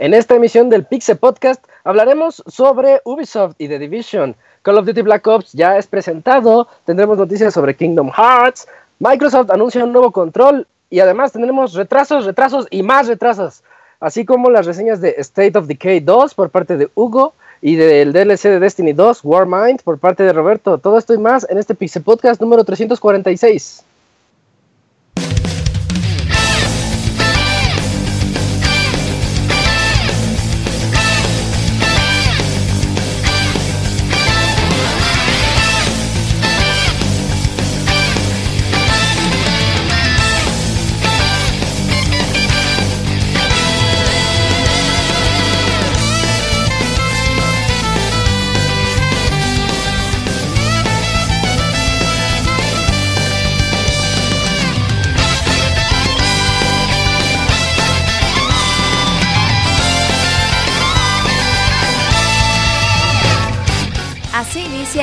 En esta emisión del Pixel Podcast hablaremos sobre Ubisoft y The Division. Call of Duty Black Ops ya es presentado, tendremos noticias sobre Kingdom Hearts, Microsoft anuncia un nuevo control y además tendremos retrasos, retrasos y más retrasos, así como las reseñas de State of Decay 2 por parte de Hugo y del DLC de Destiny 2, Warmind, por parte de Roberto. Todo esto y más en este Pixel Podcast número 346.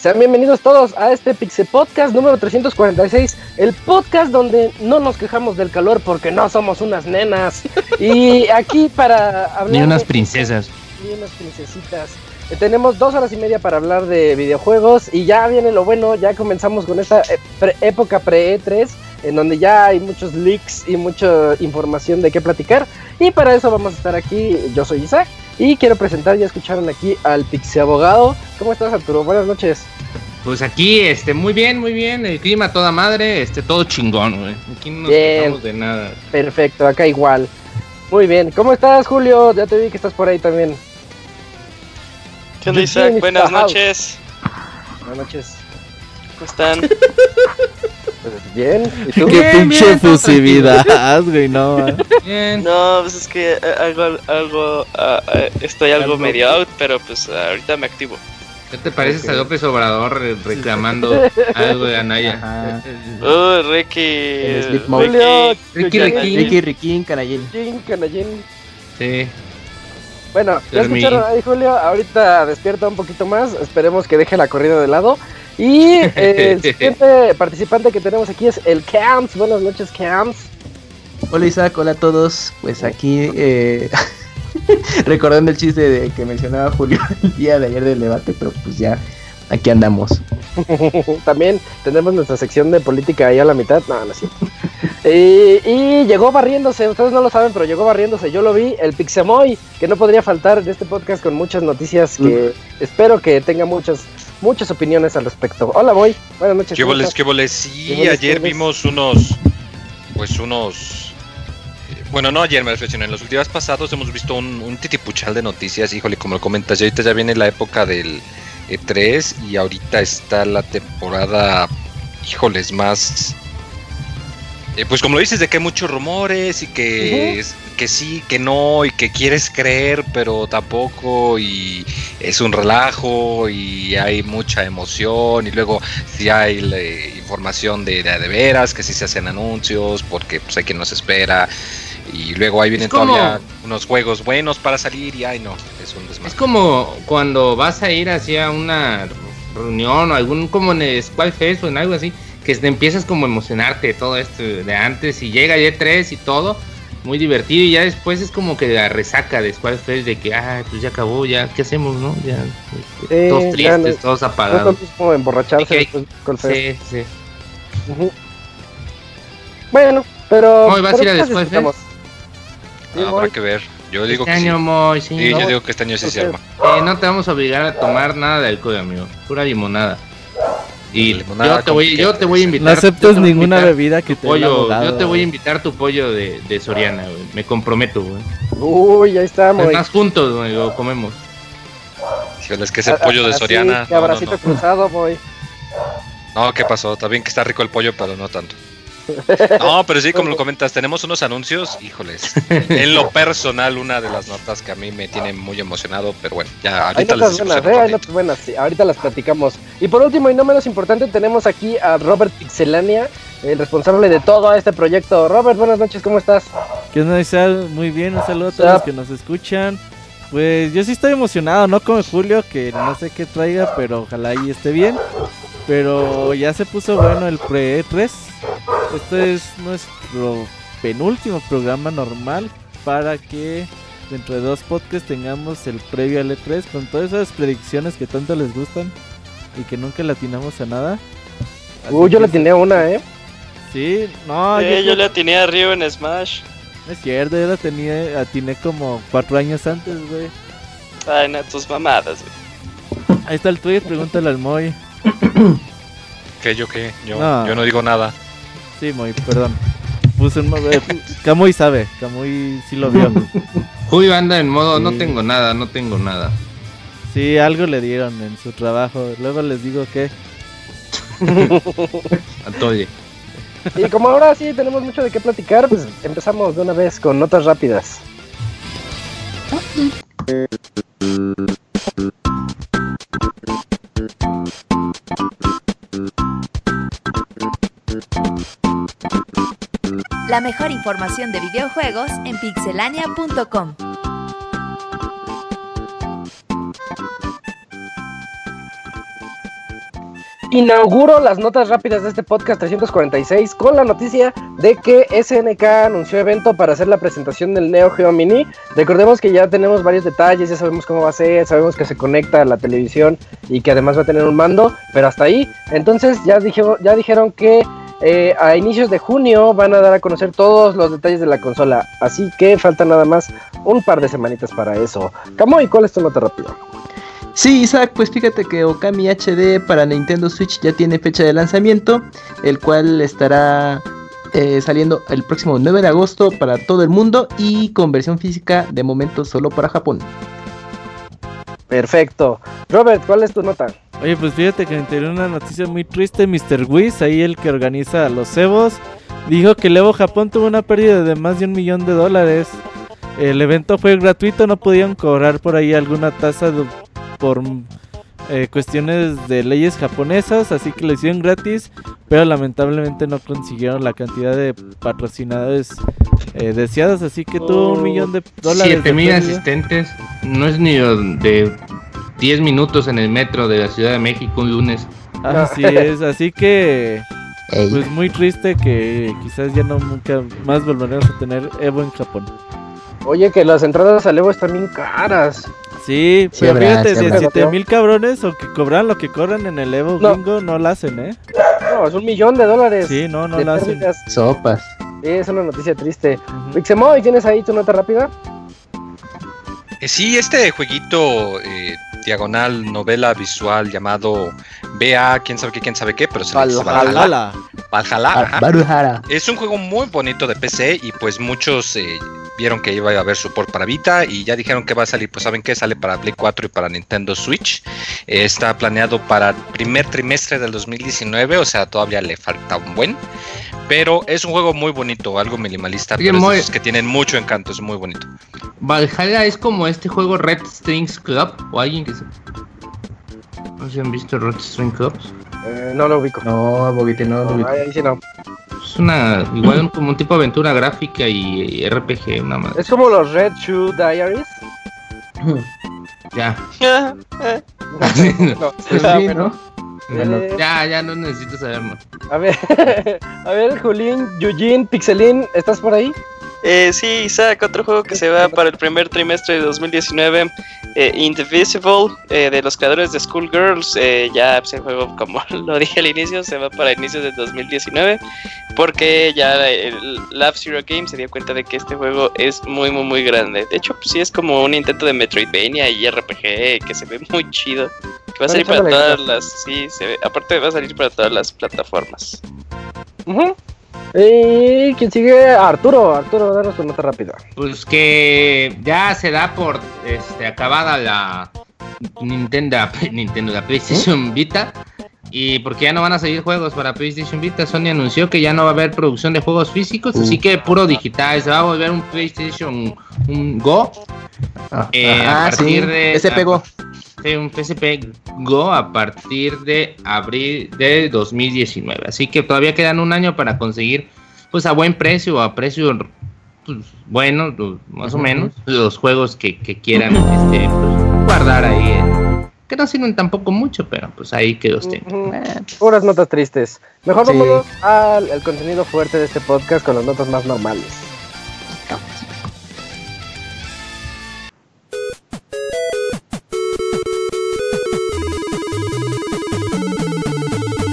Sean bienvenidos todos a este Pixel Podcast número 346, el podcast donde no nos quejamos del calor porque no somos unas nenas. Y aquí para hablar. Ni unas princesas. Ni unas princesitas. Eh, tenemos dos horas y media para hablar de videojuegos y ya viene lo bueno, ya comenzamos con esta eh, época pre-E3 en donde ya hay muchos leaks y mucha información de qué platicar. Y para eso vamos a estar aquí. Yo soy Isaac y quiero presentar, ya escucharon aquí al Pixie Abogado. ¿Cómo estás, Arturo? Buenas noches. Pues aquí, este, muy bien, muy bien. El clima toda madre, este, todo chingón, güey. Aquí no nos quejamos de nada. Perfecto, acá igual. Muy bien. ¿Cómo estás, Julio? Ya te vi que estás por ahí también. ¿Qué onda, Isaac? Buenas noches. Buenas noches. ¿Cómo están? Bien. ¿Y tú? Qué pinche fusividad, güey, no. Bien. No, pues es que eh, algo, algo, uh, estoy algo, medio out, pero pues ahorita me activo. ¿Qué te pareces a López Obrador reclamando algo de Anaya? Oh, Ricky. Julio, Ricky, Ricky, Ricky, Ricky, Canallín. Canallín. Sí. Bueno, ya escucharon ahí, Julio. Ahorita despierta un poquito más. Esperemos que deje la corrida de lado. Y eh, el siguiente participante que tenemos aquí es el Camps. Buenas noches, Camps. Hola Isaac, hola a todos. Pues aquí eh, recordando el chiste de que mencionaba Julio el día de ayer del debate, pero pues ya aquí andamos. También tenemos nuestra sección de política ahí a la mitad. No, no es cierto. y, llegó barriéndose, ustedes no lo saben, pero llegó barriéndose. Yo lo vi, el Pixemoy, que no podría faltar en este podcast con muchas noticias que mm. espero que tenga muchas muchas opiniones al respecto. Hola, Boy. Buenas noches. ¿Qué boles, qué boles? Sí, ayer vimos unos, pues unos... Eh, bueno, no ayer me reflexioné, en los últimos pasados hemos visto un, un titipuchal de noticias, híjole, como lo comentas, ahorita ya viene la época del E3 y ahorita está la temporada, híjoles, más eh, pues como lo dices, de que hay muchos rumores y que, que sí, que no, y que quieres creer, pero tampoco, y es un relajo, y hay mucha emoción, y luego si hay información de, de, veras, que sí se hacen anuncios, porque pues hay quien nos espera, y luego ahí vienen todavía unos juegos buenos para salir, y ay no, es un desmadre. Es como cuando vas a ir hacia una reunión o algún como en el Squad Fest o en algo así que te empiezas como a emocionarte de todo esto de antes y llega ya 3 y todo, muy divertido y ya después es como que la resaca de Squad de que, ah, pues ya acabó, ya, ¿qué hacemos, no? Ya, este, todos tristes, todos apagados. es como emborracharse con Sí, sí. Bueno, pero... ¿Cómo vas a ir a después Ah, habrá que ver. Yo digo este que año sí. Muy, sí, sí yo digo que este año sí se arma. Eh, no te vamos a obligar a tomar nada de alcohol, amigo. Pura limonada. Y yo te, voy, yo te voy a invitar. No aceptas ninguna bebida que te pollo. Yo te voy a invitar tu pollo de, de Soriana, güey. Me comprometo, güey. Uy, ahí estamos. Más juntos, güey, lo comemos. Es que ese pollo de Así, Soriana. que no, no, abracito no. cruzado, voy. No, ¿qué pasó? Está bien que está rico el pollo, pero no tanto. No, pero sí, como lo comentas, tenemos unos anuncios, híjoles. En lo personal, una de las notas que a mí me tiene muy emocionado, pero bueno, ya Hay ahorita notas buenas, ¿eh? Hay notas buenas, sí. Ahorita las platicamos. Y por último, y no menos importante, tenemos aquí a Robert Pixelania, el responsable de todo este proyecto. Robert, buenas noches, ¿cómo estás? ¿Qué onda, Isal? Muy bien, un saludo a todos los que nos escuchan. Pues yo sí estoy emocionado, no como Julio, que no sé qué traiga, pero ojalá ahí esté bien. Pero ya se puso bueno el pre-E3. Este es nuestro penúltimo programa normal para que dentro de dos podcasts tengamos el previo al E3 con todas esas predicciones que tanto les gustan y que nunca latinamos a nada. Así Uy, yo le tenía una, ¿eh? Sí, no, yo yo le atiné a en Smash. No es cierto, yo la tenía, atiné como cuatro años antes, güey. Ay, no, tus mamadas, güey. Ahí está el tweet, pregúntale al Moy. ¿Qué yo qué? Yo No. yo no digo nada. Sí, Moy, perdón. Puse un... Camuy sabe, Camuy sí lo vio. Julio anda en modo, no tengo nada, no tengo nada. Sí, algo le dieron en su trabajo. Luego les digo que... Atoye. Y como ahora sí tenemos mucho de qué platicar, pues empezamos de una vez con notas rápidas. La mejor información de videojuegos en pixelania.com. Inauguro las notas rápidas de este podcast 346 con la noticia de que SNK anunció evento para hacer la presentación del Neo Geo Mini. Recordemos que ya tenemos varios detalles, ya sabemos cómo va a ser, sabemos que se conecta a la televisión y que además va a tener un mando, pero hasta ahí. Entonces ya, dijeron que eh, a inicios de junio van a dar a conocer todos los detalles de la consola. Así que falta nada más un par de semanitas para eso. Camoy, ¿cuál es tu nota rápida? Sí, Isaac, pues fíjate que Okami HD para Nintendo Switch ya tiene fecha de lanzamiento, el cual estará eh, saliendo el próximo 9 de agosto para todo el mundo y con versión física de momento solo para Japón. Perfecto. Robert, ¿cuál es tu nota? Oye, pues fíjate que me enteré una noticia muy triste. Mr. Whis, ahí el que organiza los Evos, dijo que el Evo Japón tuvo una pérdida de más de un millón de dólares. El evento fue gratuito, no podían cobrar por ahí alguna tasa de- por eh, cuestiones de leyes japonesas, así que lo hicieron gratis, pero lamentablemente no consiguieron la cantidad de patrocinadores eh, deseadas, así que tuvo un millón de dólares. de 7000 pérdida. asistentes. No es ni de 10 minutos en el metro de la Ciudad de México un lunes. Así es, así que pues muy triste que quizás ya no nunca más volveremos a tener Evo en Japón. Oye, que las entradas al Evo están bien caras. Sí, Sí pero habrá, fíjate, sí habrá. 17 mil cabrones o que cobran lo que cobran en el Evo No. gringo no lo hacen, ¿eh? No, es un millón de dólares. Sí, no, no de lo hacen. Sopas. Es una noticia triste. Pixemoy, ¿tienes ahí tu nota rápida? Eh, sí, este jueguito eh, diagonal novela visual llamado BA, quién sabe qué, quién sabe qué, pero se le dice Valhalla. Valhalla. Valhalla, Ah. Baruhara. Es un juego muy bonito de PC y pues muchos eh, vieron que iba a haber support para Vita y ya dijeron que va a salir, pues saben que sale para Play 4 y para Nintendo Switch. Eh, está planeado para primer trimestre del 2019, o sea, todavía le falta un buen. Pero es un juego muy bonito, algo minimalista, Oye, pero es que tienen mucho encanto, es muy bonito. Valhalla es como este juego Red Strings Club o alguien que se... ¿No se han visto Red String Clubs? Eh, no lo ubico. No, Boguete, no, Boguete. ahí, ahí sí no. Es una, igual como un tipo de aventura gráfica y, y RPG, una más. Es como los Red Shoe Diaries. Ya. no, Pues ah, Eh, ya, ya no necesito saber más. a ver, a ver, Julín, Yujin, Pixelín, ¿estás por ahí? Eh, sí, Isaac, otro juego que se va para el primer trimestre de 2019, eh, Indivisible, eh, de los creadores de Schoolgirls. Eh, ya pues, el juego, como lo dije al inicio, se va para inicios de 2019, porque ya el Lab Zero Games se dio cuenta de que este juego es muy, muy, muy grande. De hecho, pues, sí es como un intento de Metroidvania y RPG que se ve muy chido. Que va a salir para todas las. Sí, se ve, aparte va a salir para todas las plataformas. Ujú. Y quién sigue, Arturo. Arturo, danos tu nota rápida. Pues que ya se da por este, acabada la, Nintendo, Nintendo, la PlayStation Vita. Y porque ya no van a salir juegos para PlayStation Vita, Sony anunció que ya no va a haber producción de juegos físicos, así que puro digital, se va a volver un PlayStation un Go. Ah, eh, a partir sí. de pegó. Sí, un PSP Go a partir de abril de 2019. Así que todavía quedan un año para conseguir, pues a buen precio o a precio pues, bueno, pues, más o menos, los juegos que, que quieran este, pues, guardar ahí. eh, que no sirven tampoco mucho, pero pues ahí que los tengan. Ujú. Puras notas tristes. Mejor Sí. vámonos al al contenido fuerte de este podcast con las notas más normales.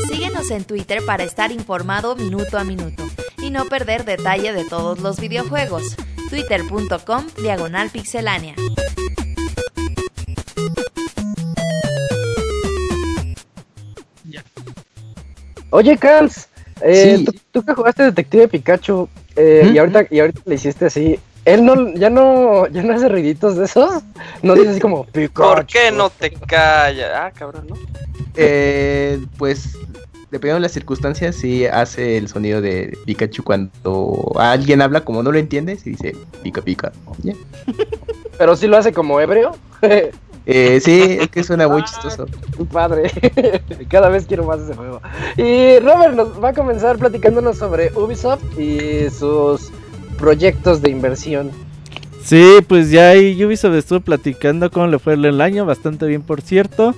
Síguenos en Twitter para estar informado minuto a minuto y no perder detalle de todos los videojuegos. Twitter.com Diagonal Pixelánea. Oye, Kans, eh, Sí. tú, tú que jugaste Detective Pikachu eh, y ahorita y ahorita le hiciste así, él no ya no ya no hace ruiditos de esos, no dice así como Pikachu. ¿Por qué no te callas? Ah, cabrón, ¿no? Eh, pues, dependiendo de las circunstancias, sí hace el sonido de Pikachu cuando alguien habla como no lo entiendes y dice pica pica. Ya. Pero sí lo hace como ebrio. Eh, sí, es que suena muy chistoso. Padre, cada vez quiero más ese juego. Y Robert nos va a comenzar platicándonos sobre Ubisoft y sus proyectos de inversión. Sí, pues ya ahí Ubisoft estuvo platicando cómo le fue el año, bastante bien por cierto.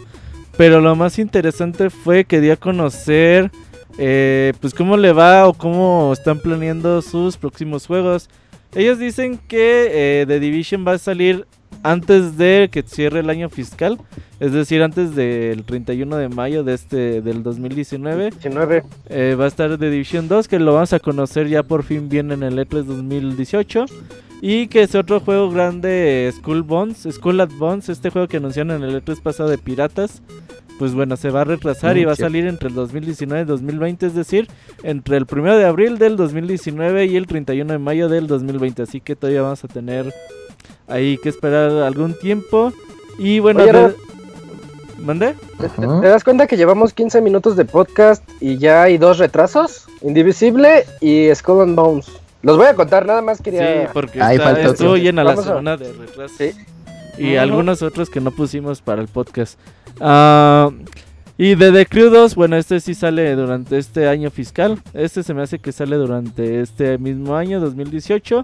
Pero lo más interesante fue que dio a conocer eh, pues cómo le va o cómo están planeando sus próximos juegos. Ellos dicen que eh, The Division va a salir antes de que cierre el año fiscal, es decir, antes del 31 de mayo de este del 2019. 19. Eh, va a estar The Division 2, que lo vamos a conocer ya por fin bien en el E3 2018. Y que es otro juego grande, Skull Bones, Skull at Bones, este juego que anunciaron en el E3 pasado de piratas. Pues bueno, se va a retrasar y va a salir entre el 2019 y 2020, es decir, entre el 1 de abril del 2019 y el 31 de mayo del 2020. Así que todavía vamos a tener ahí que esperar algún tiempo. Y bueno, Oye. ¿Te das cuenta que llevamos 15 minutos de podcast y ya hay dos retrasos? Indivisible y Skull and Bones. Los voy a contar, nada más Sí, quería... porque Ahí está- falta estuvo llena la Vamos a- semana de retrasos. Sí. Y Ujú. algunos otros que no pusimos para el podcast. Ah, y de The Crew 2, bueno, este sí sale durante este año fiscal. Este se me hace que sale durante este mismo año, 2018.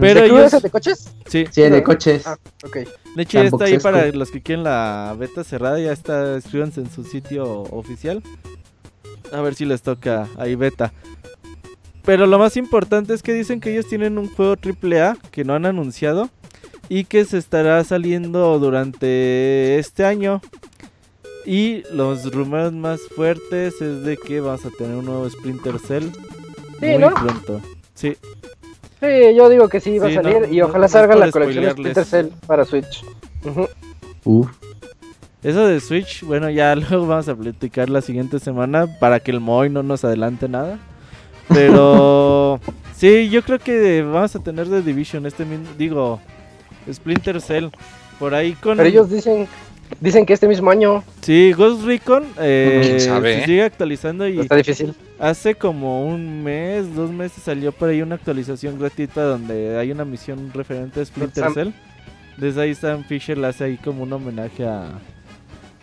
Pero ¿De ellos... de coches? Sí, Sí, de coches. Ah, ok. de hecho ya está ahí para los que quieren la beta cerrada. Ya está, escríbanse en su sitio oficial. A ver si les toca ahí beta. Pero lo más importante es que dicen que ellos tienen un juego AAA que no han anunciado y que se estará saliendo durante este año. Y los rumores más fuertes es de que vamos a tener un nuevo Splinter Cell Sí, muy ¿no? pronto. Sí, Sí, yo digo que sí va Sí, a salir no, y no, ojalá no salga la colección de. Splinter Cell para Switch. Ujú. Uf. Eso de Switch, bueno, ya luego vamos a platicar la siguiente semana para que el Moy no nos adelante nada. Pero sí, yo creo que vamos a tener The Division este mismo, digo, Splinter Cell por ahí con Pero ellos dicen dicen que este mismo año Sí, Ghost Recon eh, ¿Quién sabe, se eh? sigue actualizando y está difícil. hace como un mes, dos meses salió por ahí una actualización gratuita donde hay una misión referente a Splinter Sam- Cell. Desde ahí Sam Fisher le hace ahí como un homenaje a,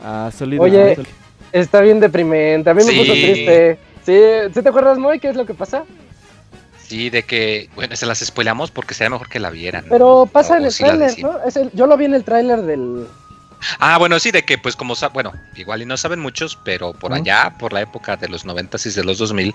a Solid Oye. Está bien deprimente, a mí me puso triste. Sí, ¿sí te acuerdas, Moy, qué es lo que pasa? Sí, de que, bueno, se las spoilamos porque sería mejor que la vieran. Pero pasa O en el tráiler, decimos. ¿no? Es el- yo lo vi en el tráiler del... Ah, bueno, sí, de que pues como bueno, igual y no saben muchos, pero por allá, por la época de los 90 y de los 2000,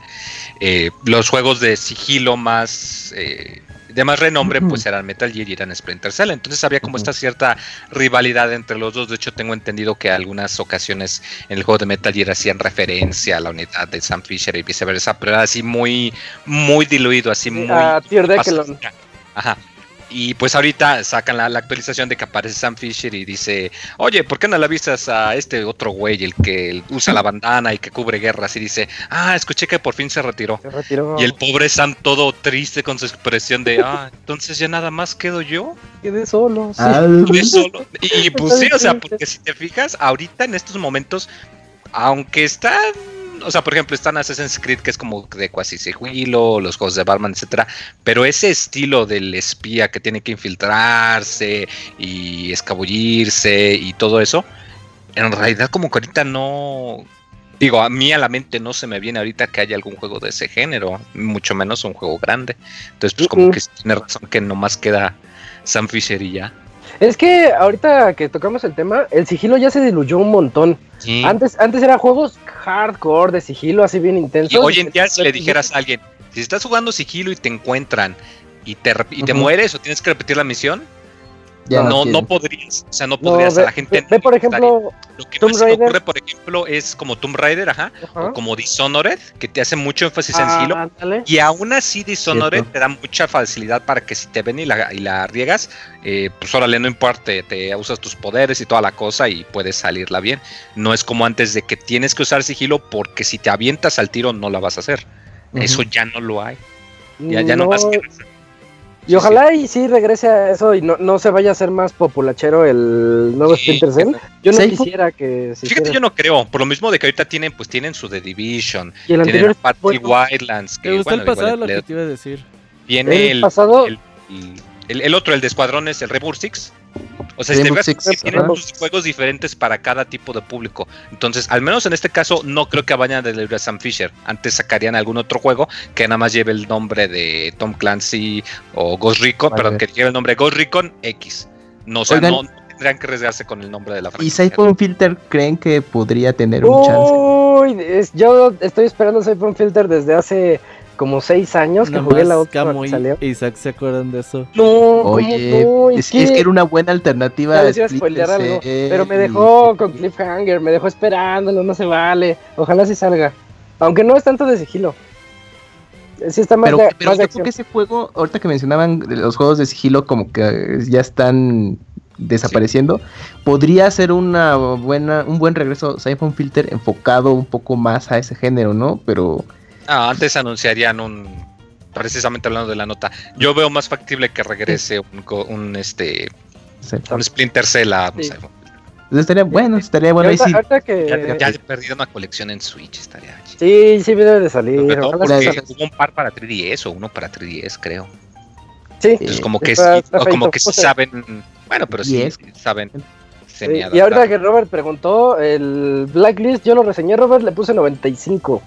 eh, los juegos de sigilo más eh, de más renombre pues eran Metal Gear y eran Splinter Cell, entonces había como esta cierta rivalidad entre los dos, de hecho tengo entendido que algunas ocasiones en el juego de Metal Gear hacían referencia a la unidad de Sam Fisher y viceversa, pero era así muy muy diluido, así muy a. Ajá. Y pues ahorita sacan la, la actualización de que aparece Sam Fisher y dice, oye, ¿por qué no le avisas a este otro güey, el que usa la bandana y que cubre guerras? Y dice, ah, escuché que por fin se retiró. Se retiró. Y el pobre Sam todo triste con su expresión de, ah, entonces ya nada más quedo yo. Quedé solo. sí. Quedé solo. Y, y, pues sí, o sea, porque si te fijas, ahorita en estos momentos, aunque están, o sea, por ejemplo, están Assassin's Creed, que es como de cuasi sigilo, los juegos de Batman, etcétera, pero ese estilo del espía que tiene que infiltrarse y escabullirse y todo eso, en realidad como que ahorita no... Digo, a mí a la mente no se me viene ahorita que haya algún juego de ese género, mucho menos un juego grande. Entonces, pues como que sí tiene razón que nomás queda Sam Fisher y ya. Es que ahorita que tocamos el tema, el sigilo ya se diluyó un montón. Sí. Antes, antes eran juegos hardcore de sigilo, así bien intensos. Y hoy en día, si le dijeras a alguien, si estás jugando sigilo y te encuentran y te, y te mueres o tienes que repetir la misión, ya no, no, podrías. O sea, no No, podrías. ve, a la gente ve- no ve, por ejemplo, Lo que Tomb más se me Raider. ocurre, por ejemplo, es como Tomb Raider, ajá, ajá, o como Dishonored, que te hace mucho énfasis en ah, sigilo. ándale. Y aún así Dishonored Cierto. te da mucha facilidad para que si te ven y la, y la riegas, eh, pues órale, no importa, te, te usas tus poderes y toda la cosa y puedes salirla bien. No es como antes de que tienes que usar sigilo porque si te avientas al tiro no la vas a hacer. Eso ya no lo hay. Ya, ya no, No, más que Y ojalá y sí regrese a eso y no, no se vaya a hacer más populachero el nuevo Sí. Splinter Cell. Yo no Sí, quisiera que se Fíjate, hiciera. yo no creo, por lo mismo de que ahorita tienen, pues tienen su The Division, Y el tienen anterior aparte bueno. Wildlands, que ¿Te gustó bueno, el pasado igual lo que te iba a decir? viene el el, pasado, el, el- el otro, el de escuadrones, el Rainbow Six. O sea, Rainbow si te fijas, tienen sus juegos diferentes para cada tipo de público. Entonces, al menos en este caso, no creo que vayan a librar a Sam Fisher. Antes sacarían algún otro juego que nada más lleve el nombre de Tom Clancy o Ghost Recon, Vale. perdón, que lleve el nombre Ghost Recon X. No, o sea, Oigan. no, no tendrían que arriesgarse con el nombre de la ¿Y franquicia. Siphon Filter creen que podría tener un chance? Uy, es- yo estoy esperando Siphon Filter desde hace como seis años que jugué la Camo que y salió. Isaac se acuerdan de eso. No, ¿cómo Oye, no? es, es que era una buena alternativa a algo, pero me dejó con cliffhanger, me dejó esperándolo, no se vale. Ojalá sí salga. Aunque no es tanto de sigilo. Sí está más Pero, de, pero más de yo creo acción. que ese juego, ahorita que mencionaban los juegos de sigilo como que ya están desapareciendo, podría ser una buena, un buen regreso Siphon Filter enfocado un poco más a ese género, ¿no? Pero Ah, antes anunciarían un. Precisamente hablando de la nota, yo veo más factible que regrese un, co- un, este un Splinter Cell a Sí. pues estaría bueno, estaría bueno ahorita, sí. ahorita que... ya, ya he perdido una colección en Switch, estaría chido. Sí, sí debe de salir. Porque sí hubo un par para 3DS o uno para 3DS, creo. Sí, Entonces, como que sí, o como que sí saben. Bueno, pero sí Yes. saben. Sí, y ahorita que Robert preguntó, el Blacklist, yo lo reseñé, Robert, le puse 95.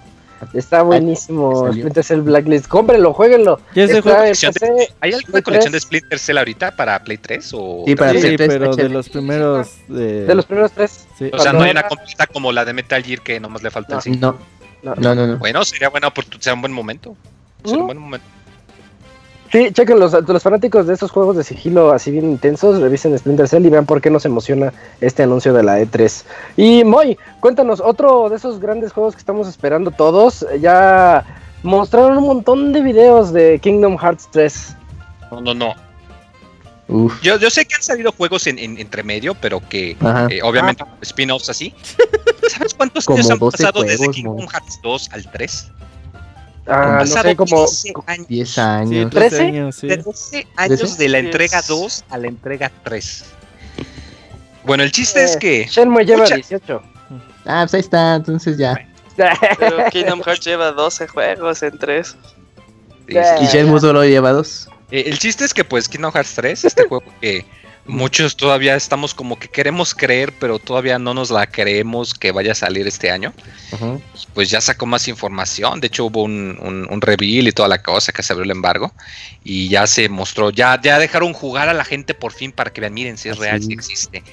Está buenísimo. Splinter Cell Blacklist. Cómprenlo, jueguenlo. ¿Hay alguna Play colección de 3. Splinter Cell ahorita para Play 3? O Sí, para Sí, Play 3 pero de los primeros. De, de los primeros tres. sí. O sea, no hay una era- completa como la de Metal Gear que nomás le falta No. el 5. No, No. no, no, no. Bueno, sería buena oportunidad, sería un buen momento. Sería un ¿Mm? buen momento. Sí, chequen los, los fanáticos de estos juegos de sigilo así bien intensos, revisen Splinter Cell y vean por qué nos emociona este anuncio de la E3. Y Moy, cuéntanos, otro de esos grandes juegos que estamos esperando todos, ya mostraron un montón de videos de Kingdom Hearts 3. No, no, no. Uf, Yo, yo sé que han salido juegos en, en- entre medio, pero que eh, obviamente spin-offs así. ¿Sabes cuántos años han 12 pasado desde Kingdom. Hearts 2 al 3? Ah, han no pasado sé, como 15 años. 10 Sí, años. 13 ¿13? años, sí. 13 años de la entrega es- 2 a la entrega 3. Bueno, el chiste es Eh, que Shenmue lleva Mucha- 18. Ah, pues ahí está, entonces ya. Pero Kingdom Hearts lleva 12 juegos en 3. Sí, sí. Y Shenmue solo lleva dos. Eh, el chiste es que pues Kingdom Hearts 3, este juego que muchos todavía estamos como que queremos creer, pero todavía no nos la creemos que vaya a salir este año. Pues ya sacó más información. De hecho hubo un, un, un reveal y toda la cosa que se abrió el embargo. Y ya se mostró, ya, ya dejaron jugar a la gente por fin para que vean, miren si es Así real, si existe.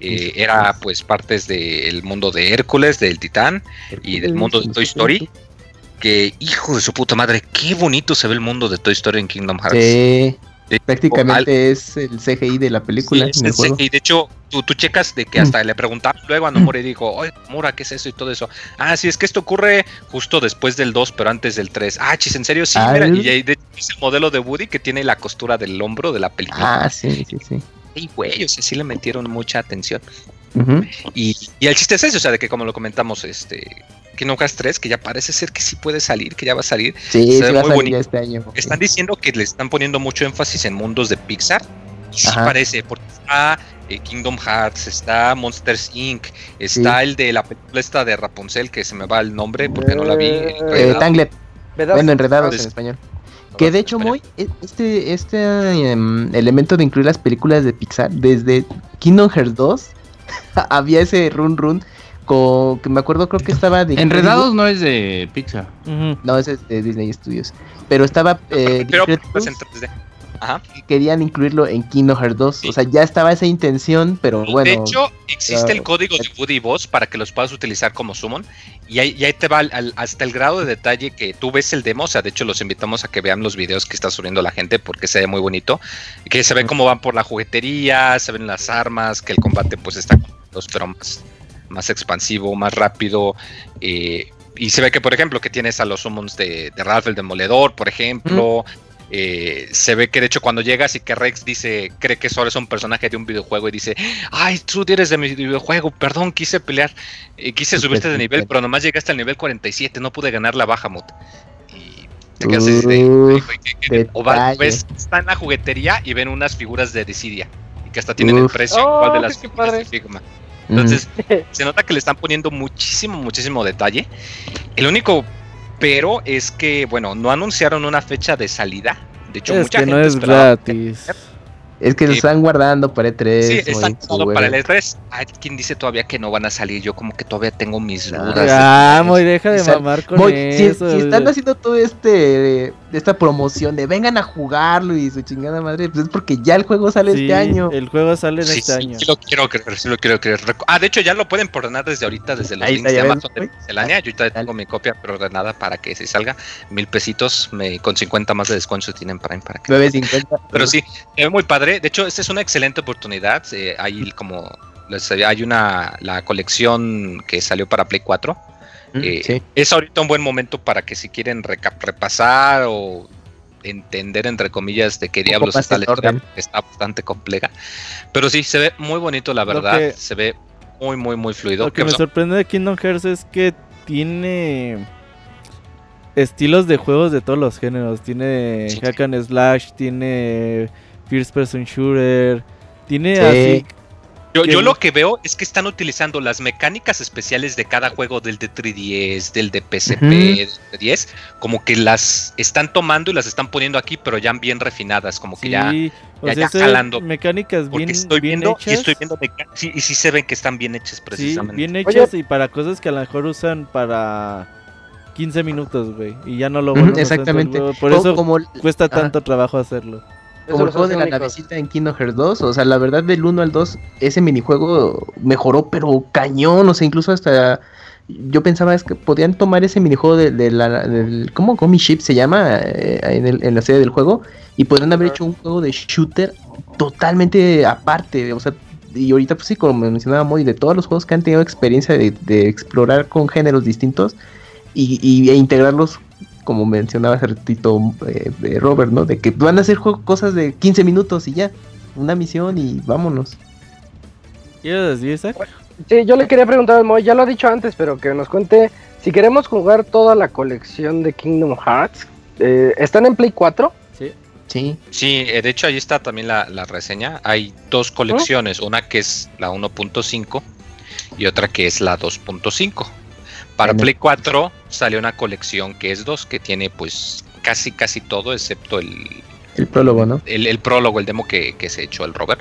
Eh, era pues partes del mundo de Hércules, del Titán y del mundo de Toy Story. Que hijo de su puta madre, qué bonito se ve el mundo de Toy Story en Kingdom Hearts. Sí. Prácticamente es el CGI de la película. Sí, CGI. De hecho, tú, tú checas de que hasta le preguntaba luego a Nomura y dijo, oye, Nomura, ¿qué es eso y todo eso? Ah, sí, es que esto ocurre justo después del 2, pero antes del 3. Ah, chis, ¿en serio? Sí, mira, y ahí de, es el modelo de Woody que tiene la costura del hombro de la película. Ah, sí, sí, sí. Y güey, o sea, sí le metieron mucha atención. Y, y, el chiste es eso, o sea, de que como lo comentamos, este, Kingdom Hearts 3, que ya parece ser que sí puede salir, que ya va a salir. Sí, sí va a salir este año. Están diciendo que le están poniendo mucho énfasis en mundos de Pixar. Y sí parece, porque está eh, Kingdom Hearts, está Monsters Inc., está el de la película esta de Rapunzel, que se me va el nombre porque no la vi. Eh, Tanglet. Bueno, enredados en español. Que de hecho, muy e, este, este um, elemento de incluir las películas de Pixar, desde Kingdom Hearts 2, había ese run run que me acuerdo creo que estaba de Enredados no es de Pixar. No, es de Disney Studios. Pero estaba eh, pero, pues Ajá. querían incluirlo en Kingdom Hearts 2. O sea, ya estaba esa intención, pero bueno. De hecho, existe el código de Woody Boss para que los puedas utilizar como summon. Y ahí, y ahí te va hasta el grado de detalle que tú ves el demo. O sea, de hecho, los invitamos a que vean los videos que está subiendo la gente porque se ve muy bonito. Que se ve cómo van por la juguetería, se ven las armas, que el combate pues está con los pero más más expansivo, más rápido. Eh, y se ve que, por ejemplo, que tienes a los summons de, de Ralph el Demoledor, por ejemplo. Eh, se ve que de hecho cuando llegas y que Rex dice, cree que solo es un personaje de un videojuego y dice, ay, tú eres de mi videojuego, perdón, quise pelear, eh, quise subirte de nivel, pero nomás llegaste al nivel 47, no pude ganar la Bahamut. Y te quedas así de, o ves, está en la juguetería y ven unas figuras de Decidia y que hasta tienen el precio igual de oh, las figuras de Figma. Entonces, se nota que le están poniendo muchísimo, muchísimo detalle. El único pero es que, bueno, no anunciaron una fecha de salida. De hecho, es mucha que gente no es gratis. Es que lo están guardando para E3. Sí, están guardando para el E3. Hay quien dice todavía que no van a salir. Yo como que todavía tengo mis dudas. Ah, muy deja de mamar con eso. Si, están haciendo todo este esta promoción de vengan a jugarlo y su chingada madre, pues es porque ya el juego sale este año. El juego sale en este año. Sí lo quiero creer, sí lo quiero creer. Ah, de hecho ya lo pueden ordenar desde ahorita, desde los links de Amazon de Yo ahorita tengo mi copia preordenada para que se salga. Mil pesitos me, con 50 más de descuento tienen para, para que. 950. Pero sí, es muy padre. De hecho, esta es una excelente oportunidad. Eh, hay como hay una la colección que salió para Play 4. Mm, eh, es ahorita un buen momento para que si quieren repasar o entender entre comillas de qué diablos está la historia, está bastante compleja. Pero sí, se ve muy bonito la verdad, se ve muy muy muy fluido. Lo que me sorprende de Kingdom Hearts es que tiene estilos de juegos de todos los géneros. Tiene hack and slash, tiene first person shooter, tiene así yo, lo que veo es que están utilizando las mecánicas especiales de cada juego del de 3DS, del de PSP, del de 10, como que las están tomando y las están poniendo aquí, pero ya bien refinadas, como que ya, ya, jalando. Mecánicas bien, estoy viendo hechas. y estoy viendo sí, y sí se ven que están bien hechas precisamente. bien hechas y para cosas que a lo mejor usan para 15 minutos, güey, y ya no lo vuelven Exactamente. Por eso cuesta tanto trabajo hacerlo como el juego de la navecita en Kingdom Hearts 2. O sea, la verdad, del 1 al 2, ese minijuego mejoró, pero cañón. O sea, incluso hasta. Yo pensaba es que podían tomar ese minijuego de, de la. Del, ¿Cómo Gummy Ship se llama? Eh, en, el, en, la serie del juego. Y podrían haber hecho un juego de shooter totalmente aparte. O sea, y ahorita, pues sí, como mencionaba Moy, de todos los juegos que han tenido experiencia de, de explorar con géneros distintos y, y, e integrarlos como mencionaba hace ratito eh, Robert, ¿no? De que van a hacer cosas de 15 minutos y ya, una misión y vámonos. ¿Quieres decir? Sí, yo le quería preguntar al Moy, ya lo ha dicho antes, pero que nos cuente si queremos jugar toda la colección de Kingdom Hearts. Eh, ¿Están en Play 4? Sí. Sí, sí eh, de hecho ahí está también la, reseña. Hay dos colecciones, una que es la 1.5 y otra que es la 2.5. Para Play 4 salió una colección que es 2, que tiene pues casi casi todo, excepto el... El prólogo, ¿no? El, prólogo, el demo que, se echó el Robert.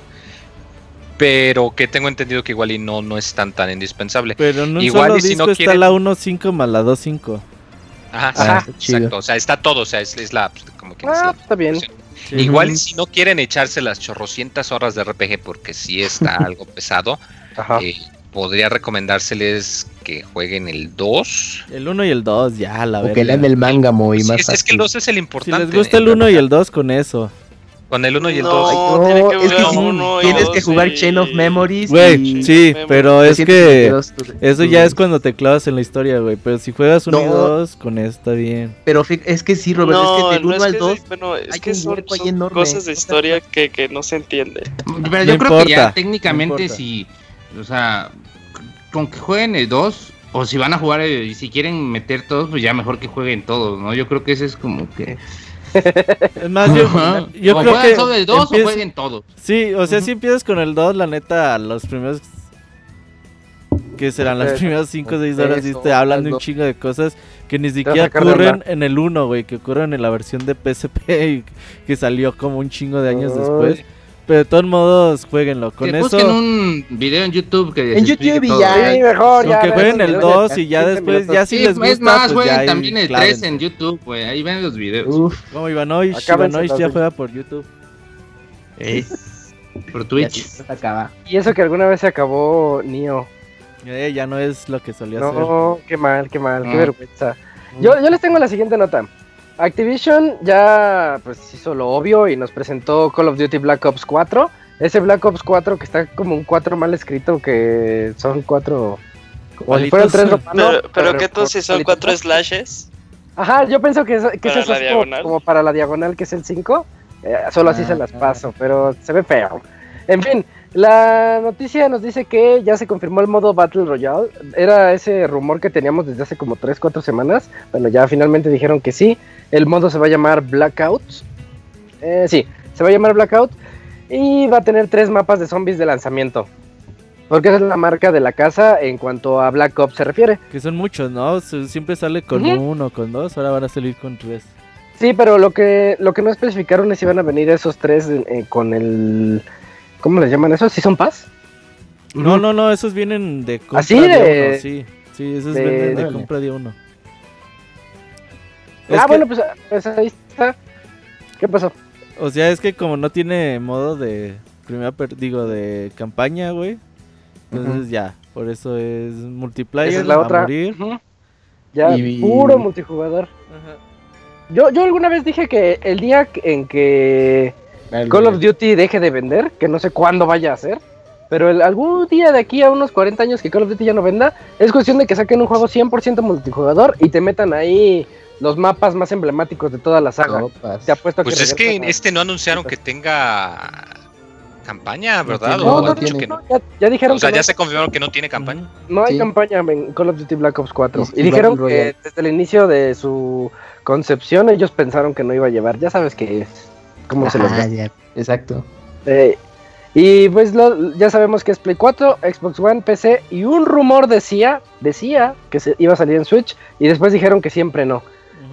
Pero que tengo entendido que igual y no, no es tan tan indispensable. Pero no igual solo y si no está la 1.5 más la 2.5. Ajá, ah, exacto. O sea, está todo. O sea, es, la. Pues, como que ah, está bien. Igual y si no quieren echarse las chorrocientas horas de RPG porque sí está algo pesado, Ajá. Eh, podría recomendárseles que jueguen el 2. El 1 y el 2, ya, la verdad. que lean el manga muy más. Es, es, que el 2 es el importante. Si les gusta el 1 y el 2 con eso. Con el 1 y el No, 2. No, tiene que es que sí, uno y tienes dos que jugar y- Chain of Memories. Güey, y sí, pero es que 322 tu- eso ya es cuando te clavas en la historia, güey. Pero si juegas uno y No. dos, con eso está bien. Pero es que sí, Robert, es que del 1 no, es al que 2 sí, bueno, es hay que son, son enorme. cosas de O historia que, que no se entiende. Pero No yo creo que ya importa, técnicamente no importa. O sea, con que jueguen el 2, o si van a jugar el- y si quieren meter todos, pues ya mejor que jueguen todos, ¿no? Yo creo que ese es como que... Es más, yo, Ajá. yo o creo juegan que. solo el 2 empieza- o jueguen todos. Sí, o sea, si empiezas con el 2, la neta, los primeros. Que serán las Eh, primeras 5 o 6 horas y eso, te hablan de un chingo de cosas que ni siquiera ocurren en el 1, güey, que ocurren en la versión de PSP y que salió como un chingo de años Ay. después. Pero de todos modos, jueguenlo. Con que eso, busquen un video en YouTube que En YouTube y ya. Sí, mejor, ya. aunque ven jueguen el videos de 2 y ya 15 después, ya si Sí, les gusta, es más, pues jueguen ya también el 3 clávense. en YouTube, güey. Ahí ven los videos. Uf, Como Ivanovich las ya juega por YouTube. Ey, por ya Twitch. se acaba. Y eso que alguna vez se acabó Nio. Eh, ya no es lo que solía ser. No, qué mal, qué mal, qué No. vergüenza. Yo, yo les tengo la siguiente nota. Activision ya pues hizo lo obvio y nos presentó Call of Duty Black Ops 4. Ese Black Ops 4 que está como un 4 mal escrito, que son 4... Como si Palitos. tres romano, pero, pero ¿qué por entonces son palitos. cuatro slashes? Ajá, yo pienso que, es, que es eso, es como, para la diagonal, que es el 5. Eh, solo así Ah, se las ah. paso, pero se ve feo. En fin, la noticia nos dice que ya se confirmó el modo Battle Royale. Era ese rumor que teníamos desde hace como 3-4 semanas. Bueno, ya finalmente dijeron que sí. El modo se va a llamar Blackout. Eh, sí, se va a llamar Blackout. Y va a tener tres mapas de zombies de lanzamiento. Porque esa es la marca de la casa en cuanto a Black Ops se refiere. Que son muchos, ¿no? Siempre sale con Ujú. uno, con dos, ahora van a salir con tres. Sí, pero lo que lo que no especificaron es si van a venir esos tres eh, con el ¿cómo les llaman eso? ¿Sí son Pass? No, no, no, esos vienen de compra ¿Así de, de- uno, sí. Sí, esos de- vienen de compra de uno. Ah, que- bueno, pues, pues ahí está. ¿Qué pasó? O sea, es que como no tiene modo de primera, per- digo, de campaña, güey. Entonces ya, por eso es multiplayer, Esa es la a otra. morir. Ujú. Ya, Y- puro multijugador. Yo, yo alguna vez dije que el día en que Call of Duty deje de vender, que no sé cuándo vaya a ser, pero el, algún día de aquí a unos 40 años que Call of Duty ya no venda, es cuestión de que saquen un juego 100% multijugador y te metan ahí los mapas más emblemáticos de toda la saga. Copas. Te apuesto Pues que es que a- este no anunciaron que tenga campaña, ¿verdad? O No, dicho tiene. que no. ya, ya dijeron O sea, que ya no, se confirmaron que no tiene campaña. no hay Sí. campaña en Call of Duty Black Ops 4. Y- Y, y dijeron que desde el inicio de su concepción ellos pensaron que no iba a llevar. Ya sabes que es cómo se los Ajá, da. ya, Exacto. Eh, y pues lo- ya sabemos que es Play 4, Xbox One, PC y un rumor decía, decía que se iba a salir en Switch y después dijeron que siempre no.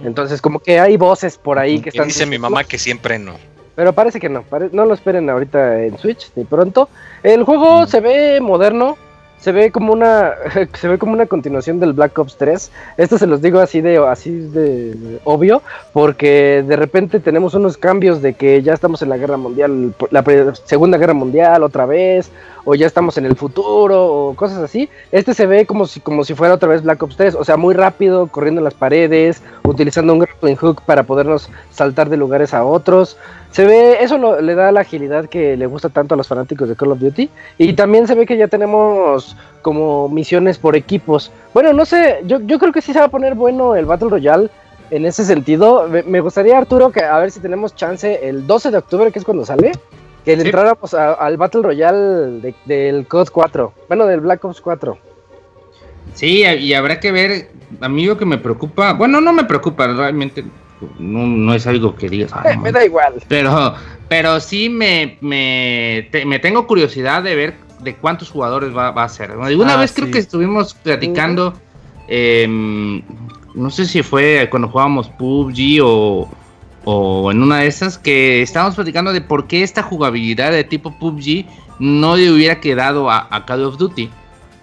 Entonces como que hay voces por ahí que están... dice mi mamá que siempre no. Pero parece que no, no lo esperen ahorita en Switch ni pronto. El juego Mm. se ve moderno, se ve como una se ve como una continuación del Black Ops 3. Esto se los digo así de así de obvio porque de repente tenemos unos cambios de que ya estamos en la Guerra Mundial, la Segunda Guerra Mundial otra vez o ya estamos en el futuro o cosas así. Este se ve como si como si fuera otra vez Black Ops 3, o sea, muy rápido, corriendo en las paredes, utilizando un grappling hook para podernos saltar de lugares a otros. Se ve, eso lo- le da la agilidad que le gusta tanto a los fanáticos de Call of Duty. Y también se ve que ya tenemos como misiones por equipos. Bueno, no sé, yo, yo creo que sí se va a poner bueno el Battle Royale en ese sentido. Me, me gustaría, Arturo, que a ver si tenemos chance el 12 de octubre, que es cuando sale, que le Sí. entráramos a- al Battle Royale de- del COD 4. Bueno, del Black Ops 4. Sí, y habrá que ver, a mí lo que me preocupa, bueno, no me preocupa, realmente no, no es algo que digas, "Ah, Eh, no me manches". da igual. pero, pero sí me, me, te- me tengo curiosidad de ver de cuántos jugadores va, va a ser. Alguna Ah, vez creo que estuvimos platicando, em, no sé si fue cuando jugábamos PUBG o, o en una de esas, que estábamos platicando de por qué esta jugabilidad de tipo PUBG no le hubiera quedado a, a Call of Duty.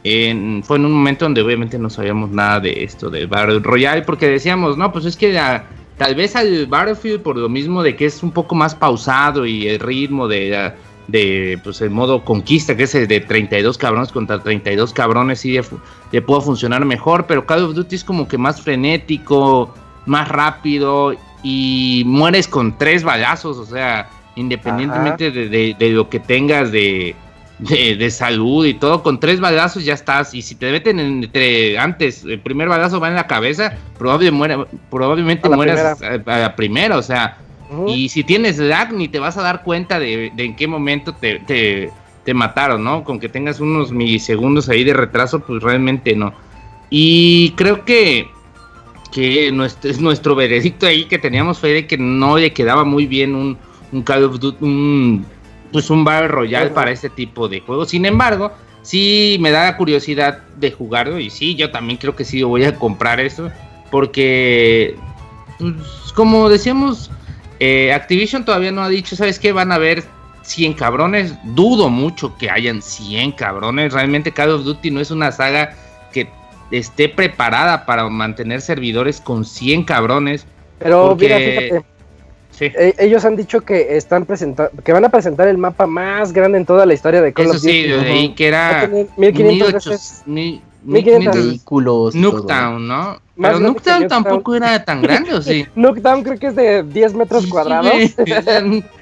En- fue en un momento donde obviamente no sabíamos nada de esto de Battle Royale, porque decíamos, no, pues es que la- tal vez al Battlefield, por lo mismo de que es un poco más pausado y el ritmo de, de pues el modo conquista, que es el de 32 cabrones contra 32 cabrones, sí le, pudo funcionar mejor, pero Call of Duty es como que más frenético, más rápido y mueres con tres balazos, o sea, independientemente de, de- de lo que tengas de, de, de salud y todo, con tres balazos ya estás. Y si te meten entre antes, el primer balazo va en la cabeza, probable muera- probablemente la mueras a, a la primera, o sea. Y si tienes lag, ni te vas a dar cuenta de, de en qué momento te, te, te mataron, ¿no? Con que tengas unos milisegundos ahí de retraso, pues realmente no. Y creo que, que nuestro, es nuestro veredicto ahí que teníamos fue de que no le quedaba muy bien un, un Call of Duty, un, pues un Battle Royale para este tipo de juegos. Sin embargo, sí me da la curiosidad de jugarlo y sí, yo también creo que sí voy a comprar eso porque, pues, como decíamos, eh, Activision todavía no ha dicho, ¿sabes qué? Van a haber 100 cabrones. Dudo mucho que hayan 100 cabrones. Realmente Call of Duty no es una saga que esté preparada para mantener servidores con 100 cabrones. Pero porque- mira, fíjate, Sí. e- ellos han dicho que están presentando, que van a presentar el mapa más grande en toda la historia de Call Eso of Duty. sí, leí que Va a era tener 1500 1800, veces. mil- 1500. 1500 Vehículos. Nuketown, ¿no? Más Pero que Nuketown tampoco era tan grande, ¿o sí? Nuketown creo que es de 10 metros Sí, cuadrados.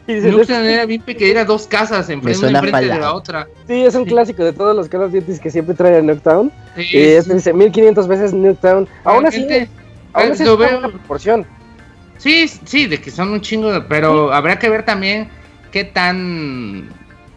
Nuketown era bien pequeña, era dos casas enfrente, una enfrente de la otra. sí, es un clásico de todos los Call of Duty que siempre trae Nuketown. Sí, Y este dice 1500 veces Nuketown. Aún así, Realmente, aún eh, así lo es una proporción. Sí, sí, de que son un chingo, de- pero habrá que ver también qué tan,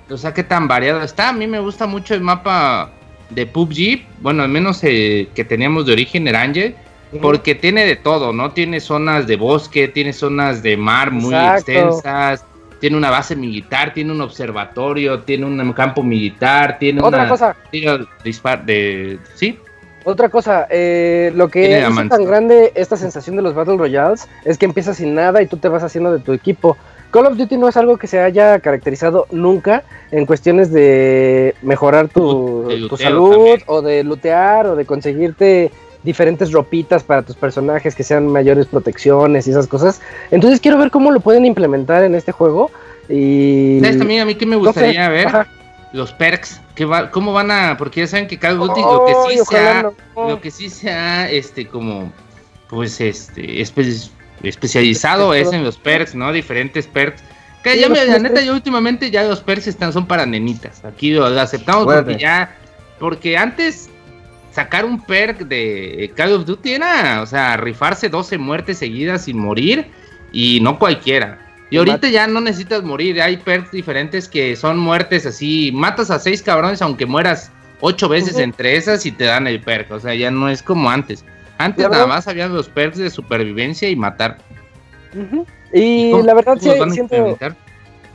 o sea, qué tan variado está. A mí me gusta mucho el mapa de PUBG, bueno, al menos eh, que teníamos de origen Erangel, porque tiene de todo, ¿no? Tiene zonas de bosque, tiene zonas de mar muy Exacto. extensas, tiene una base militar, tiene un observatorio, tiene un campo militar, tiene Otra una cosa, tiro dispar de, sí, Otra cosa, eh, lo que diamantes. tan grande esta sensación de los Battle Royales es que empiezas sin nada y tú te vas haciendo de tu equipo. Call of Duty no es algo que se haya caracterizado nunca en cuestiones de mejorar tu, De tu luteo salud también. o de lootear o de conseguirte diferentes ropitas para tus personajes que sean mayores protecciones y esas cosas. Entonces quiero ver cómo lo pueden implementar en este juego y... ¿Sabes también a mí que me no sé, gustaría ver? ajá. Los perks, que va, ¿cómo van a...? Porque ya saben que Call of Duty lo que sí sea... no. lo que sí se ha este como pues este espe- especializado es en los perks, ¿no? Diferentes perks. Que Sí, ya me, la neta, yo últimamente ya los perks están son para nenitas. Aquí lo, lo aceptamos porque ya porque antes sacar un perk de Call of Duty era, o sea, rifarse 12 muertes seguidas sin morir y no cualquiera. Y ahorita ya no necesitas morir, hay perks diferentes que son muertes así, matas a seis cabrones aunque mueras ocho veces entre esas y te dan el perk, o sea, ya no es como antes. Antes La nada verdad- más había los perks de supervivencia y matar. Y la verdad sí, siento?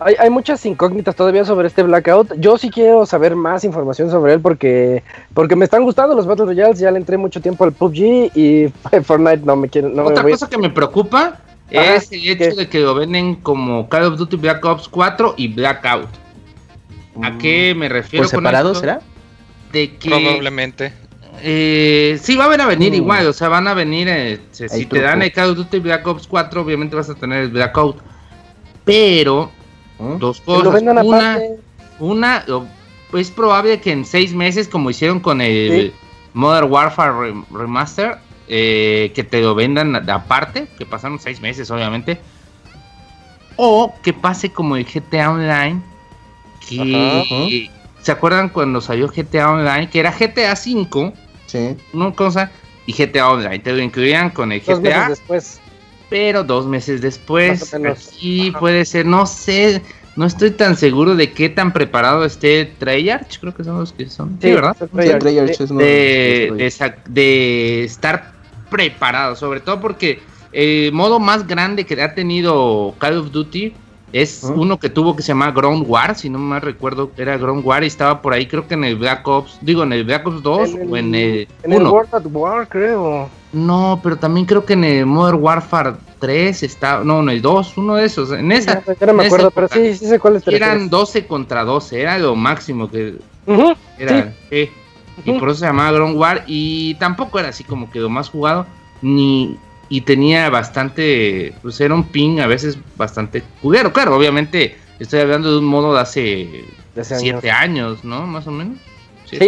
Hay, hay muchas incógnitas todavía sobre este Blackout. Yo sí quiero saber más información sobre él porque, porque me están gustando los Battle Royales. Ya le entré mucho tiempo al PUBG y Fortnite no me quiere. No me Otra voy- cosa que me preocupa Ajá, es el hecho de que lo venden como Call of Duty Black Ops 4 y Blackout. ¿A qué me refiero ¿Por con separado esto? será? De que Probablemente. eh, sí van a venir Mm. igual, o sea, van a venir eh, si, te dan el Call of Duty Black Ops 4, obviamente vas a tener el Blackout. Pero ¿Mm? dos cosas, una una, es probable que en seis meses, como hicieron con el Sí. Modern Warfare Re- Remaster, eh, que te lo vendan aparte, que pasaron seis meses, obviamente. O que pase como el GTA Online, que ¿se acuerdan cuando salió GTA Online? Que era GTA 5, Sí. una cosa, y GTA Online, te lo incluían con el Dos meses GTA, después. pero dos meses después, Ajá. puede ser, no sé, no estoy tan seguro de qué tan preparado esté Treyarch, creo que son los que son, sí, ¿verdad? Sí, Treyarch. De, de de, de estar preparado, sobre todo porque el modo más grande que ha tenido Call of Duty es ¿Ah? uno que tuvo que se llama Ground War, si no me recuerdo, era Ground War y estaba por ahí, creo que en el Black Ops, digo, en el Black Ops 2 o en el en el 1. World at War, creo. No, pero también creo que en el Modern Warfare 3 está, no, en el 2, uno de esos, en esa. Ya, ya no me en esa acuerdo, pero época. sí, sí sé cuál es. Eran 12 contra 12, era lo máximo que Ujú, era. sí. Y por eso se llamaba Ground War. Y tampoco era así como que lo más jugado. Ni. Y tenía bastante. Pues era un ping a veces bastante juguero. Claro, obviamente estoy hablando de un modo de hace de hace años. 7 años, ¿no? Más o menos. Sí,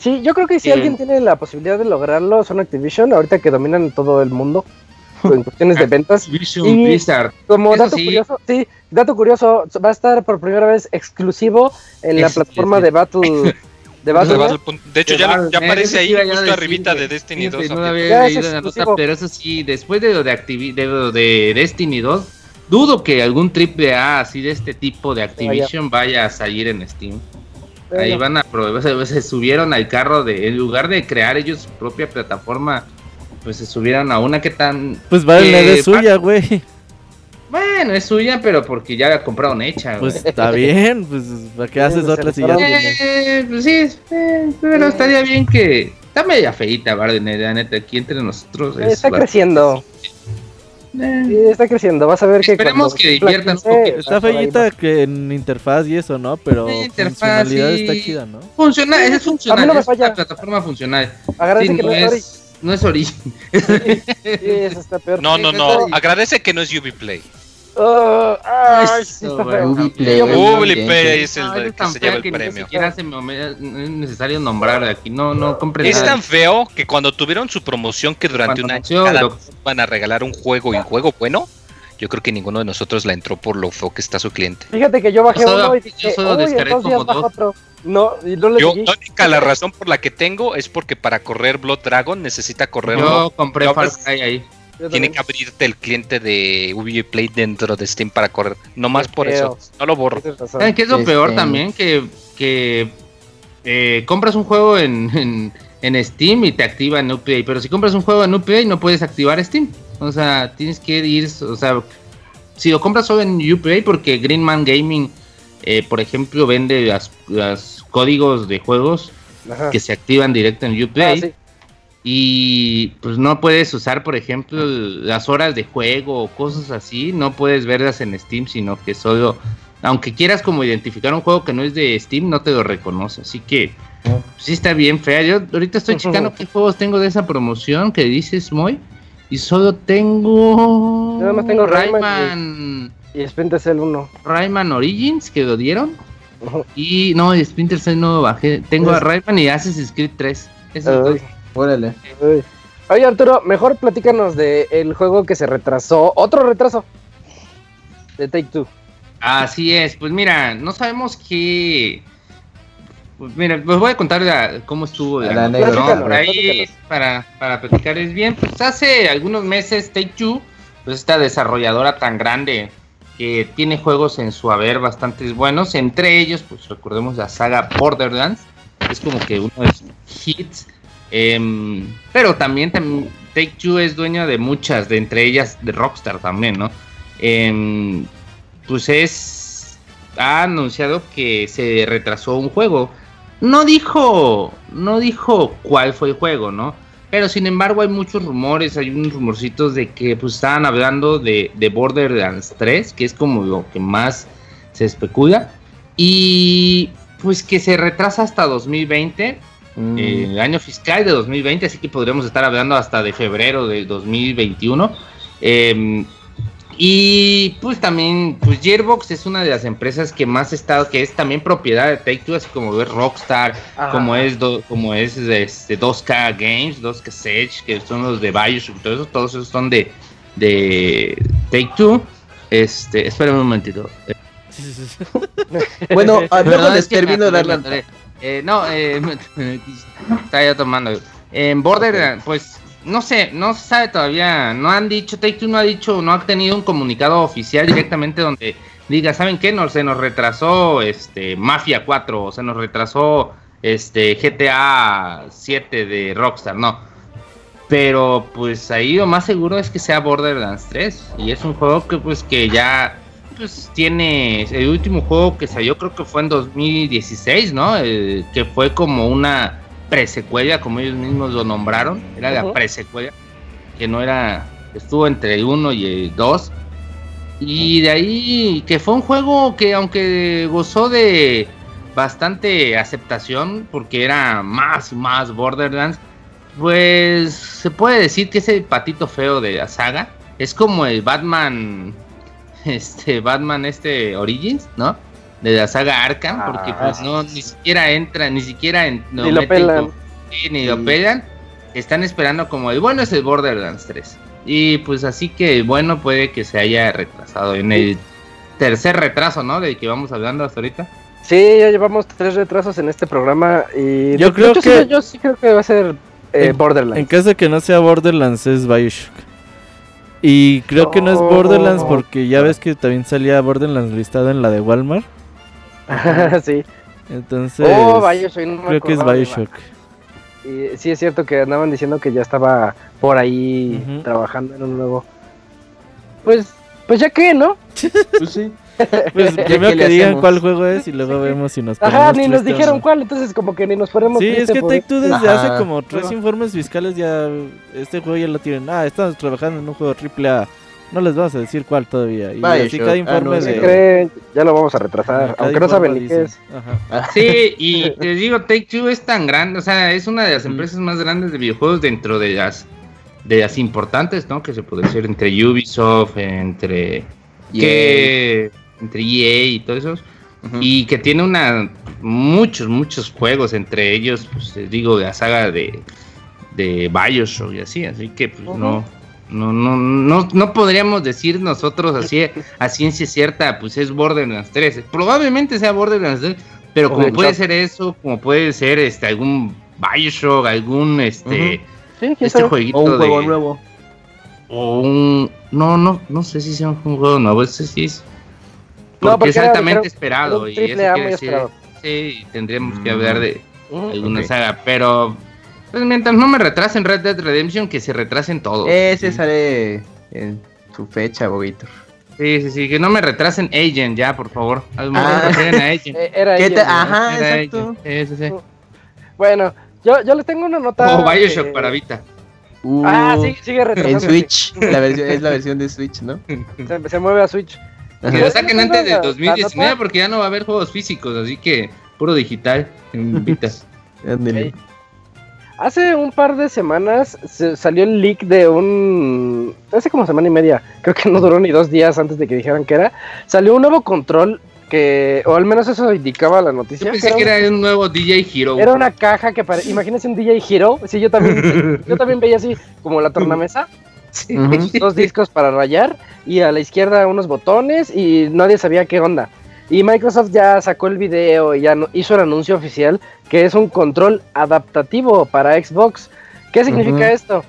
sí, yo creo que si Sí. alguien tiene la posibilidad de lograrlo son Activision, ahorita que dominan todo el mundo. en cuestiones de ventas. Y- Blizzard. Como Eso dato sí. curioso, sí, dato curioso, va a estar por primera vez exclusivo en la plataforma de Battle de De, Battle. De hecho, ya, aparece ahí justo decir, arribita de Destiny Fíjate, 2. no aunque- había Ya es leído la nota, exclusivo. pero eso sí, después de lo de, Activi- de, lo de Destiny 2, dudo que algún triple A así de este tipo de Activision vaya a salir en Steam. Ahí van a probar, se, se subieron al carro de, en lugar de crear ellos su propia plataforma, pues se subieron a una que tan, Pues vale, Eh, de suya, güey. Bueno, es suya, pero porque ya la compraron hecha. Pues güey. está bien, pues ¿para qué haces otra si ya? Eh, pues sí, eh, pero estaría bien que, está media feita, Barden, la neta, aquí entre nosotros. es está creciendo, Eh, sí, está creciendo, vas a ver que Esperemos que diviertan un 15, poquito. Está fellita que en interfaz y eso, ¿no? Pero interfaz, funcionalidad sí. está chida, ¿no? Funciona, es A funcional, mí no me es falla. una plataforma funcional. va. Agradece Sí, que no, no es Ori. es, no es origen. Sí, eso está peor. No, no, no. Agradece que no es Ubiplay. Ah, ay, sí está feo. Ubiplay, Yo-. Ubiplay es el de- es que tan se lleva el que Ni premio. siquiera se me, no es necesario nombrar aquí, no, no compré Es nada. tan feo que cuando tuvieron su promoción que durante Cuando un año anunció cada lo- mes van a regalar un juego y un juego bueno, yo creo que ninguno de nosotros la entró por lo feo que está su cliente. Fíjate que yo bajé Yo solo- uno y yo dije, solo uy, en descargué dos días como bajo dos. otro. No, y no le Yo, la única la razón por la que tengo es porque para correr Blood Dragon necesita correr Yo compré Far Cry ahí. Tiene que abrirte el cliente de Ubiplay dentro de Steam para correr. No más por eso. No lo borro. ¿Saben qué es lo Este- peor también? Que, que eh, compras un juego en, en, en Steam y te activa en Uplay, pero si compras un juego en Uplay no puedes activar Steam. O sea, tienes que ir, o sea, si lo compras solo en Uplay, porque Greenman Gaming, eh, por ejemplo, vende las, las códigos de juegos Ajá. que se activan directo en Uplay. Ah, sí. Y pues no puedes usar, por ejemplo, las horas de juego o cosas así, no puedes verlas en Steam, sino que solo, aunque quieras como identificar un juego que no es de Steam, no te lo reconoce. Así que pues, sí está bien fea. Yo ahorita estoy checando qué juegos tengo de esa promoción que dices, Moy, y solo tengo... Nada más tengo Rayman Rayman, Y Splinter Cell 1. Rayman Origins que lo dieron. Y no, y Splinter Cell no bajé. Tengo a Rayman y Assassin's Creed 3. Esos dos. Ay, Órale. ay. Oye Arturo, mejor platícanos de el juego que se retrasó. Otro retraso. De Take Two. Así es, pues mira, no sabemos qué. Pues mira, les voy a contar la- cómo estuvo la, La anécdota. ¿no? Por ahí, para, para platicarles bien, pues hace algunos meses Take Two, pues esta desarrolladora tan grande que tiene juegos en su haber bastante buenos, entre ellos, pues recordemos la saga Borderlands, es como que uno de sus hits. em, pero también, tam- Take Two es dueño de muchas, de entre ellas de Rockstar también, ¿no? Em, pues es ha anunciado que se retrasó un juego. No dijo, no dijo cuál fue el juego, ¿no? Pero sin embargo hay muchos rumores, hay unos rumorcitos de que pues estaban hablando de, de Borderlands 3, que es como lo que más se especula. Y pues que se retrasa hasta 2020, Mm. eh, el año fiscal de 2020, así que podríamos estar hablando hasta de febrero del 2021. Eh, y pues también, pues Gearbox es una de las empresas que más está, que es también propiedad de Take Two, así como es Rockstar, Ah. como es do- como es este, 2K Games, 2K Sage, que son los de Bioshock, todo eso, todos esos son de, de Take Two. Este, espérame un momentito. Bueno, ah, luego Perdón, les termino de dar la... Eh, no, eh, estaba ya tomando. En Borderlands, pues no sé, no se sabe todavía, no han dicho, Take Two no ha dicho, no ha tenido un comunicado oficial directamente donde diga, ¿saben qué? No, se nos retrasó este Mafia 4, o se nos retrasó este GTA 7 de Rockstar, no. Pero pues ahí lo más seguro es que sea Borderlands 3 y es un juego que pues que ya pues tiene el último juego que salió creo que fue en 2016, ¿no? Eh, que fue como una presecuela, como ellos mismos lo nombraron, era la Ujú. presecuela, que no era, estuvo entre el 1 y el 2. Y de ahí que fue un juego que aunque gozó de bastante aceptación porque era más más Borderlands, pues se puede decir que es el patito feo de la saga. Es como el Batman este Batman este Origins, ¿no? De la saga Arkham, Ah, porque pues no ni siquiera entra, ni siquiera en, Ni lo pelan. ni lo pelan. Están esperando como el bueno es el Borderlands 3. Y pues así que bueno, puede que se haya retrasado en el tercer retraso, ¿no? De que vamos hablando hasta ahorita. Sí, ya llevamos tres retrasos en este programa y Yo creo hecho, que- sí, yo sí creo que va a ser eh, En- Borderlands. En caso de que no sea Borderlands es Bioshock. Y creo que no es Borderlands No. porque ya ves que también salía Borderlands listado en la de Walmart. sí. Entonces oh, Bioshock, no creo que es Bioshock. Y sí es cierto que andaban diciendo que ya estaba por ahí trabajando en un nuevo. Pues, pues ya que, ¿no? Pues sí. Pues ¿Ya primero que digan hacemos? cuál juego es y luego vemos si nos Ajá, ni nos dijeron cuál, entonces como que ni nos ponemos Sí, es que por Take Two desde Ajá. hace como tres Ajá. informes fiscales ya este juego ya lo tienen. Ah, estamos trabajando en un juego triple A. No les vamos a decir cuál todavía. Y Bioshock. así cada Ah, informe no, ¿Qué sí. de creen? Ya lo vamos a retrasar, cada aunque no saben ni qué es. Ajá. Sí, y te digo, Take Two es tan grande, o sea, es una de las Mm. empresas más grandes de videojuegos dentro de las de las importantes, ¿no? Que se puede decir entre Ubisoft, entre que entre EA y todo eso, Ujú. y que tiene una muchos muchos juegos entre ellos, pues les digo, la saga de de BioShock y así, así que pues no no, no, no, no podríamos decir nosotros así a ciencia cierta, pues es Borderlands 3. Probablemente sea Borderlands 3, pero como de puede ser eso, como puede ser este algún Bioshock, algún este, Sí, este jueguito O un juego de- nuevo. o un no, no, no sé si sea un juego nuevo, ese sí es No, porque es altamente era- esperado y eso quiere decir, esperado. sí, tendríamos que Mm. hablar de Ujú. alguna saga, pero pues mientras no me retrasen Red Dead Redemption, que se retrasen todos. Ese Sí. sale en su fecha, Boguito. Sí, sí, sí, que no me retrasen Agent ya, por favor. Ah. a Agent. Eh, Era. ¿no? Ajá, Era exacto. Agent. Sí, sí, sí. Bueno, yo, yo les tengo una nota. O Bioshock que- para Vita. Uh, Ah, sí, sigue retrasando. En Switch. La versión, es la versión de Switch, ¿no? Se, se mueve a Switch. Que lo saquen antes de La- la 2019 nota- porque ya no va a haber juegos físicos, así que puro digital en Vita. Ándale. Hace un par de semanas se salió el leak de un. Hace como semana y media. Creo que no duró ni dos días antes de que dijeran que era. Salió un nuevo control que. O al menos eso indicaba la Yo noticia. pensé que que era, un nuevo DJ Hero. era una caja que pare... Imagínense un DJ Hero. Sí, yo también. yo también veía así como la tornamesa. Sí. Dos discos para rayar y a la izquierda unos botones y nadie sabía qué onda. Y Microsoft ya sacó el video y ya no- hizo el anuncio oficial que es un control adaptativo para Xbox. ¿Qué significa esto?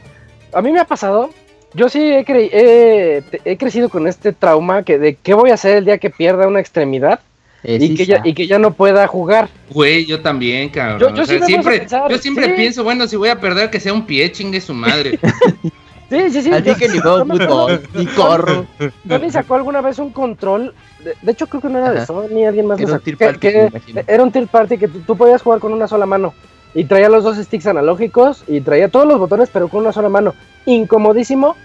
A mí me ha pasado, yo sí he, cre- he- crecido con este trauma que de qué voy a hacer el día que pierda una extremidad Eh, y que, ya, y que ya no pueda jugar. Güey, yo también, cabrón. Yo- yo O sea, sí me puse a siempre, yo siempre sí. pienso, bueno, si voy a perder, que sea un pie, chingue su madre. Sí, sí, sí. Así que ni juego fútbol, ni corro. Sony sacó alguna vez un control. De, de hecho, creo que no era de Ajá. Sony, alguien más Era lo un third party, que era un third party que tú, tú podías jugar con una sola mano. Y traía los dos sticks analógicos y traía todos los botones, pero con una sola mano. Incomodísimo.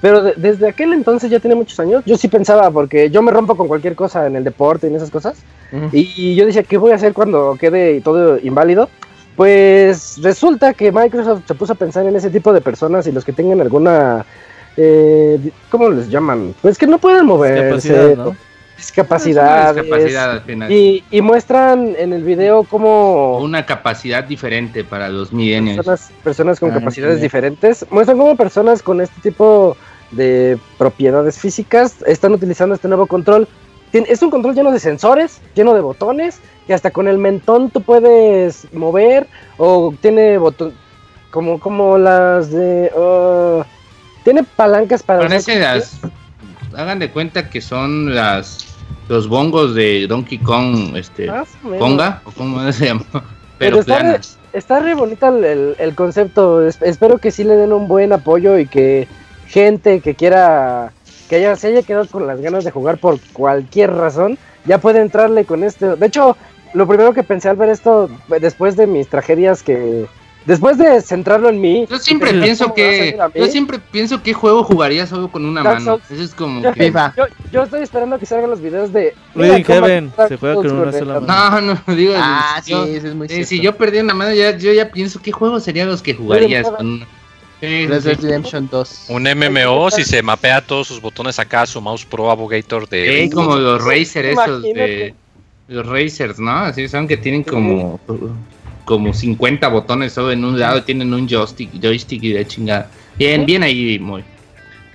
Pero de- desde aquel entonces ya tiene muchos años. Yo sí pensaba, porque yo me rompo con cualquier cosa en el deporte y en esas cosas. Y yo decía, ¿qué voy a hacer cuando quede todo inválido? Pues resulta que Microsoft se puso a pensar en ese tipo de personas y los que tengan alguna... Eh, ¿Cómo les llaman? Pues que no pueden moverse. Discapacidad, ¿no? Discapacidades. discapacidad al final. Y, y muestran en el video cómo Una capacidad diferente para los millennials. personas, personas con Ah, capacidades diferentes, muestran cómo personas con este tipo de propiedades físicas están utilizando este nuevo control. Es un control lleno de sensores, lleno de botones, que hasta con el mentón tú puedes mover, o tiene botón, como, como las de... uh, tiene palancas para... Parece las. Hagan de cuenta que son las. Los bongos de Donkey Kong, este. Conga, o cómo se llama. Pero Pero está re-. Está re bonita el, el- el concepto. Es- espero que sí le den un buen apoyo y que gente que quiera, que haya, se haya quedado con las ganas de jugar por cualquier razón, ya puede entrarle con este. De hecho, lo primero que pensé al ver esto, después de mis tragedias que... Después de centrarlo en mí... Yo siempre ¿cómo pienso que. Yo siempre pienso qué juego jugaría solo con una Dark mano. Souls. Eso es como Yo, que. FIFA. yo- yo estoy esperando que salgan los videos de... Mira se juega con una sola mano. No, no, digo. Ah, sí, eso es muy eh, cierto. si yo perdí una mano, ya, yo ya pienso qué juegos serían los que jugarías con una. Sí, Red Dead. Redemption 2. Un MMO, si se mapea todos sus botones acá, su mouse Pro Abogator de. Como los Razer esos de. Los Racers, ¿no? Así son que tienen como. Como 50 botones solo en un lado y tienen un joystick, joystick y de chingada. Bien, bien ahí, muy.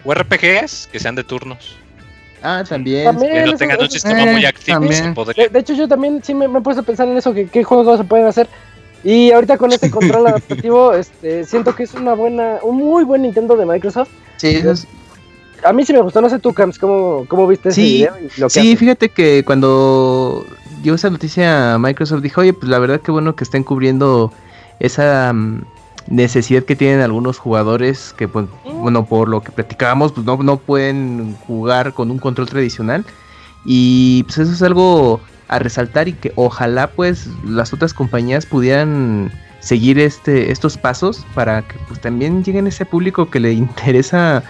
O RPGs que sean de turnos. Ah, también. También. Que no tengan un sistema eh, muy activo. de hecho, yo también sí me, me he puesto a pensar en eso, que qué juegos se pueden hacer. Y ahorita con este control adaptativo, este, siento que es una buena, un muy buen Nintendo de Microsoft. Sí, es- A mí sí me gustó, no sé tú, Camps, cómo, cómo viste ese Sí, video y lo que Sí, hace? fíjate que cuando dio esa noticia Microsoft dijo, oye, pues la verdad que bueno que estén cubriendo esa mm, necesidad que tienen algunos jugadores que, pues, bueno, por lo que platicábamos, pues no, no pueden jugar con un control tradicional. Y pues eso es algo a resaltar y que ojalá pues las otras compañías pudieran seguir este, estos pasos para que pues también lleguen a ese público que le interesa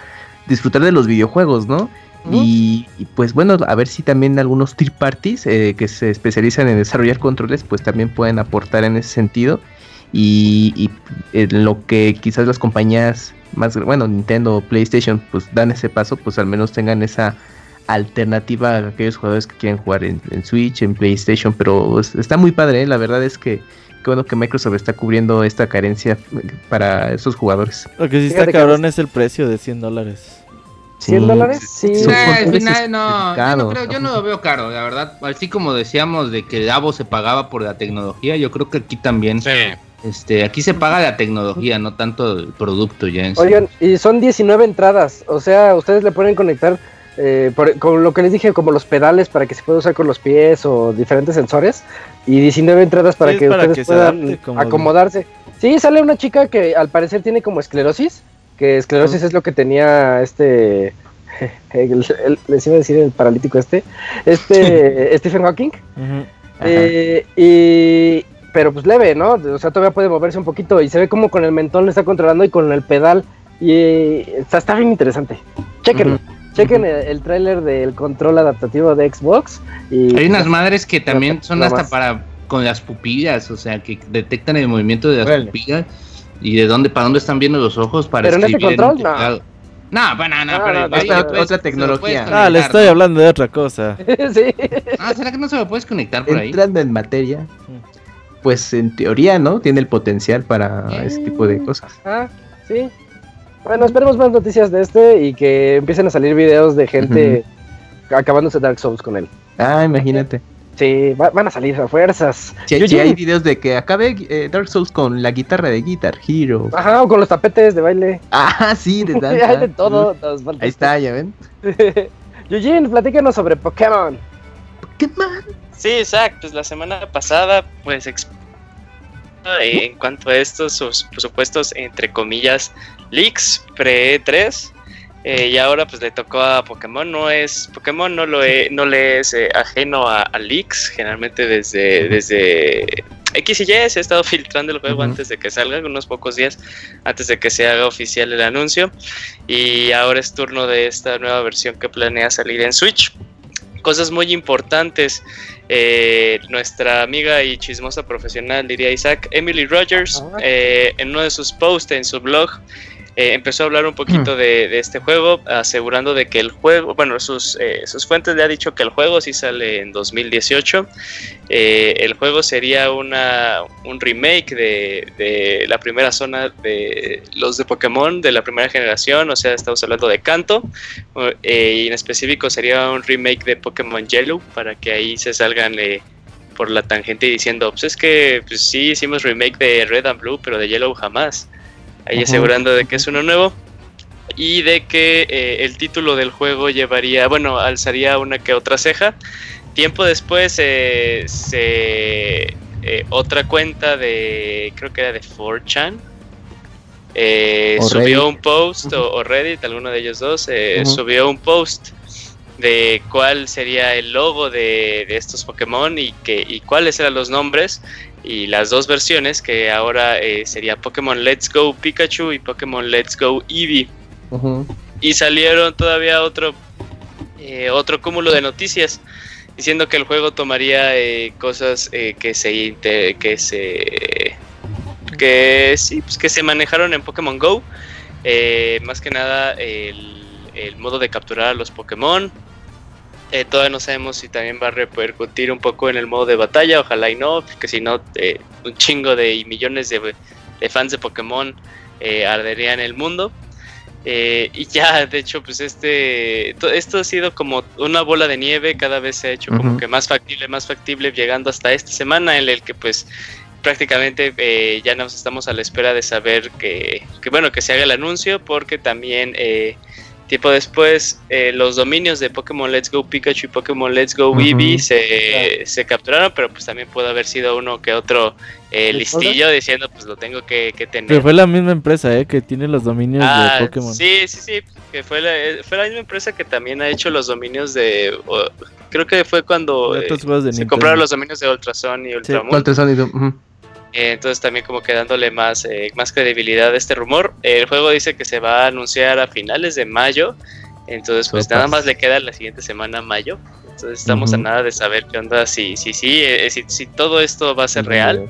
disfrutar de los videojuegos, ¿no? Y, pues bueno, a ver si también algunos third parties eh, que se especializan en desarrollar controles, pues también pueden aportar en ese sentido. Y, y en lo que quizás las compañías más, bueno, Nintendo, PlayStation, pues dan ese paso, pues al menos tengan esa alternativa a aquellos jugadores que quieren jugar en, en Switch, en PlayStation, pero es- está muy padre, ¿eh? la verdad es que qué bueno que Microsoft está cubriendo esta carencia para esos jugadores. Lo que sí Fíjate está que cabrón es el precio de 100 dólares. ¿100 dólares? Sí. Son Eh, al final no, yo no, creo, yo no lo veo caro, la verdad. Así como decíamos de que Davo se pagaba por la tecnología, yo creo que aquí también, Sí. este, aquí se paga la tecnología, no tanto el producto ya en sí. Oigan, y son 19 entradas, o sea, ustedes le pueden conectar eh, por- con lo que les dije, como los pedales para que se pueda usar con los pies o diferentes sensores, y 19 entradas para Sí, que para ustedes que puedan acomodarse. Sí, sale una chica que al parecer tiene como esclerosis, que esclerosis es lo que tenía este, el- el- les iba a decir el paralítico este, este Stephen Hawking. Eh, y pero pues leve, ¿no? O sea, todavía puede moverse un poquito y se ve como con el mentón lo está controlando y con el pedal. Y eh, está, está bien interesante. Chequenlo. Chequen el, el tráiler del control adaptativo de Xbox. Y Hay unas madres que también son hasta más. para con las pupillas, o sea, que detectan el movimiento de las Órale. pupillas y de dónde para dónde están viendo los ojos para Pero en este escribir control, un no. teclado. No, bueno, no, No, pero no, no, otra- otra tecnología. Ah, le estoy ¿no? hablando de otra cosa. sí. Ah, ¿será que no se lo puedes conectar por ahí? Entrando en materia, pues en teoría, ¿no? Tiene el potencial para ese tipo de cosas. Ah, sí. Bueno, esperemos más noticias de este y que empiecen a salir videos de gente acabándose Dark Souls con él. Ah, imagínate. Sí, va- van a salir a fuerzas. Yo- si yo- hay videos de que acabe eh, Dark Souls con la guitarra de Guitar Hero. Ajá, o con los tapetes de baile. Ah, sí, de danza. Hay de todo. nos falta Ahí está, ya ven. Eugene, platícanos sobre Pokémon. ¿Qué más? Sí, Isaac, pues la semana pasada, pues en cuanto a estos supuestos, entre comillas, leaks pre-3, eh, y ahora pues le tocó a Pokémon, no es, Pokémon no, lo e- no le es eh, ajeno a, a leaks, generalmente desde, desde X y Y se ha estado filtrando el juego Ujú. antes de que salga, unos pocos días antes de que se haga oficial el anuncio, y ahora es turno de esta nueva versión que planea salir en Switch. Cosas muy importantes. Eh, nuestra amiga y chismosa profesional, diría Isaac, Emily Rogers, Ah. eh, en uno de sus posts en su blog, eh, empezó a hablar un poquito de, de este juego, asegurando de que el juego, bueno, sus, eh, sus fuentes le ha dicho que el juego sí sale en 2018. Eh, el juego sería una, un remake de, de la primera zona de los de Pokémon de la primera generación, o sea, estamos hablando de Kanto, eh, y en específico sería un remake de Pokémon Yellow, para que ahí se salgan eh, por la tangente diciendo, pues es que pues, sí hicimos remake de Red and Blue, pero de Yellow jamás. Ahí asegurando de que es uno nuevo. Y de que eh, el título del juego llevaría, bueno, alzaría una que otra ceja. Tiempo después eh, se eh, otra cuenta de, creo que era de 4chan, eh, O subió un post, o, o Reddit, alguno de ellos dos, subió un post de cuál sería el logo de, de estos Pokémon y, que, y cuáles eran los nombres y las dos versiones que ahora eh, sería Pokémon Let's Go Pikachu y Pokémon Let's Go Eevee. Y salieron todavía otro eh, otro cúmulo de noticias diciendo que el juego tomaría eh, cosas que se que se que sí pues que se manejaron en Pokémon Go. Más que nada el, el modo de capturar a los Pokémon Eh, todavía no sabemos si también va a repercutir un poco en el modo de batalla ojalá y no porque si no eh, un chingo de millones de, de fans de Pokémon eh, arderían el mundo. Eh, y ya, de hecho, pues este, esto ha sido como una bola de nieve, cada vez se ha hecho como que más factible, más factible, llegando hasta esta semana en el que pues prácticamente eh, ya nos estamos a la espera de saber que, que, bueno, que se haga el anuncio, porque también eh, Tiempo después, eh, los dominios de Pokémon Let's Go Pikachu y Pokémon Let's Go Eevee se, capturaron, pero pues también puede haber sido uno que otro eh, listillo diciendo pues lo tengo que, tener. Pero fue la misma empresa, ¿eh? Que tiene los dominios de ah, Pokémon. Sí, sí, sí, que fue la, eh, fue la misma empresa que también ha hecho los dominios de... creo que fue cuando se compraron los dominios de Ultrason y Ultramoon. y eh, entonces también como que dándole más, eh, más credibilidad a este rumor. El juego dice que se va a anunciar a finales de mayo. Entonces pues nada más le queda la siguiente semana mayo. Entonces estamos a nada de saber qué onda, si si, si, eh, si, si todo esto va a ser real.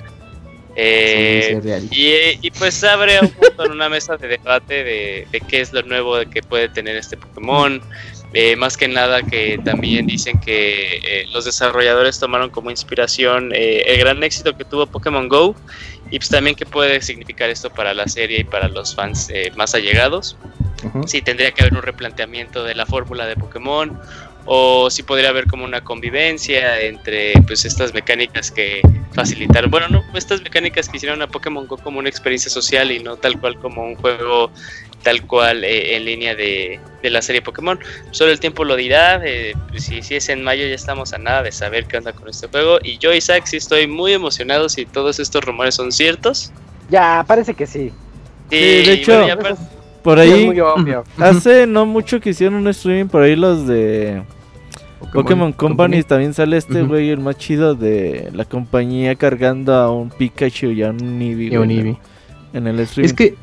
y, y, pues abre un punto en una mesa de debate de, de, qué es lo nuevo que puede tener este Pokémon, eh, más que nada que también dicen que eh, los desarrolladores tomaron como inspiración eh, el gran éxito que tuvo Pokémon Go y pues también qué puede significar esto para la serie y para los fans más allegados. Si tendría que haber un replanteamiento de la fórmula de Pokémon o si podría haber como una convivencia entre pues estas mecánicas que facilitaron, bueno, no, estas mecánicas que hicieron a Pokémon Go como una experiencia social y no tal cual como un juego tal cual eh, en línea de, la serie Pokémon. Solo el tiempo lo dirá. Eh, pues, si, si, es en mayo, ya estamos a nada de saber qué onda con este juego. Y yo, Isaac, sí estoy muy emocionado si todos estos rumores son ciertos. Ya, parece que sí. de hecho, por ahí, hace no mucho que hicieron un streaming por ahí los de Pokémon, Company. También sale este güey, el más chido de la compañía, cargando a un Pikachu y a un Eevee. En el streaming. Es que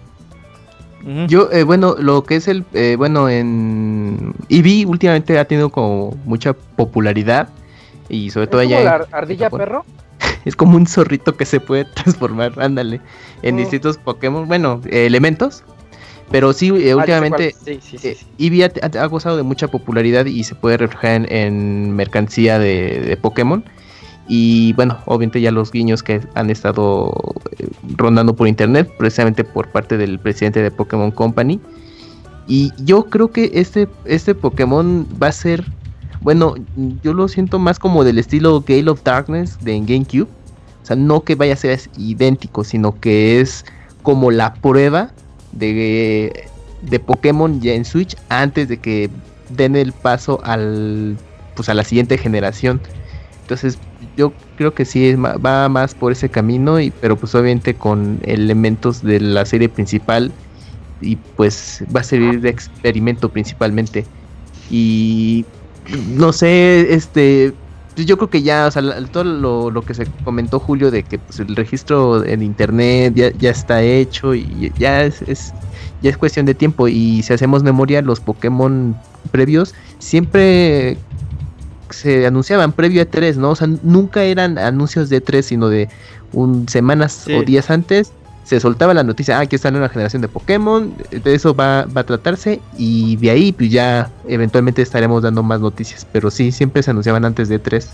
yo, eh, bueno, lo que es el, eh, bueno, en Eevee últimamente ha tenido como mucha popularidad y sobre todo allá... la ardilla perro? es como un zorrito que se puede transformar, ándale, en oh. distintos Pokémon, bueno, elementos. Pero sí, eh, ah, últimamente Eevee ha, gozado de mucha popularidad y se puede reflejar en, mercancía de, de Pokémon. Y bueno, obviamente ya los guiños que han estado eh, rondando por internet, precisamente por parte del presidente de Pokémon Company. Y yo creo que este, este Pokémon va a ser, bueno, yo lo siento más como del estilo Gale of Darkness de GameCube. O sea, no que vaya a ser idéntico, sino que es como la prueba de, de Pokémon ya en Switch antes de que den el paso al, pues a la siguiente generación. Entonces, yo creo que sí va más por ese camino, y, pero pues obviamente con elementos de la serie principal y pues va a servir de experimento principalmente. Y no sé, este, pues, yo creo que ya, o sea, todo lo, que se comentó Julio de que pues, el registro en internet ya, está hecho y ya es, ya es cuestión de tiempo. Y si hacemos memoria, los Pokémon previos siempre se anunciaban previo a 3, ¿no? O sea, nunca eran anuncios de 3, sino de un semanas o días antes se soltaba la noticia, ah, aquí está la nueva generación de Pokémon, de eso va, va, a tratarse y de ahí pues ya eventualmente estaremos dando más noticias, pero sí, siempre se anunciaban antes de 3.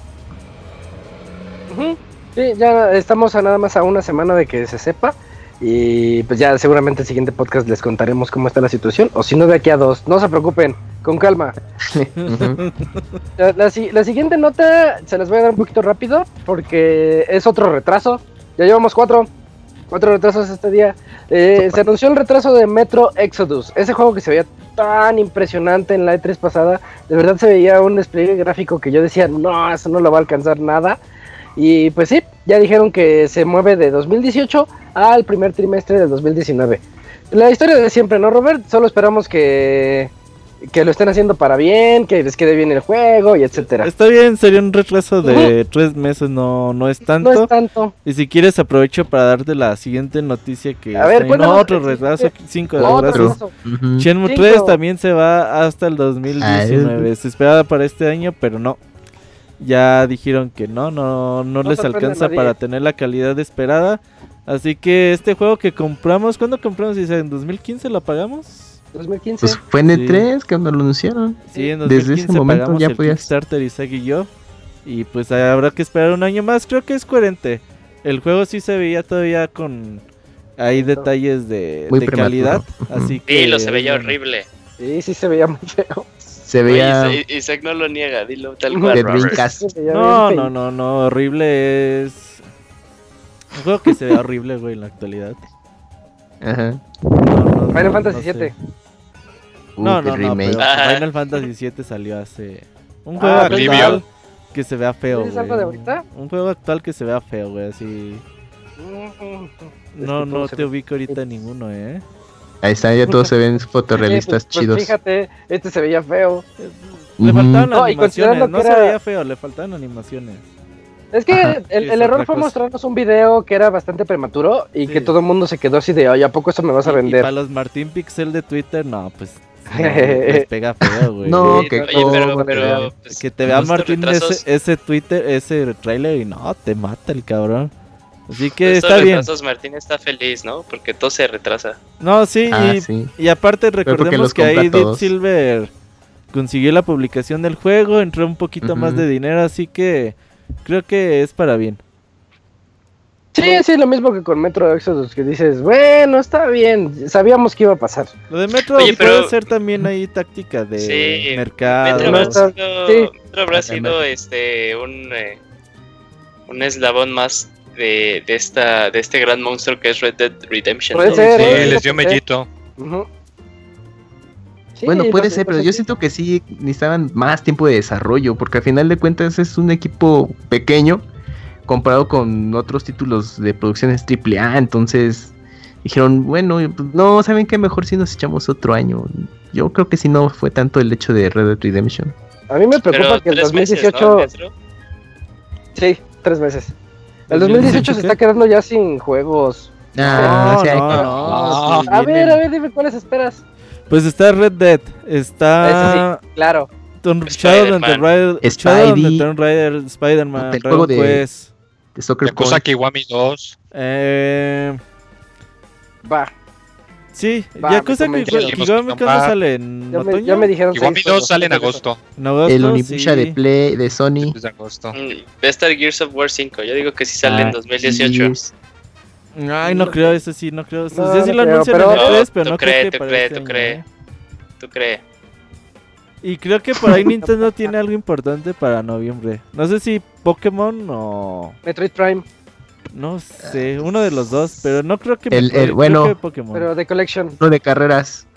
Sí, ya estamos a nada más a una semana de que se sepa y pues ya seguramente el siguiente podcast les contaremos cómo está la situación. O si no, de aquí a dos. No se preocupen, con calma. la, siguiente nota se las voy a dar un poquito rápido porque es otro retraso. Ya llevamos cuatro. Cuatro retrasos este día. Eh, se anunció el retraso de Metro Exodus. Ese juego que se veía tan impresionante en la E3 pasada. De verdad se veía un despliegue gráfico que yo decía, no, eso no lo va a alcanzar nada. Y pues sí, ya dijeron que se mueve de 2018 al primer trimestre del 2019. La historia de siempre, ¿no, Robert? Solo esperamos que, que lo estén haciendo para bien, que les quede bien el juego y etcétera. Está bien, sería un retraso de tres meses, no, no es tanto. No es tanto. Y si quieres aprovecho para darte la siguiente noticia que a ver, no, otro retraso, 5 de retraso. Shenmue 3 también se va hasta el 2019. Se esperaba para este año, pero no. Ya dijeron que no, no, no, les alcanza para tener la calidad esperada. Así que este juego que compramos, ¿cuándo compramos? Dice, ¿en 2015 lo pagamos? 2015. Pues fue en el 3 cuando lo anunciaron. Sí, en 2015 Desde ese momento ya podías... Kickstarter Isaac y yo. Y pues habrá que esperar un año más, creo que es coherente. El juego sí se veía todavía con, hay detalles de, Muy de prematuro. calidad. Así que. Dilo, se veía horrible. Sí, sí se veía muy feo. Se veía Oye, Isaac- no lo niega, dilo tal cual. No, no, no, no, horrible es. Un juego que se ve horrible, güey, en la actualidad. Ajá. No, no, Final no, Fantasy no sé. Uh, No, no, no, pero. Final Fantasy VII salió hace... Un Ah, juego actual Oblivion. que se vea feo, ¿Dices algo de ahorita? Un juego actual que se vea feo, güey, así... No, no te ubico ahorita ninguno, ¿eh? Ahí está, ya todos se ven fotorrealistas pues, pues, chidos. fíjate, este se veía feo. Le faltaban No, animaciones, no se veía feo, le faltaban animaciones. Es que Ajá, el, es el error fue cosa. mostrarnos un video que era bastante prematuro y Sí. que todo el mundo se quedó así de, oye, ¿a poco eso me vas a Y- Y, vender? para los Martín Pixel de Twitter, no, pues... les pega feo, güey. No, Sí, que oye, pero, cómo, pero pues, Que te vea Martín retrasos- ese, ese Twitter, ese trailer y no, te mata el cabrón. Así que estos está bien. Martín está feliz, ¿no? Porque todo se retrasa. No, sí, Ah, y, sí. y aparte recordemos que ahí Deep. Silver consiguió la publicación del juego, entró un poquito más de dinero, así que creo que es para bien. Sí, sí, lo mismo que con Metro Exodus, que dices, bueno, está bien, sabíamos que iba a pasar. Lo de Metro Oye, puede ser también ahí táctica de Sí, mercado. Metro habrá sido, sí. Metro habrá sido, este un eh, un eslabón más de, de esta de este gran monstruo que es Red Dead Redemption. Puede ¿no? ser, Sí, ¿eh? les dio mellito. Sí, Bueno, puede ser, pero yo siento que sí necesitaban más tiempo de desarrollo, porque al final de cuentas es un equipo pequeño comparado con otros títulos de producciones AAA, entonces dijeron, bueno, pues, no, ¿saben qué? Mejor si nos echamos otro año. Yo creo que si no fue tanto el hecho de Red Dead Redemption. A mí me preocupa Pero que el tres meses, 2018... ¿no? Metro? Sí, tres meses. El 2018 2018 se está quedando ya sin juegos. Ah, no, sí, hay no, no, sí, A ver, a ver, dime cuáles esperas. Pues está Red Dead, está Claro. Shadow the Spider-Man. Rider, Shadow the Spidey. Tomb Raider, Spider-Man, de- de Soccer Yakuza Punch. Kiwami 2. eh, Va. sí, Va, Yakuza me que convencieron. Kiwami cuándo sale en Ya me, otoño, ya me dijeron Kiwami seis 2 juegos. sale en agosto. en agosto, El Onimusha sí. de Play, de Sony. Es de agosto. Mm, Va a estar Gears of War 5. Yo digo que sí sale Ah, en 2018. Gears. Ay, no creo, eso sí, no creo. No, sí, sí no lo creo, anuncian pero- en el 3, pero no cree, creo que tú cree, tú cree. ¿eh? ¿Tú crees? Y creo que por ahí Nintendo tiene algo importante para noviembre. No sé si Pokémon o... Metroid Prime, No sé, uno de los dos, pero no creo que... El- Metroid, el- creo bueno. que Pokémon. pero de Collection. Uno de carreras.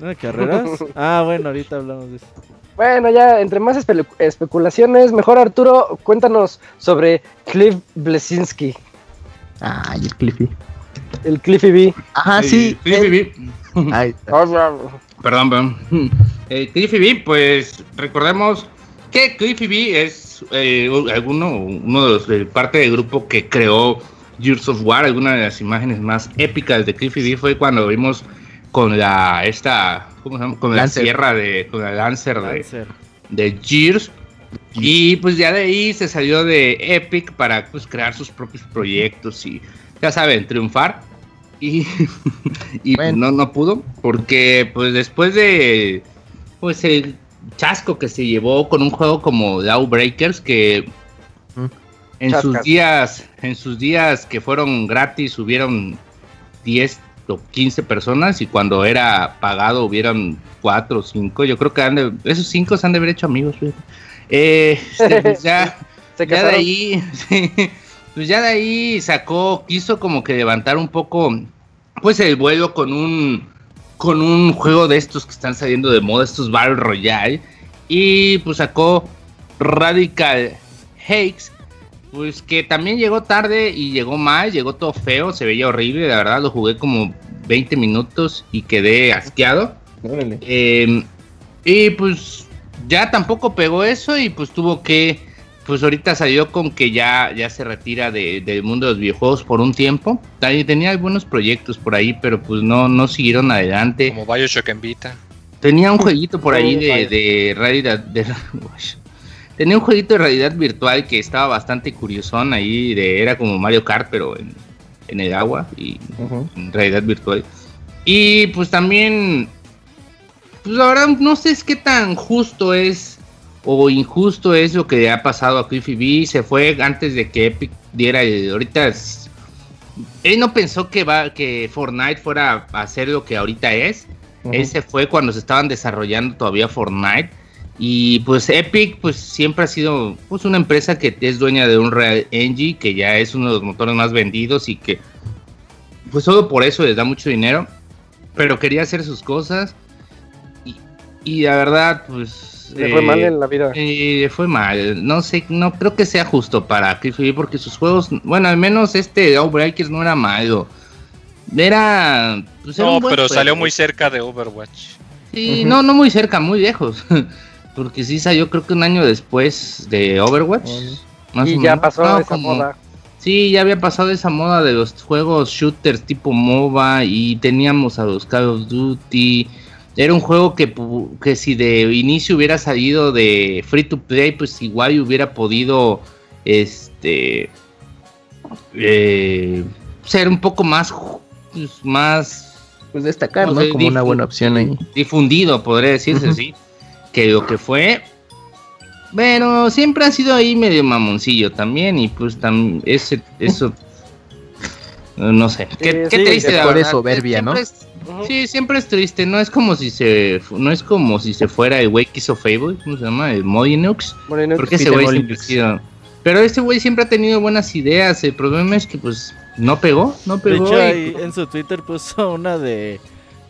¿No de carreras? Ah, bueno, ahorita hablamos de eso. Bueno, ya entre más espe- especulaciones, mejor Arturo, cuéntanos sobre Cliff Blesinski, Ay, el Cliffy. el Cliffy B. Ajá, sí. Cliffy él- B. Ay, Perdón, perdón. Eh, Cliffy B, pues recordemos que Cliffy B es eh, alguno, uno de los de parte del grupo que creó Gears of War. Alguna de las imágenes más épicas de Cliffy B fue cuando vimos con la esta, ¿cómo se llama? Con la sierra de, con la Lancer de, Lancer. de Gears. Y pues ya de ahí se salió de Epic para pues crear sus propios proyectos y ya saben, triunfar. Y, y Bueno. no, no pudo porque pues después de pues el chasco que se llevó con un juego como Breakers que Mm. en Chascas. sus días en sus días que fueron gratis hubieron 10 o 15 personas y cuando era pagado hubieran 4 o 5 yo creo que han de- esos 5 se han de haber hecho amigos. Eh, este, pues ya Se ya de ahí, sí, pues ya de ahí sacó, quiso como que levantar un poco, pues el vuelo con un, con un juego de estos que están saliendo de moda, estos Battle Royale, y pues sacó Radical Hakes, pues que también llegó tarde y llegó mal, llegó todo feo, se veía horrible, la verdad, lo jugué como 20 minutos y quedé asqueado. Eh, y pues ya tampoco pegó eso y pues tuvo que, pues ahorita salió con que ya, ya se retira de- del mundo de los videojuegos por un tiempo. Tenía algunos proyectos por ahí, pero pues no, no siguieron adelante. Como Bioshock en Vita. Tenía un jueguito por ahí Oh, de, realidad. de- tenía un jueguito de realidad virtual que estaba bastante curiosón ahí. De, era como Mario Kart, pero en, en el agua y en realidad virtual. Y pues también. Pues verdad, no sé es qué tan justo es o injusto es lo que le ha pasado a Cliffy B. Se fue antes de que Epic diera el. Ahorita es- él no pensó que va que Fortnite fuera a ser lo que ahorita es. Ese fue cuando se estaban desarrollando todavía Fortnite. Y pues Epic pues siempre ha sido pues una empresa que es dueña de un Real Engine, que ya es uno de los motores más vendidos y que pues solo por eso les da mucho dinero. Pero quería hacer sus cosas. Y, y la verdad, pues. Le fue mal en la vida. Eh, le fue mal. No sé, no creo que sea justo para Clifford porque sus juegos. Bueno, al menos este Outbreakers no era malo. Era. Pues, era No, un buen pero juego. salió muy cerca de Overwatch. Sí, no, no muy cerca, muy lejos. Porque sí salió creo que un año después de Overwatch. más Y o ya menos. pasó No, esa como- moda. Sí, ya había pasado esa moda de los juegos shooters tipo MOBA y teníamos a los Call of Duty. Era un juego que, que si de inicio hubiera salido de free to play, pues igual hubiera podido este eh, ser un poco más pues, más Pues destacar, No Como una buena opción ahí. difundido, podría decirse así, que lo que fue. Pero siempre ha sido ahí medio mamoncillo también y pues también ese eso no sé, qué, Sí, qué sí, la por verdad. soberbia, ¿no? Es-. Sí, siempre es triste, no es como si se no es como si se fuera el güey que hizo Fable, ¿cómo se llama? El Molyneux. porque ese güey siempre ha sido Pero este güey siempre ha tenido buenas ideas, el problema es que pues no pegó, no De pegó. hecho, y- ahí en su Twitter puso una de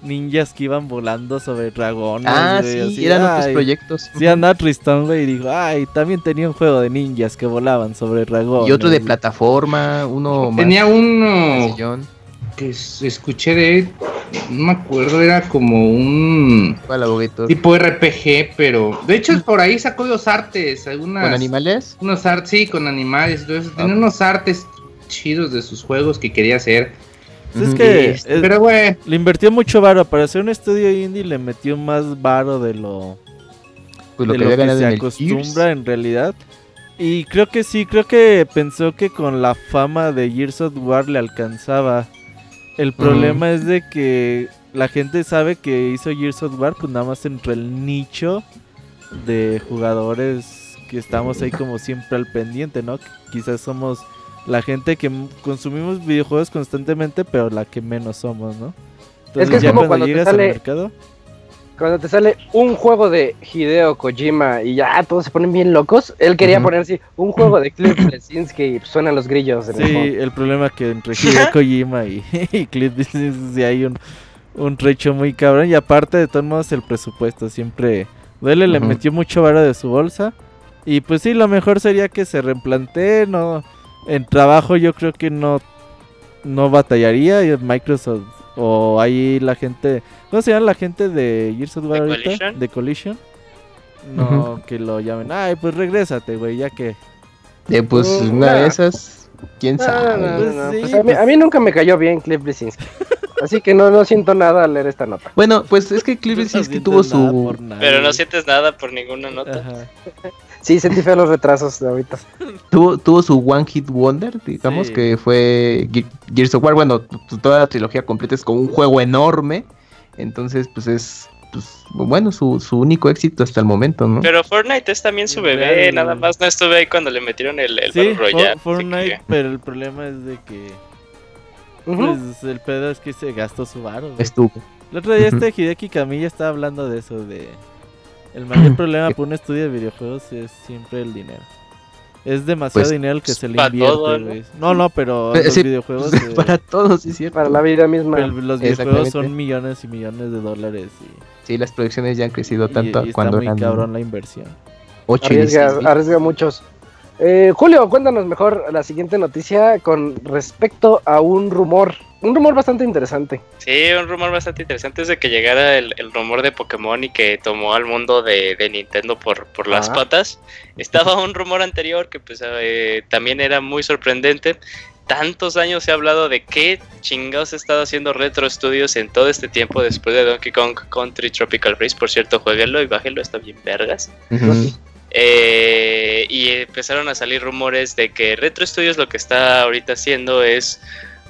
ninjas que iban volando sobre dragones. Ah, güey, sí, así, eran otros proyectos. Sí, andaba tristón, güey, y dijo, ay, también tenía un juego de ninjas que volaban sobre dragones. Y otro de plataforma, uno más Tenía uno sencillón. Que escuché de él, no me acuerdo, era como un tipo RPG, pero de hecho por ahí sacó los artes, algunas ¿Con animales? unos artes, sí, con animales, entonces tenía Ah. unos artes chidos de sus juegos que quería hacer. Pues es que Este, es- pero bueno, le invirtió mucho varo para hacer un estudio indie, le metió más varo de lo, Pues lo de que lo que se acostumbra en realidad. Y creo que sí, creo que pensó que con la fama de Gears of War le alcanzaba. El problema es de que la gente sabe que hizo Gears of War, pues nada más entre el nicho de jugadores que estamos ahí como siempre al pendiente, ¿no? Quizás somos la gente que consumimos videojuegos constantemente, pero la que menos somos, ¿no? Entonces, que es ya como cuando cuando te llegas sale- al mercado, Cuando te sale un juego de Hideo Kojima y ya todos se ponen bien locos, él quería Ujú. poner así un juego de Cliff Bleszinski y suenan los grillos en Sí, el problema que entre Hideo Kojima y, y Cliff Bleszinski sí hay un, un trecho muy cabrón. Y aparte, de todos modos, el presupuesto siempre duele. Le metió mucho varo de su bolsa. Y pues sí, lo mejor sería que se replantee. No, en trabajo yo creo que no, no batallaría. y Microsoft o ahí la gente... ¿Cómo se llama la gente de Gears of War ¿De ahorita? Coalition? De Collision. No, que lo llamen. Ay, pues regrésate, güey, ya que... Eh, pues una nah. de esas, quién sabe. Pues sí, pues a, mí, a mí nunca me cayó bien Cliff Bleszinski. Así que no, no siento nada al leer esta nota. Bueno, pues es que Cliff sientes tuvo su Pero no sientes nada por ninguna nota. Ajá. Sí, sentí feo los retrasos de ahorita. tuvo, tuvo su One Hit Wonder, digamos, Sí. que fue Ge- Gears of War. Bueno, toda la trilogía completa es como un juego enorme. Entonces, pues es, pues, bueno, su, su único éxito hasta el momento, ¿no? Pero Fortnite es también su bebé, nada más no estuve ahí cuando le metieron el, el Sí, For- Royale. así Fortnite, que- pero el problema es de que pues, el pedo es que se gastó su varo. Estuvo. El otro día Ujú. este Hideki Kamiya estaba hablando de eso, de el mayor problema para un estudio de videojuegos es siempre el dinero. Es demasiado Pues, dinero el que se le invierte, todo, ¿no? No, no, pero los sí, videojuegos pues, eh, para todos, sí, cierto. Para la vida misma. pero los videojuegos son millones y millones de dólares y, Sí, las producciones ya han crecido y- tanto y está cuando muy eran cabrón la inversión. 8 y Arriesga, 16 mil. arriesga muchos. Eh, Julio, cuéntanos mejor la siguiente noticia con respecto a un rumor. Un rumor bastante interesante. Sí, un rumor bastante interesante es de que llegara el, el rumor de Pokémon y que tomó al mundo de, de Nintendo por, por las Ah. patas. Estaba un rumor anterior que pues eh, también era muy sorprendente. Tantos años se ha hablado de qué chingados ha estado haciendo Retro Studios en todo este tiempo después de Donkey Kong Country Tropical Freeze. Por cierto, jueguenlo y bájenlo, está bien vergas. Eh, y empezaron a salir rumores de que Retro Studios lo que está ahorita haciendo es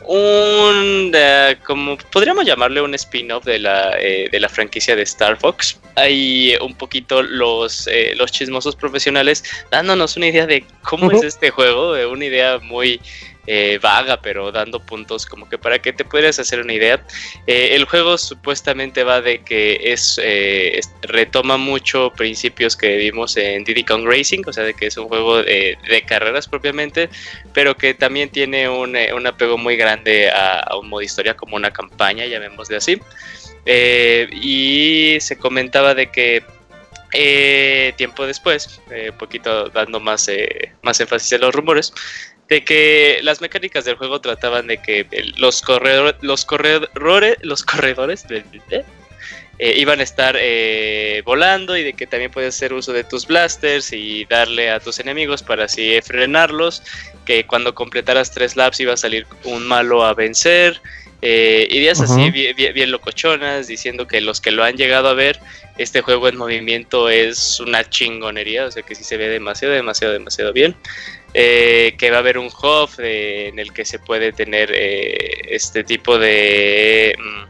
un eh, como podríamos llamarle un spin-off de la eh, de la franquicia de Star Fox. Hay un poquito los eh, los chismosos profesionales dándonos una idea de cómo es este juego eh, una idea muy eh, vaga, pero dando puntos como que para que te puedas hacer una idea. Eh, el juego supuestamente va de que es, eh, retoma mucho principios que vimos en Diddy Kong Racing, o sea, de que es un juego de, carreras propiamente, pero que también tiene un, apego muy grande a, un modo historia como una campaña, llamémosle así. y se comentaba de que tiempo después, un poquito dando más, más énfasis en los rumores, de que las mecánicas del juego trataban de que los corredores, los corredores, los corredores eh, iban a estar eh, volando y de que también puedes hacer uso de tus blasters y darle a tus enemigos para así frenarlos, que cuando completaras tres laps iba a salir un malo a vencer. Eh, ideas así bien, bien, locochonas, diciendo que los que lo han llegado a ver, este juego en movimiento es una chingonería, o sea que sí se ve demasiado, demasiado, demasiado bien. Eh, que va a haber un hub en el que se puede tener eh, este tipo de... Mm,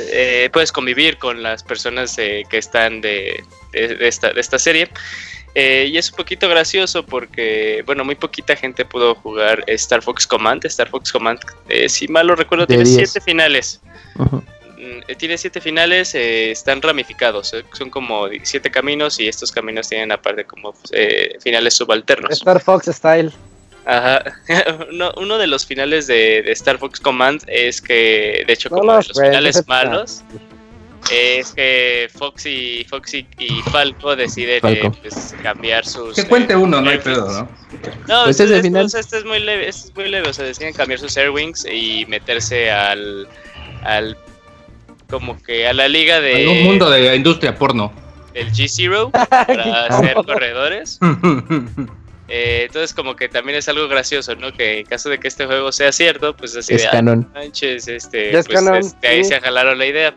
eh, puedes convivir con las personas que están de, esta, de esta serie. y es un poquito gracioso porque, bueno, muy poquita gente pudo jugar Star Fox Command. Star Fox Command, si mal lo recuerdo, tiene siete finales. Mm, tiene siete finales, eh, están ramificados, eh, son como siete caminos y estos caminos tienen aparte como eh, finales subalternos. Star Fox Style. Ajá. uno, de los finales de, Star Fox Command es que, de hecho, como de los finales malos, es que Foxy, Foxy y Falco deciden pues, cambiar sus. Que cuente uno, no hay pedo, ¿no? No, pues este, es, pues, este es muy leve, este es muy leve, o sea, deciden cambiar sus Airwings y meterse al, al como que a la liga de... un mundo de industria porno. El G-Zero para hacer corredores. Eh, entonces como que también es algo gracioso, ¿no? Que en caso de que este juego sea cierto, pues así es de... Ah, canon. Manches, este, pues, este, ahí se jalaron la idea.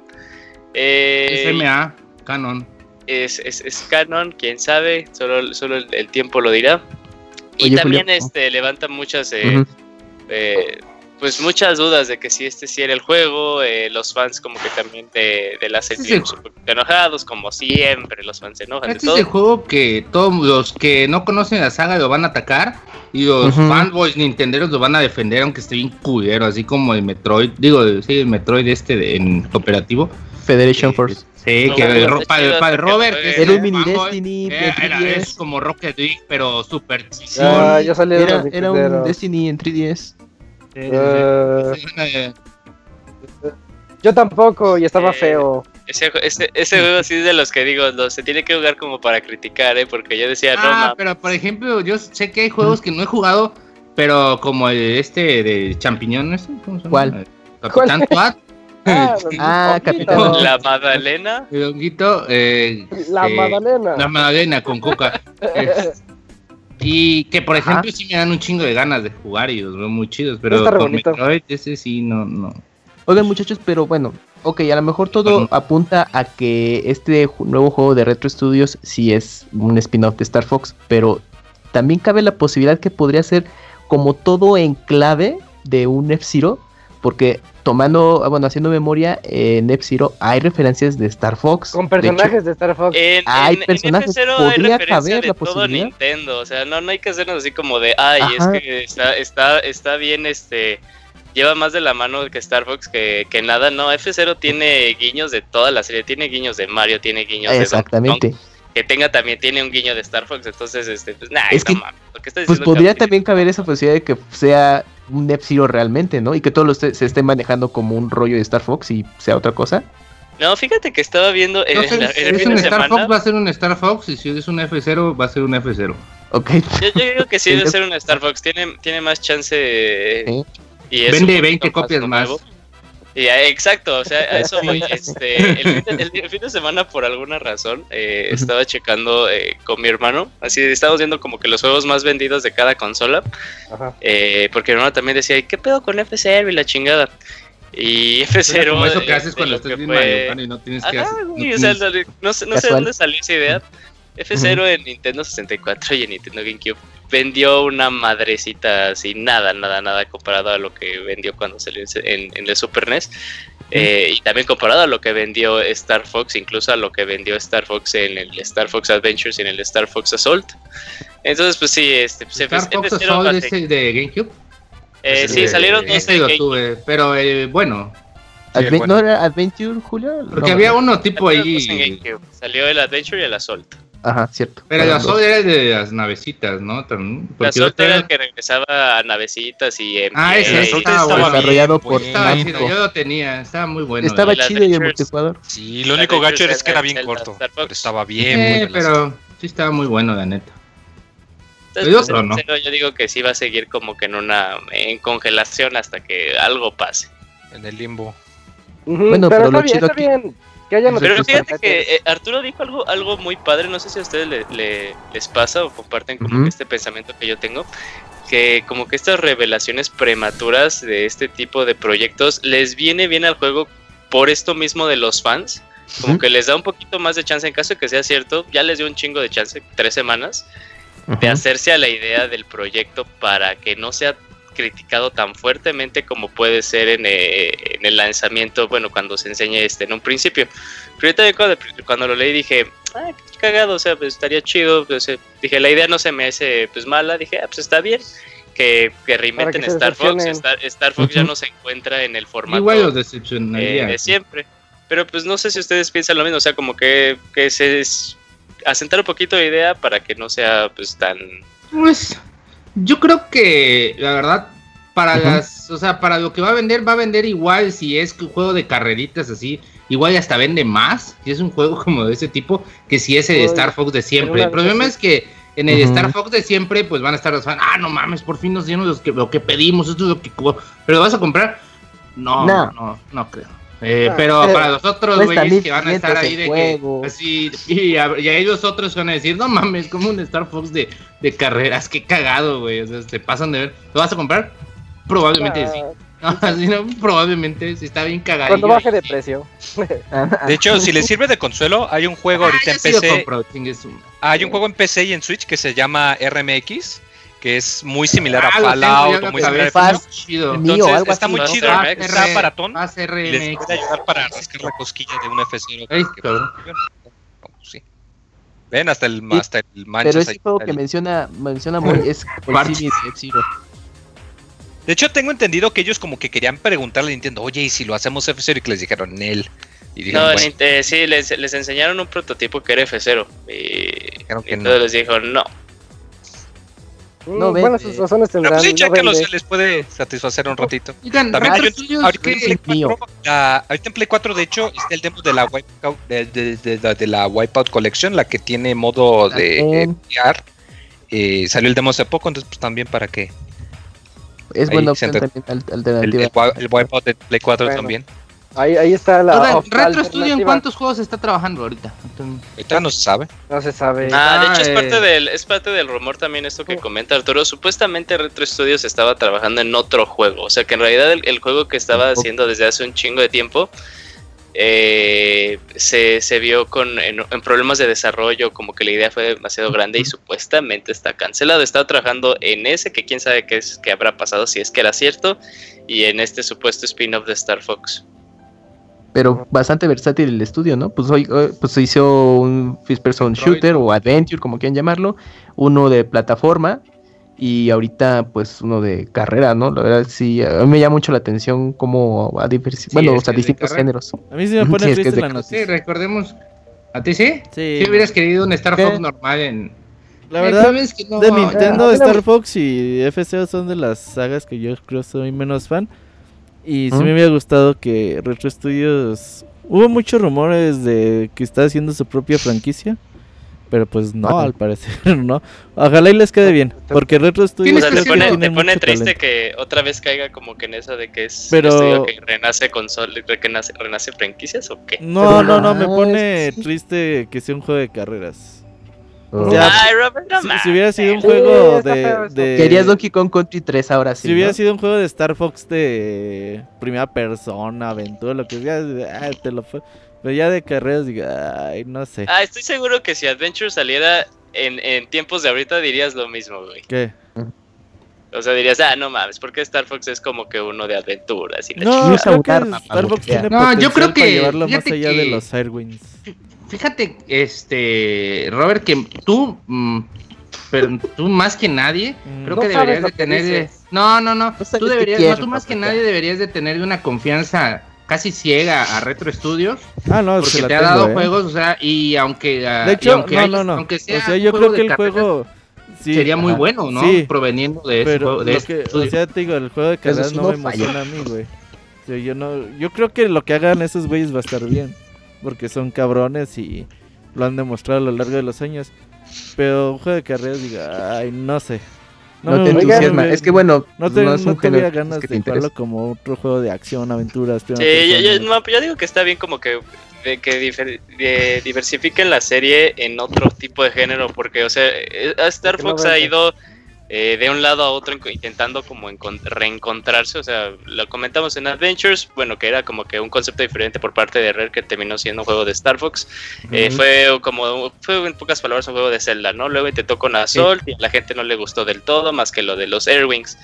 Eh, SMA, canon. Es, es, es, canon, quién sabe, solo, solo el, tiempo lo dirá. Y también este levanta muchas eh, pues muchas dudas de que si este sí era el juego, eh, los fans como que también de, de la serie un poquito enojados, como siempre, los fans se enojan. Este es el juego que todos los que no conocen la saga lo van a atacar y los fanboys nintenderos lo van a defender aunque esté bien culero, así como el Metroid, digo, sí, el Metroid este en cooperativo. Federation Force. Sí, que el, para, el Robert que era un mini Destiny eh, era, es como Rocket League pero super ah, ya era, era un Destiny en 3DS eh, yo tampoco, y estaba eh, feo. Ese, ese, juego así es de los que digo, se tiene que jugar como para criticar, ¿eh? Porque yo decía, ah, no, pero por ejemplo, yo sé que hay juegos que no he jugado, pero como el este de champiñón, ¿cómo se llama? ¿Cuál? Capitán Toad. Ah, ah Capitán. La Magdalena. Eh, la Magdalena. La Magdalena con coca. Y que por ejemplo sí me dan un chingo de ganas de jugar y los veo muy chidos, pero con Metroid ese sí no, no. Oigan muchachos, pero bueno, ok, a lo mejor todo apunta a que este nuevo juego de Retro Studios sí es un spin-off de Star Fox, pero también cabe la posibilidad que podría ser como todo en clave de un F-Zero, porque tomando, ah, bueno, haciendo memoria, en F-Zero hay referencias de Star Fox. Con personajes de, Star Fox. En, hay personajes, en podría caber la todo Nintendo, o sea, no, no hay que hacernos así como de, ay, es que está, está, está bien, este, lleva más de la mano que Star Fox que, que nada, no, F-Zero tiene guiños de toda la serie, tiene guiños de Mario, tiene guiños de Exactamente. Que tenga también tiene un guiño de Star Fox, entonces este pues nah, es que, mames, pues podría también caber esa posibilidad de que sea un F-Zero realmente, ¿no? Y que todo lo se esté manejando como un rollo de Star Fox y sea otra cosa. No, fíjate que estaba viendo. En, es un Star Fox, va a ser un Star Fox. Y si es un F0, va a ser un F0. Ok. Yo, yo digo que sí debe ser un Star Fox. Tiene, tiene más chance. Y Vende 20 copias más. Y, exacto, o sea, eso Este, el, fin de, semana, por alguna razón, eh, estaba checando eh, con mi hermano. Así estábamos viendo como que los juegos más vendidos de cada consola. Eh, porque mi hermano también decía, ¿qué pedo con F0 y la chingada? Y F0. Como eso que haces cuando estás bien y no tienes que hacer. o sea, no, sé, no sé dónde salió esa idea. F0 en Nintendo 64 y en Nintendo GameCube vendió una madrecita así, nada, nada, nada comparado a lo que vendió cuando salió en, el Super NES. Eh, y también comparado a lo que vendió Star Fox, incluso a lo que vendió Star Fox en el Star Fox Adventures y en el Star Fox Assault. Entonces, pues sí, este, pues, ¿Star Fox Assault es el de GameCube? Eh, sí, de- salieron dos de lo Game- tuve, pero eh, bueno, Sí, bueno. ¿No era Adventure, Julio? porque No, había uno tipo en ahí, GameCube. Salió el Adventure y el Assault. Ajá, cierto. pero Assault dos. era de las navecitas, ¿no? También, El porque Assault otro era era- el que regresaba a navecitas y en Ah, ese, y- estaba. Desarrollado bien, por. Estaba Namco. chido, yo lo tenía, estaba muy bueno. Estaba chido y el multijugador. Sí, lo único gacho es que era bien corto. Pero estaba bien, Eh, muy bien pero sí estaba muy bueno, la neta. Entonces, El pues, ¿no? yo digo que sí va a seguir como que en una en congelación hasta que algo pase. en el limbo. Ujú, Bueno, pero, pero está lo bien, chido está que- Pero fíjate que eh, Arturo dijo algo, algo muy padre, no sé si a ustedes le- le- les pasa o comparten como este pensamiento que yo tengo, que como que estas revelaciones prematuras de este tipo de proyectos les viene bien al juego por esto mismo de los fans, como que les da un poquito más de chance en caso de que sea cierto, ya les dio un chingo de chance, tres semanas, de hacerse a la idea del proyecto para que no sea criticado tan fuertemente como puede ser en, eh, en el lanzamiento, bueno, cuando se enseñe este en un principio. Pero yo cuando, cuando lo leí dije, ah, qué cagado, o sea, pues estaría chido, pues, eh, dije, la idea no se me hace pues mala, dije, ah, pues está bien. Que, que reinventen que Star Fox. Star, Star Fox ya no se encuentra en el formato eh, de siempre. Pero pues no sé si ustedes piensan lo mismo, o sea, como que, que se es- asentar un poquito de idea para que no sea pues tan... Pues yo creo que la verdad para las, o sea, para lo que va a vender va a vender igual si es un juego de carreritas así, igual hasta vende más si es un juego como de ese tipo que si es el de Star Fox de siempre. El problema es que en el. Star Fox de siempre pues van a estar los fans, ah, no mames, por fin nos dieron los que, lo que pedimos, esto es lo que pero lo vas a comprar? No. no, no creo. Eh, Ah, pero pero para los otros güeyes que van a estar 1500 ahí de juego. que así y, a- y ahí los otros van a decir, no mames, como un Star Fox de, de carreras, qué cagado, güey. O sea, te pasan de ver. ¿Lo vas a comprar? Probablemente sí. Ah, No, así no, probablemente sí está bien cagado. Cuando baje de precio. De hecho, si les sirve de consuelo, hay un juego ahorita en PC. Hay un juego en PC y en Switch que se llama RMX, que es muy similar a Fallout, muy similar a Fast. chido. Entonces está muy chido, está baratón y les puede ayudar para rascar la cosquilla de un F0. Ay, que- cabrón. No, sí. Ven, hasta el, hasta el Pero ese juego que menciona, menciona muy es por Parches. sí mismo, F-Zero. De hecho, tengo entendido que ellos como que querían preguntarle a Nintendo, oye, ¿y si lo hacemos F0? Y que les dijeron, él. Y dijeron, No, bueno, eh, sí, les, les enseñaron un prototipo que era F0 y, Dijeron que y no. todos les dijo no. No Mm, bueno, vende. sus razones pero tendrán. pues sí, no chéquenlo, vende. se les puede satisfacer un ratito. Oigan, También Studios, ahorita, en. Play mío. 4, la- ahorita en Play 4, de hecho, está el demo de la Wipeout, de, de- de- de- de la Wipeout Collection, la que tiene modo de eh. VR. Eh, salió el demo hace poco, entonces pues también para que Es buena opción también al- el, el, alternativa. el Wipeout de Play 4 Bueno. también. Ahí, ahí está la. Retro Studio, ¿en cuántos juegos está trabajando ahorita? Ahorita no se sabe. No se sabe. Ah, de hecho es parte del es parte del rumor también esto que comenta Arturo. Supuestamente Retro Studios estaba trabajando en otro juego, o sea que en realidad el, el juego que estaba haciendo desde hace un chingo de tiempo eh, se, se vio con en, en problemas de desarrollo, como que la idea fue demasiado grande y supuestamente está cancelado. Estaba trabajando en ese que quién sabe qué es qué habrá pasado si es que era cierto y en este supuesto spin-off de Star Fox. Pero bastante versátil el estudio, ¿no? Pues hoy hoy, pues se hizo un first person shooter o adventure, como quieran llamarlo, uno de plataforma y ahorita pues uno de carrera, ¿no? La verdad sí, a mí me llama mucho la atención cómo va a Sí, bueno, o sea, distintos géneros. A mí sí me pone sí, es que triste es la noticia. Sí, recordemos. ¿A ti sí? Sí. Si hubieras querido un Star ¿Qué? Fox normal en. La Eh, verdad, que no, de Nintendo, Ah, Star Fox y FCO son de las sagas que yo creo soy menos fan. Y sí me había gustado que Retro Studios... Hubo muchos rumores de que está haciendo su propia franquicia. Pero pues no, al parecer no. Ojalá y les quede bien. Porque Retro Studios sea, que te pone, te triste talento. que otra vez caiga como que en esa de que es Pero- estudio que renace console, renace, renace franquicias o qué. No, no, no, me Ah, pone que triste que sea un juego de carreras. Oh. Ya, Ay, Robert, no Si, hubiera sido un juego de, Querías Donkey Kong Country 3 ahora sí. Si hubiera sido un juego de Star Fox de primera persona, aventura, lo que sea, ah, te lo fue. Pero ya de carreras, digo, ay, no sé. Ah, estoy seguro que si Adventure saliera en, en tiempos de ahorita dirías lo mismo, güey. ¿Qué? O sea, dirías, ah, no mames, porque Star Fox es como que uno de aventuras y la No, creo que Star Fox tiene No, yo creo para que- llevarlo más allá de los Airwings. Fíjate, este, Robert, que tú, mm, pero tú más que nadie, Mm. creo No que deberías de tener... de-. No, no, no, sabes tú deberías, quieres, no, tú más que nadie deberías de tener una confianza casi ciega a Retro Studios, Ah, no, porque se la te ha tengo, dado ¿eh? juegos, o sea, y aunque... ah, De y hecho, aunque no, no, no. Aunque sea o sea, yo creo que de el carreras, juego sí, sería muy ajá, bueno, ¿no? Sí, Proveniendo de ese juego, de que, o sea, te digo, el juego de carreras no no me falló. emociona a mí, güey. O sea, yo no, yo creo que lo que hagan esos güeyes va a estar bien, porque son cabrones y lo han demostrado a lo largo de los años. Pero un juego de carreras, diga, ay, no sé. No, te entusiasma. Es que bueno, no, te, no es no un tuviera género ganas que te de jugarlo como otro juego de acción, aventuras. Sí, yo, yo- persona. no, pero yo digo que está bien como que, de que difer- de- diversifiquen la serie en otro tipo de género, porque, o sea, eh, a Star Fox ha ido eh, de un lado a otro en- intentando como encon- reencontrarse, o sea, lo comentamos en Adventures, bueno, que era como que un concepto diferente por parte de Rare que terminó siendo un juego de Star Fox, Eh, fue como, fue en pocas palabras un juego de Zelda, ¿no? Luego intentó con Assault y a la gente no le gustó del todo, más que lo de los Airwings.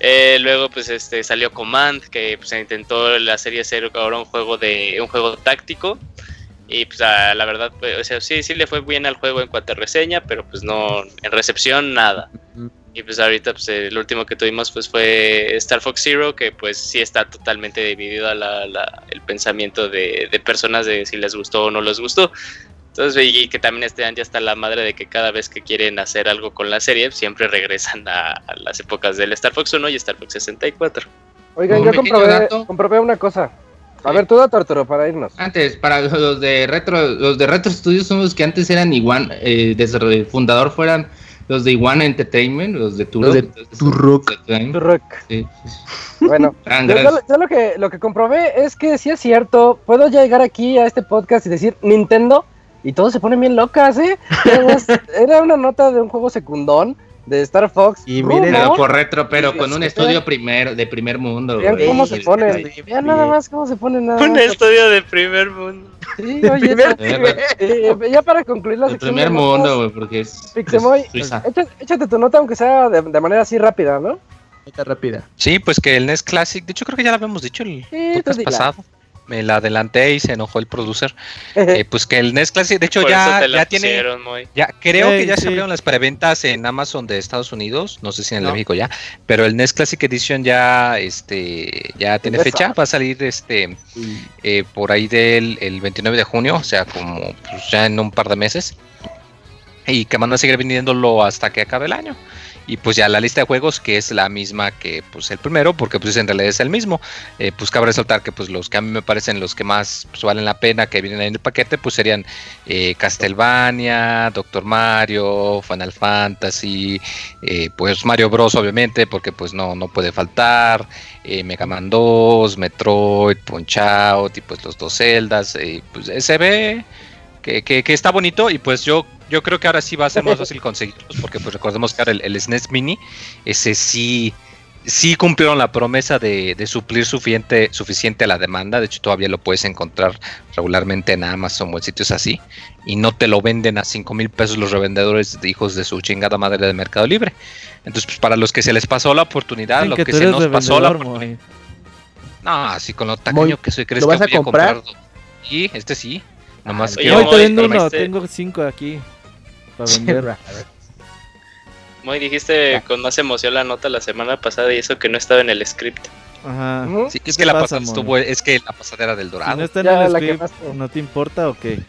Eh, luego pues este salió Command, que pues intentó la serie ser ahora un juego de un juego táctico. Y pues a- la verdad, pues, o sea, sí, sí le fue bien al juego en cuanto a reseña, pero pues no, en recepción nada. Y pues ahorita pues el último que tuvimos pues fue Star Fox Zero, que pues sí está totalmente dividido a la, la- el pensamiento de, de personas de si les gustó o no les gustó. Entonces, y que también este año ya está la madre de que cada vez que quieren hacer algo con la serie, siempre regresan a, a las épocas del Star Fox 1 y Star Fox 64. Oigan, Un yo comprobé, comprobé una cosa. A ver, tú da para irnos. Antes, para los de Retro, los de Retro Studios son los que antes eran Iwan, eh, desde el fundador fueran los de Iwan Entertainment, los de Turok. Los de Turok. Turok. Sí, Bueno, yo, lo- yo lo que lo que comprobé es que sí es cierto, puedo llegar aquí a este podcast y decir Nintendo y todos se ponen bien locas, ¿eh? Era una nota de un juego secundón de Star Fox. Y miren, Pero por retro, pero con un estudio primero, de primer mundo. Vean cómo se ponen. Vean nada más cómo se ponen nada Un estudio de primer mundo. Sí, oye, primer ya- eh, ya para concluir la sección primer mundo, güey, porque es, Pixemoy, échate, échate tu nota aunque sea de, de manera así rápida, ¿no? nota rápida. Sí, pues que el NES Classic, de hecho creo que ya lo habíamos dicho el pasado. Me la adelanté y se enojó el producer. Eh, pues que el NES Classic, de hecho Por ya, ya tiene, muy. ya creo que ya sí. se abrieron las preventas en Amazon de Estados Unidos, no sé si en el de. México ya, pero el NES Classic Edition ya, este, ya tiene fecha, va a salir, este, eh, por ahí del el 29 de junio, o sea, como pues, ya en un par de meses. Y que van a seguir vendiéndolo hasta que acabe el año. Y pues ya la lista de juegos, que es la misma que pues el primero, porque pues en realidad es el mismo. Eh, pues cabe resaltar que pues los que a mí me parecen los que más pues, valen la pena que vienen ahí en el paquete, pues serían eh, Castlevania, Doctor Mario, Final Fantasy, eh, pues Mario Bros obviamente, porque pues no, no puede faltar, Mega Man 2, Metroid, Punch Out y pues los dos Zeldas, pues se ve que, que- que está bonito y pues yo, yo creo que ahora sí va a ser más fácil conseguirlos, porque pues recordemos que ahora el, el SNES Mini, ese sí, sí cumplieron la promesa de, de suplir suficiente, suficiente a la demanda, de hecho todavía lo puedes encontrar regularmente en Amazon o en sitios así, y no te lo venden a 5 mil pesos los revendedores de hijos de su chingada madre de Mercado Libre. Entonces, pues para los que se les pasó la oportunidad, lo que que, se nos pasó la oportunidad. No, así con lo tacaño que soy, ¿crees ¿lo que vas a voy a comprar? Sí, este sí. Nomás que vendo pero uno, este- tengo cinco aquí. Para vender. Muy dijiste con más emoción la nota la semana pasada y eso que no estaba en el script. Ajá. Ujú. Sí, ¿Qué es que la pasa, pasada estuvo, es que la pasada era del Si dorado. no está en Ya el script. ¿no te importa o qué?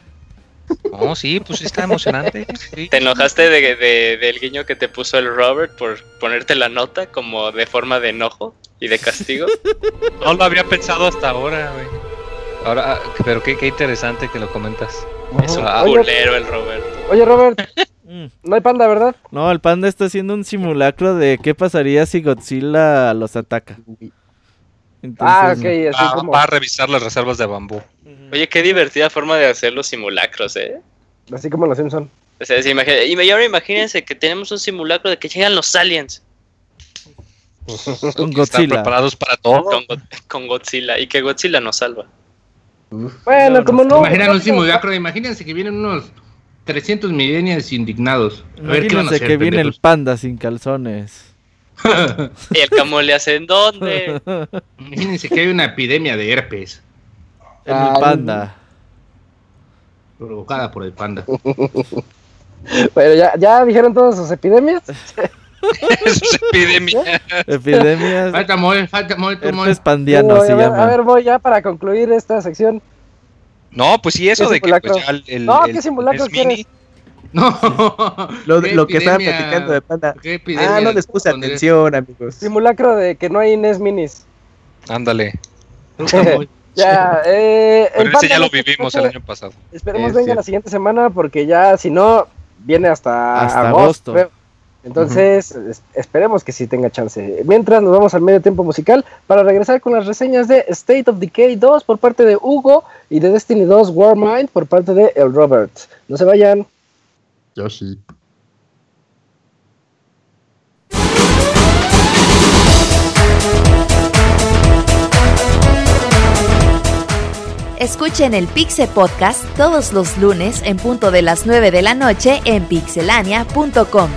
No, sí, pues sí está emocionante. sí. ¿Te enojaste de, de- del guiño que te puso el Robert por ponerte la nota como de forma de enojo y de castigo? No lo había pensado hasta ahora, güey. Ahora, ah, pero qué, qué interesante que lo comentas. Es un Ah, Oye, culero el Robert. oye, Robert, Mm. no hay panda, ¿verdad? No, el panda está haciendo un simulacro de qué pasaría si Godzilla los ataca. Ah, ok, Entonces, así Va, como. va a revisar las reservas de bambú. Oye, qué divertida forma de hacer los simulacros, ¿eh? Así como los Simpson. O sea, si imagina- y ahora imagínense que tenemos un simulacro de que llegan los aliens Con Están Godzilla. preparados para todo. con, Go- con Godzilla y que Godzilla nos salva. Bueno, No, como no. Imaginan un simulacro, imagínense que vienen unos 300 millennials indignados. A ver qué van a Imagínense hacer. que viene el panda sin calzones. ¿Y el camo le hace en dónde? Imagínense que hay una epidemia de herpes El Ay. panda. provocada por el panda. Bueno, ya, ya dijeron todas sus epidemias. Sus epidemias. Epidemias. Falta Moy, falta Moy. Herpes pandiano se a, ver, llama. a ver, voy ya para concluir esta sección. No, pues sí, eso ¿Qué de que pues, ya el, el- No, el- ¿qué simulacro es quieres? No. Lo, ¿Qué lo que estaban epidemia? platicando de Panda. ¿Qué epidemia Ah, no les puse atención, amigos. Simulacro de que no hay NES Minis. Ándale. Ya, eh, Pero ese ya lo vivimos el año pasado. Esperemos Es venga cierto. la siguiente semana porque ya, si no, viene hasta, Hasta agosto. agosto. Entonces, es- esperemos que sí tenga chance. Mientras nos vamos al medio tiempo musical para regresar con las reseñas de State of Decay 2 por parte de Hugo y de Destiny 2 Warmind por parte de El Robert. No se vayan. Yoshi. Escuchen el Pixe Podcast todos los lunes en punto de las 9 de la noche en pixelania.com.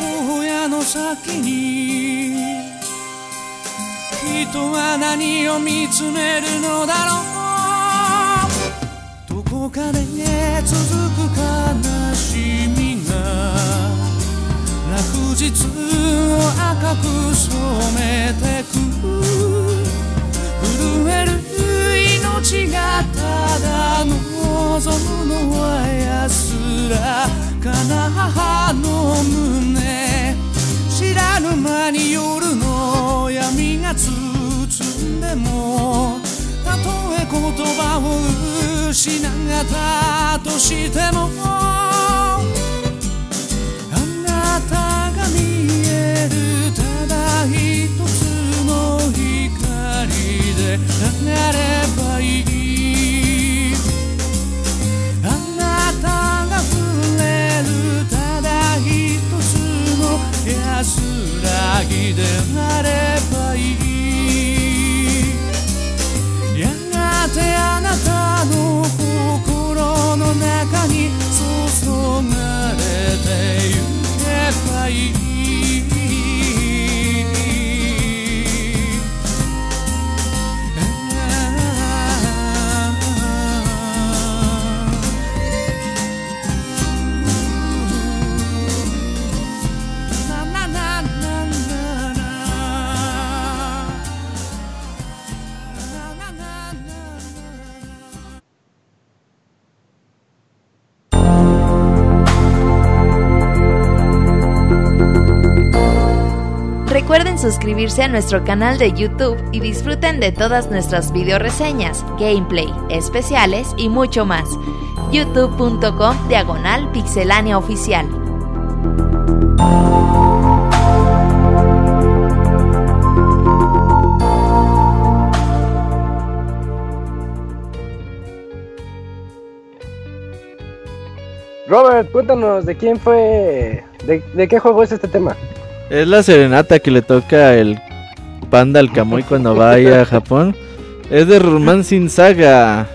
荒野の先に人は何を見つめるのだろう。どこかで続く悲しみが落日を赤く染めてく。震える命がただ望むのは安らかな母の κατά το σύνθεμο. A nuestro canal de YouTube y disfruten de todas nuestras video reseñas, gameplay, especiales y mucho más. youtube.com diagonal pixelánea oficial. Robert, cuéntanos de quién fue ¿De, de qué juego es este tema? Es la serenata que le toca el panda al Kamui cuando vaya a Japón. Es de Romancing Saga.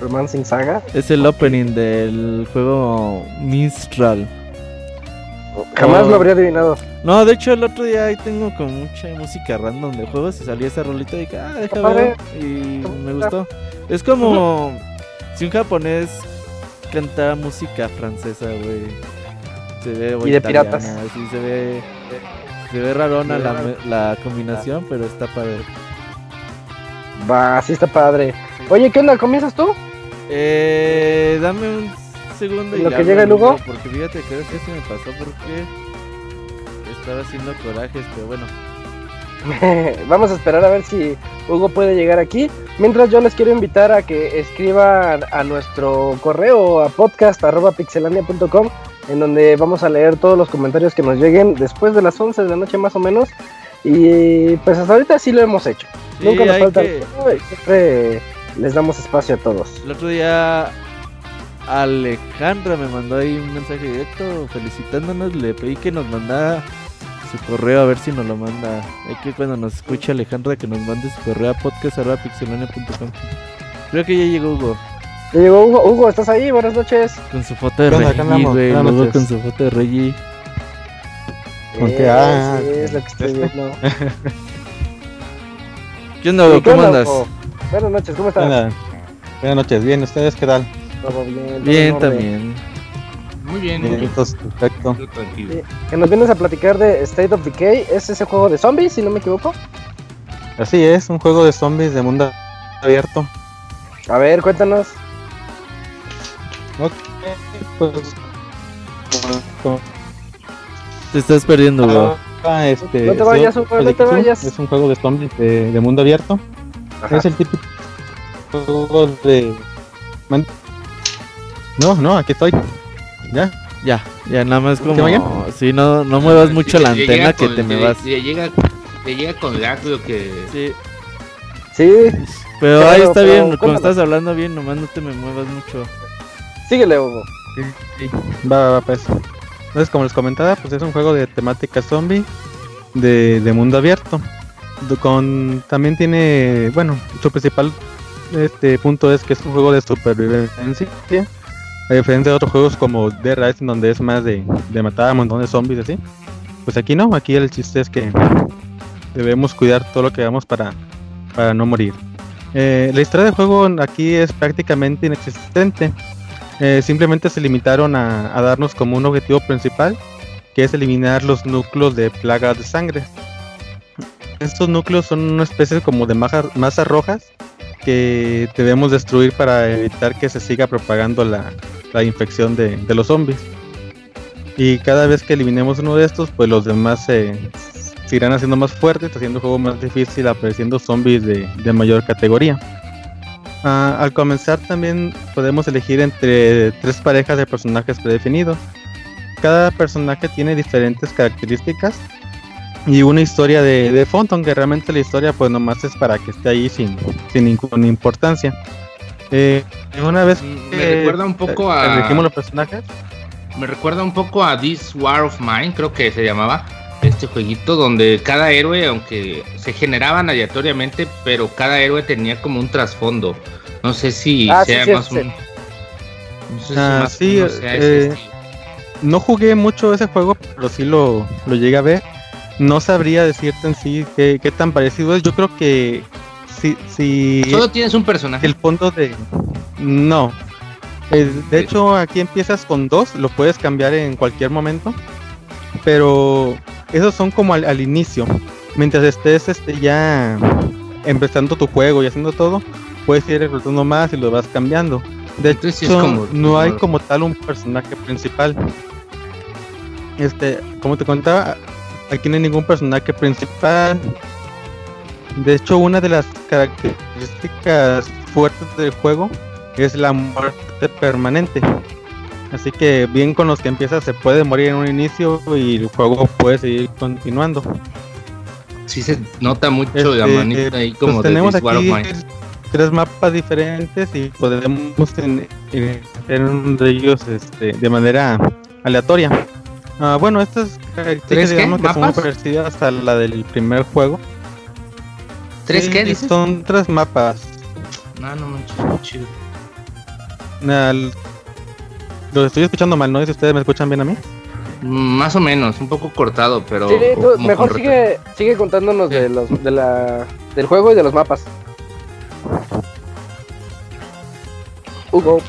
Romancing Saga. Es el opening del juego Mistral. Jamás Oh. lo habría adivinado. No, de hecho el otro día ahí tengo como mucha música random de juegos y salía esa rolita y dije, ah, padre. ver", Y me gustó. Es como si un japonés cantara música francesa, güey. Se ve Y de italiana, piratas. Sí, se ve, se ve rarona la, la combinación, pero está padre. Va, sí está padre. Oye, ¿qué onda? ¿Comienzas tú? Eh, dame un segundo y ¿Lo que llega el Hugo? Porque fíjate que que se me pasó porque estaba haciendo corajes, pero bueno. Vamos a esperar a ver si Hugo puede llegar aquí. Mientras yo les quiero invitar a que escriban a nuestro correo a podcast.pixelania.com en donde vamos a leer todos los comentarios que nos lleguen después de las 11 de la noche más o menos. Y pues hasta ahorita sí lo hemos hecho. Sí, Nunca nos falta que- siempre les damos espacio a todos. El otro día Alejandra me mandó ahí un mensaje directo felicitándonos. Le pedí que nos mandara su correo a ver si nos lo manda. Hay que cuando nos escuche Alejandra que nos mande su correo a podcast.pixelania.com. Creo que ya llegó Hugo Ya llegó Hugo. Hugo, ¿estás ahí? Buenas noches. con su foto de ¿Qué onda? ¿Qué Reggie, andamos? güey. Luego con su foto de Reggie. ¿Con qué? Ah, sí, es lo que estoy viendo. ¿Qué onda, Hugo? ¿Y qué ¿Cómo andas? Buenas noches, ¿cómo estás? Buenas, buenas noches, bien, ¿ustedes qué tal? Todo bien. Bien, también. Muy bien, Bien, entonces, perfecto. Sí, Que nos vienes a platicar de State of Decay. ¿Es ese juego de zombies, si no me equivoco? Así es, un juego de zombies de mundo abierto. A ver, cuéntanos. Ok, pues. Te estás perdiendo, Hugo. ah, este, No te vayas, no te vayas. Es un juego de zombies de, de mundo abierto. Ajá. Es el típico juego de. Man- No, no, aquí estoy. Ya, Ya, ya nada más como. Si no, no muevas mucho la antena que con- te me le- vas. Le llega, le llega con lag, lo que. Sí, Sí, pero ahí está pero bien. Cuando estás hablando bien, nomás no te me muevas mucho. Síguele, Hugo. va, va, va, pues. Entonces, como les comentaba, pues es un juego de temática zombie de, de mundo abierto. Con, también tiene, bueno, su principal este punto es que es un juego de supervivencia. A diferencia de otros juegos como Dead Rising, donde es más de, de matar a un montón de zombies así. Pues aquí no, aquí el chiste es que debemos cuidar todo lo que hagamos para, para no morir. Eh, la historia del juego aquí es prácticamente inexistente. Eh, simplemente se limitaron a, darnos como un objetivo principal, que es eliminar los núcleos de plagas de sangre. Estos núcleos son una especie como de masas rojas que debemos destruir para evitar que se siga propagando la, infección de, los zombies. Y cada vez que eliminemos uno de estos, pues los demás se, se irán haciendo más fuertes, haciendo el juego más difícil, apareciendo zombies de, de mayor categoría. Ah, al comenzar también podemos elegir entre tres parejas de personajes predefinidos. Cada personaje tiene diferentes características y una historia de, de fondo, aunque realmente la historia pues nomás es para que esté ahí sin, sin ninguna importancia. Eh, una vez Me que recuerda un poco a. elegimos los personajes, Me recuerda un poco a This War of Mine, creo que se llamaba. Este jueguito donde cada héroe, aunque se generaban aleatoriamente, pero cada héroe tenía como un trasfondo. No sé si Ah, sea sí, más sí. un. No sé si Ah, más o sí, sea eh, no jugué mucho ese juego, pero sí lo, lo llegué a ver. No sabría decirte en sí qué, qué tan parecido es. Yo creo que si, si Solo tienes un personaje. el fondo de... No. Eh, de hecho, aquí empiezas con dos, lo puedes cambiar en cualquier momento. Pero esos son como al, al inicio. Mientras estés este, ya empezando tu juego y haciendo todo, puedes ir reclutando más y lo vas cambiando. De hecho, sí como- no hay como tal un personaje principal. Este, como te contaba, aquí no hay ningún personaje principal. De hecho, una de las características fuertes del juego es la muerte permanente. Así que bien con los que empiezas se puede morir en un inicio y el juego puede seguir continuando. Sí se nota mucho la Este, manita ahí pues como de tenemos aquí tres mapas diferentes y podemos en, en- en uno de ellos este, de manera aleatoria. Ah, bueno, estas características digamos que son muy ¿Mapas? parecidas a la del primer juego. ¿Tres Sí, qué dices? Son tres mapas. No, no manches, chido. Al- Lo estoy escuchando mal, ¿no? Si ustedes me escuchan bien a mí. Mm, Más o menos, un poco cortado, pero. Sí, tú como mejor sigue, sigue contándonos de los, de la, del juego y de los mapas. Hugo.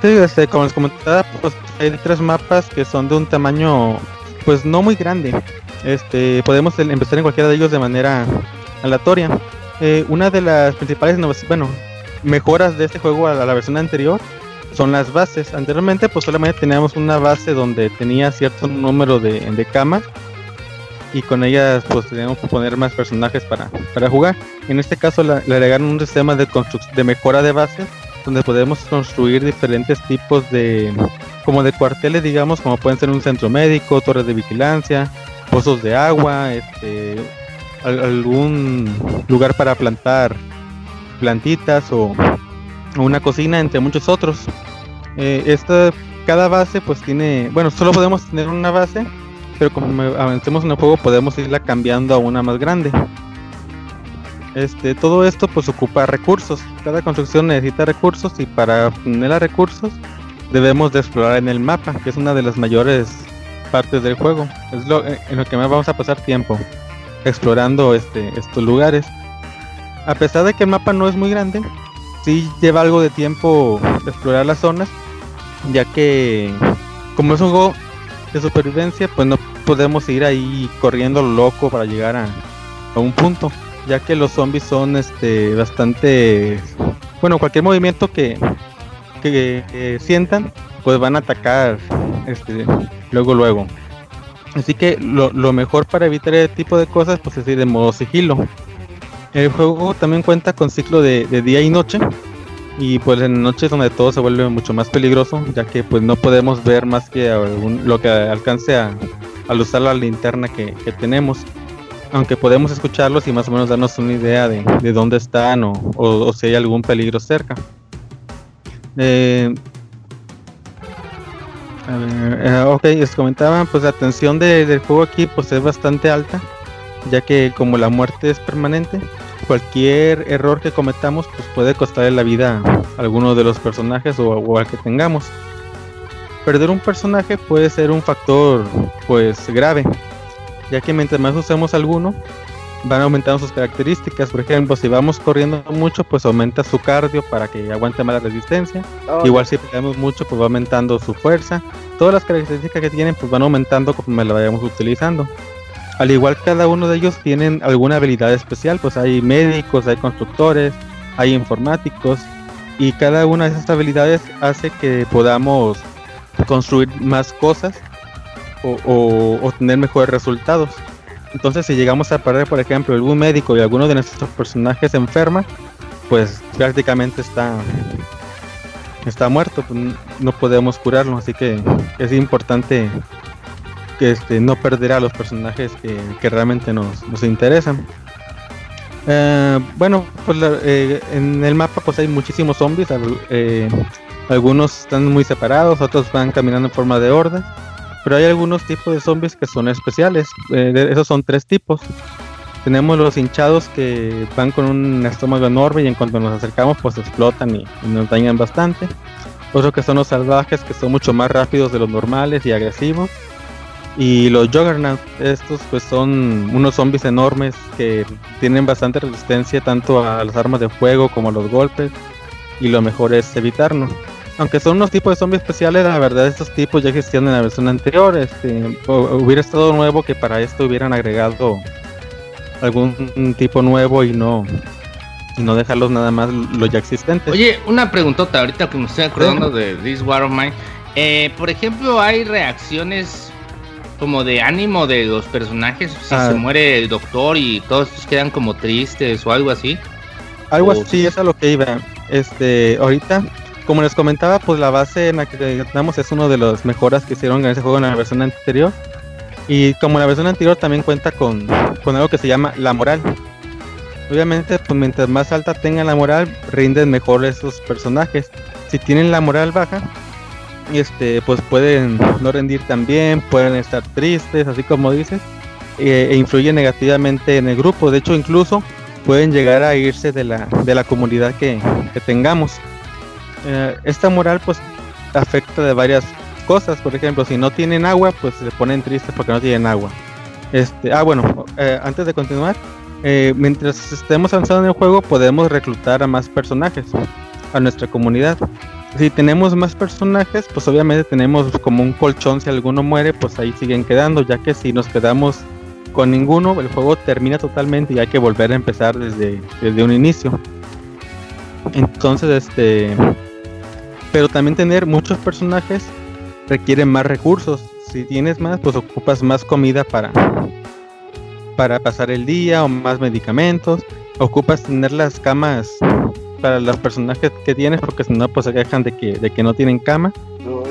Sí, este, como les comentaba, pues hay tres mapas que son de un tamaño, pues no muy grande. Este, podemos empezar en cualquiera de ellos de manera aleatoria. Eh, una de las principales, bueno, mejoras de este juego a la, a la versión anterior son las bases. Anteriormente, pues solamente teníamos una base donde tenía cierto número de, de camas y con ellas, pues teníamos que poner más personajes para, para jugar. En este caso, la- le agregaron un sistema de, de mejora de bases donde podemos construir diferentes tipos de como de cuarteles digamos como pueden ser un centro médico torres de vigilancia pozos de agua este al- algún lugar para plantar plantitas o, una cocina entre muchos otros Eh, esta cada base pues tiene bueno solo podemos tener una base pero como avancemos en el juego podemos irla cambiando a una más grande este, todo esto pues ocupa recursos. Cada construcción necesita recursos y para obtener recursos debemos de explorar en el mapa, que es una de las mayores partes del juego. Es lo eh, en lo que más vamos a pasar tiempo explorando este, estos lugares. A pesar de que el mapa no es muy grande, sí lleva algo de tiempo explorar las zonas, ya que como es un juego de supervivencia, pues no podemos ir ahí corriendo lo loco para llegar a, un punto ya que los zombies son este bastante bueno cualquier movimiento que, que, sientan pues van a atacar este luego luego. Así que lo, lo mejor para evitar ese tipo de cosas pues es ir de modo sigilo el juego también cuenta con ciclo de, día y noche y pues en noche es donde todo se vuelve mucho más peligroso ya que pues no podemos ver más que lo que alcance a, al usar la linterna que, tenemos aunque podemos escucharlos y más o menos darnos una idea de, de dónde están o, o- o si hay algún peligro cerca. Eh, a ver, eh, ok, les comentaba, pues la tensión de- del juego aquí pues es bastante alta, ya que como la muerte es permanente, cualquier error que cometamos pues puede costarle la vida a alguno de los personajes o, o al que tengamos. Perder un personaje puede ser un factor pues grave, ya que mientras más usemos alguno, van aumentando sus características. Por ejemplo, si vamos corriendo mucho, pues aumenta su cardio para que aguante más la resistencia. Oh, Igual si peleamos mucho, pues va aumentando su fuerza. Todas las características que tienen, pues van aumentando conforme la vayamos utilizando. Al igual cada uno de ellos tienen alguna habilidad especial, pues hay médicos, hay constructores, hay informáticos y cada una de esas habilidades hace que podamos construir más cosas o, obtener mejores resultados. Entonces, si llegamos a perder, por ejemplo, algún médico y alguno de nuestros personajes enferma, pues prácticamente está está muerto, pues, no podemos curarlo, así que es importante que este, no perder a los personajes que, realmente nos, nos interesan. Eh, bueno, pues eh, en el mapa pues hay muchísimos zombies, eh, algunos están muy separados, otros van caminando en forma de horda, pero hay algunos tipos de zombies que son especiales, esos son tres tipos. Tenemos los hinchados que van con un estómago enorme y en cuanto nos acercamos pues explotan y, y nos dañan bastante. Otros que son los salvajes que son mucho más rápidos de los normales y agresivos. Y los Juggernauts, estos pues son unos zombies enormes que tienen bastante resistencia tanto a las armas de fuego como a los golpes. Y lo mejor es evitarlo. Aunque son unos tipos de zombies especiales, la verdad estos tipos ya existían en la versión anterior. Este, hu- hubiera estado nuevo que para esto hubieran agregado algún tipo nuevo y no y no dejarlos nada más los ya existentes. Oye, una preguntota ahorita que me estoy acordando de This War of Mine. Eh, por ejemplo, hay reacciones como de ánimo de los personajes si Ah. se muere el doctor y todos estos quedan como tristes o algo así. Algo o- así es a lo que iba. Este, ahorita, como les comentaba, pues la base en la que estamos es uno de los mejoras que hicieron en ese juego en la versión anterior. Y como la versión anterior también cuenta con, con algo que se llama la moral. Obviamente, pues mientras más alta tengan la moral, rinden mejor esos personajes. Si tienen la moral baja, este, pues pueden no rendir tan bien, pueden estar tristes, así como dices, eh, e influyen negativamente en el grupo. De hecho, incluso pueden llegar a irse de la, de la comunidad que, tengamos. Eh, esta moral pues afecta de varias cosas. Por ejemplo, si no tienen agua, pues se ponen tristes porque no tienen agua. Este, ah, bueno, eh, antes de continuar, mientras estemos avanzando en el juego, podemos reclutar a más personajes a nuestra comunidad. Si tenemos más personajes, pues obviamente tenemos como un colchón. Si alguno muere, pues ahí siguen quedando, ya que si nos quedamos con ninguno, el juego termina totalmente y hay que volver a empezar desde, desde un inicio. Entonces, este. Pero también tener muchos personajes requiere más recursos. Si tienes más, pues ocupas más comida para, para pasar el día o más medicamentos. Ocupas tener las camas para los personajes que tienes porque si no pues se quejan de que, de que no tienen cama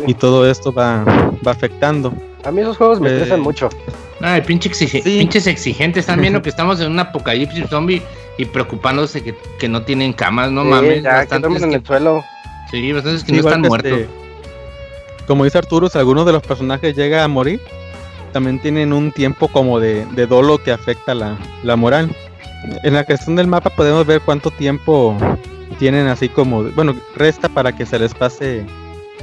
y todo esto va, va afectando. A mí esos juegos me Eh, estresan mucho. Ay, pinche exige- Sí. pinches exigentes. Están viendo que estamos en un apocalipsis zombie y preocupándose que, que no tienen camas, no Sí, mames. ya, que en que- el suelo. sí, bastantes que Sí, no igual están que muertos. este, como dice Arturo, si alguno de los personajes llega a morir, también tienen un tiempo como de, de dolo que afecta la, la moral. En la cuestión del mapa podemos ver cuánto tiempo tienen así como, bueno, resta para que se les pase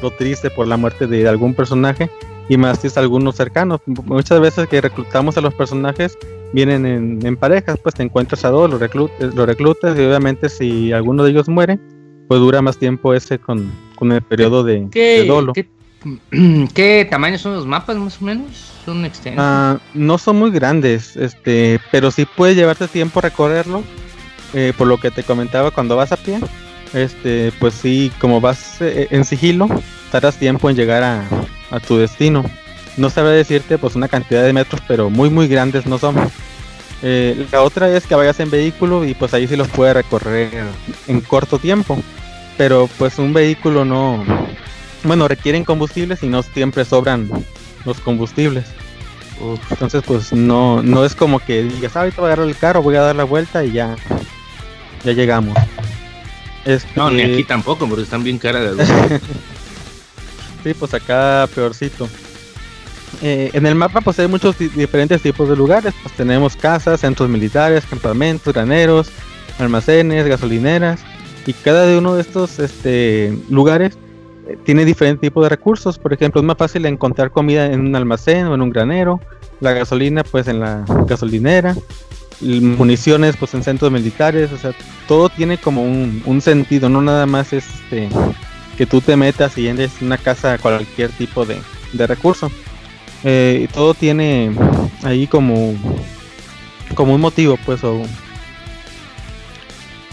lo triste por la muerte de algún personaje y más si es algunos cercanos. Muchas veces que reclutamos a los personajes vienen en, en parejas, pues te encuentras a dos, los reclutas, los reclutas y obviamente si alguno de ellos muere, pues dura más tiempo ese con, con el periodo de, de ¿Qué, dolo. qué, qué tamaño son los mapas más o menos? Son extensos. Ah, no son muy grandes, este, pero sí puede llevarte tiempo recorrerlo. Eh, por lo que te comentaba cuando vas a pie, este, pues sí, como vas eh, en sigilo, tardas tiempo en llegar a, a tu destino. No sabré decirte pues una cantidad de metros, pero muy muy grandes no son. Eh, la otra es que vayas en vehículo y pues ahí sí los puedes recorrer en corto tiempo. Pero pues un vehículo no, bueno, requieren combustibles y no siempre sobran los combustibles. Entonces, pues no, no es como que digas, "Ah, ahorita voy a agarrar el carro, voy a dar la vuelta y ya, ya llegamos. Este, no, ni aquí tampoco, porque están bien caras. Sí, pues acá peorcito. Eh, en el mapa pues hay muchos di- diferentes tipos de lugares. Pues tenemos casas, centros militares, campamentos, graneros, almacenes, gasolineras. Y cada de uno de estos este, lugares eh, tiene diferente tipo de recursos. Por ejemplo, es más fácil encontrar comida en un almacén o en un granero. La gasolina pues en la gasolinera. Municiones pues en centros militares. O sea, todo tiene como un, un sentido. No nada más es este, que tú te metas y entres en una casa cualquier tipo de, de recurso. Eh, todo tiene ahí como como un motivo pues o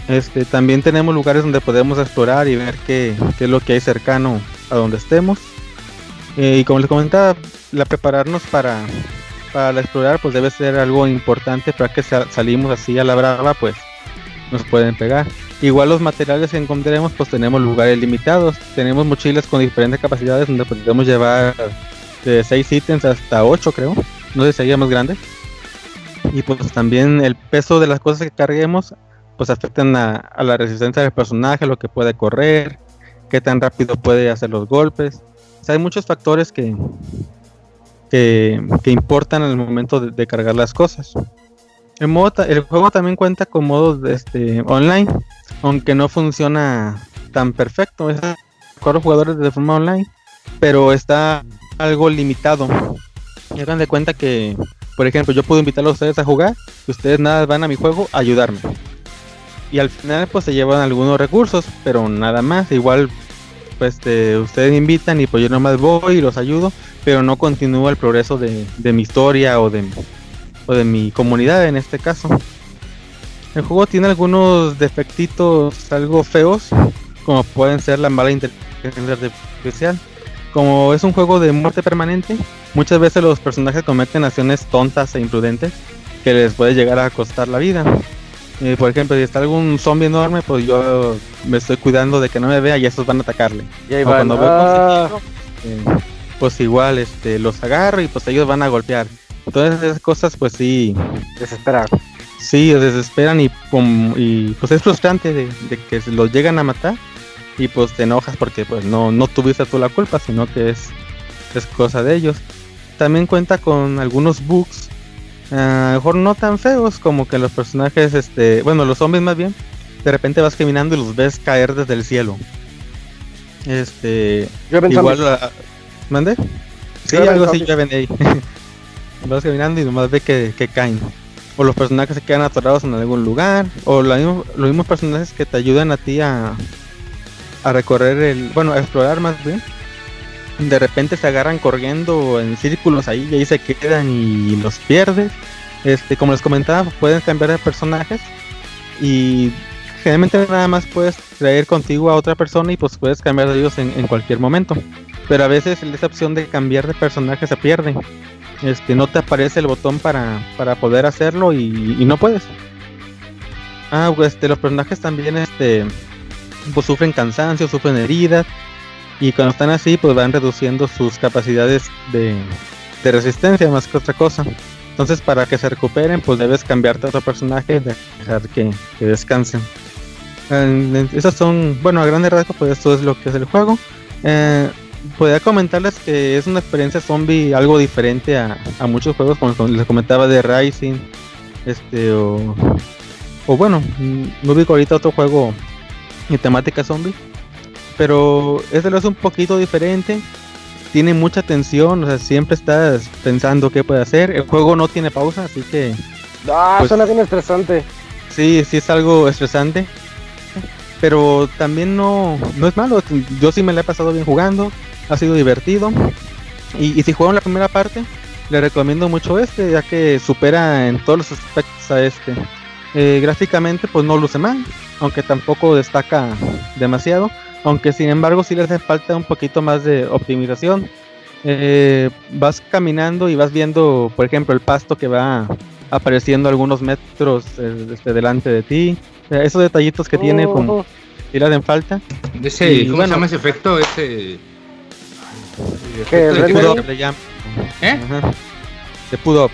este también tenemos lugares donde podemos explorar y ver qué, qué es lo que hay cercano a donde estemos Eh, y como les comentaba la prepararnos para para explorar pues debe ser algo importante para que sa- salimos así a la brava pues nos pueden pegar Igual los materiales que encontremos, pues tenemos lugares limitados. Tenemos mochilas con diferentes capacidades donde podemos llevar de 6 ítems hasta 8, creo. No sé si sería más grande. Y pues también el peso de las cosas que carguemos, pues afectan a, a la resistencia del personaje, lo que puede correr, qué tan rápido puede hacer los golpes. O sea, hay muchos factores que, que, importan el momento de, cargar las cosas. El, modo el juego también cuenta con modos este, online, aunque no funciona tan perfecto. Es cuatro jugadores de forma online, pero está algo limitado. Y hagan de cuenta que, por ejemplo, yo puedo invitarlos a ustedes a jugar, y ustedes nada van a mi juego a ayudarme. Y al final pues se llevan algunos recursos, pero nada más. Igual pues este, ustedes me invitan y pues yo nomás voy y los ayudo, pero no continúa el progreso de, mi historia o de, o de mi comunidad en este caso. El juego tiene algunos defectitos algo feos, como pueden ser la mala inteligencia artificial. Como es un juego de muerte permanente, muchas veces los personajes cometen acciones tontas e imprudentes que les puede llegar a costar la vida. Eh, por ejemplo, si está algún zombie enorme, pues yo me estoy cuidando de que no me vea y estos van a atacarle. Y ahí van. cuando Ah, eh, pues igual este, los agarro y pues ellos van a golpear. Entonces esas cosas pues sí, desespera. sí desesperan y, pum, y pues es frustrante de, de que los llegan a matar y pues te enojas porque pues no, no tuviste tú la culpa, sino que es, es cosa de ellos. También cuenta con algunos bugs, a lo mejor no tan feos como que los personajes, este, bueno, los zombies más bien, de repente vas caminando y los ves caer desde el cielo. Este, igual, a- ¿mande? Sí, algo así llueven ahí. vas caminando y nomás ve que, que caen. O los personajes se quedan atorados en algún lugar. O mismo- los mismos personajes que te ayudan a ti a, a recorrer el. Bueno, a explorar más bien. De repente se agarran corriendo en círculos ahí y ahí se quedan y los pierdes. Este, como les comentaba, pueden cambiar de personajes. Y generalmente nada más puedes traer contigo a otra persona y pues puedes cambiar de ellos en, cualquier momento. Pero a veces esa opción de cambiar de personaje se pierde. Este, no te aparece el botón para, para poder hacerlo y, y no puedes. Ah, pues este, los personajes también este, pues sufren cansancio, sufren heridas. Y cuando están así, pues van reduciendo sus capacidades de, resistencia más que otra cosa. Entonces, para que se recuperen, pues debes cambiarte a otro personaje, dejar que, descansen. Eh, esas son, bueno, a grandes rasgos, pues esto es lo que es el juego. Eh, podría comentarles que es una experiencia zombie algo diferente a, muchos juegos, como les comentaba de Rising, este, o, o bueno, mm, no ubico ahorita otro juego de temática zombie, pero este lo es un poquito diferente. Tiene mucha tensión, o sea, siempre estás pensando qué puede hacer. El juego no tiene pausa, así que Ah, Pues- suena bien estresante. Sí, sí es algo estresante. Pero también no, no es malo. Yo sí me la he pasado bien jugando. Ha sido divertido. Y, y si juegan la primera parte, le recomiendo mucho este, ya que supera en todos los aspectos a este. Eh, gráficamente, pues no luce mal, aunque tampoco destaca demasiado. Aunque sin embargo, sí le hace falta un poquito más de optimización. Eh, vas caminando y vas viendo, por ejemplo, el pasto que va apareciendo algunos metros eh, este, delante de ti. Eh, esos detallitos que tiene, como si le hacen falta. Ese, Y ¿Cómo bueno. se llama ese efecto? Ese. ¿Qué, efecto de up le llaman. ¿Eh? Ajá. De up.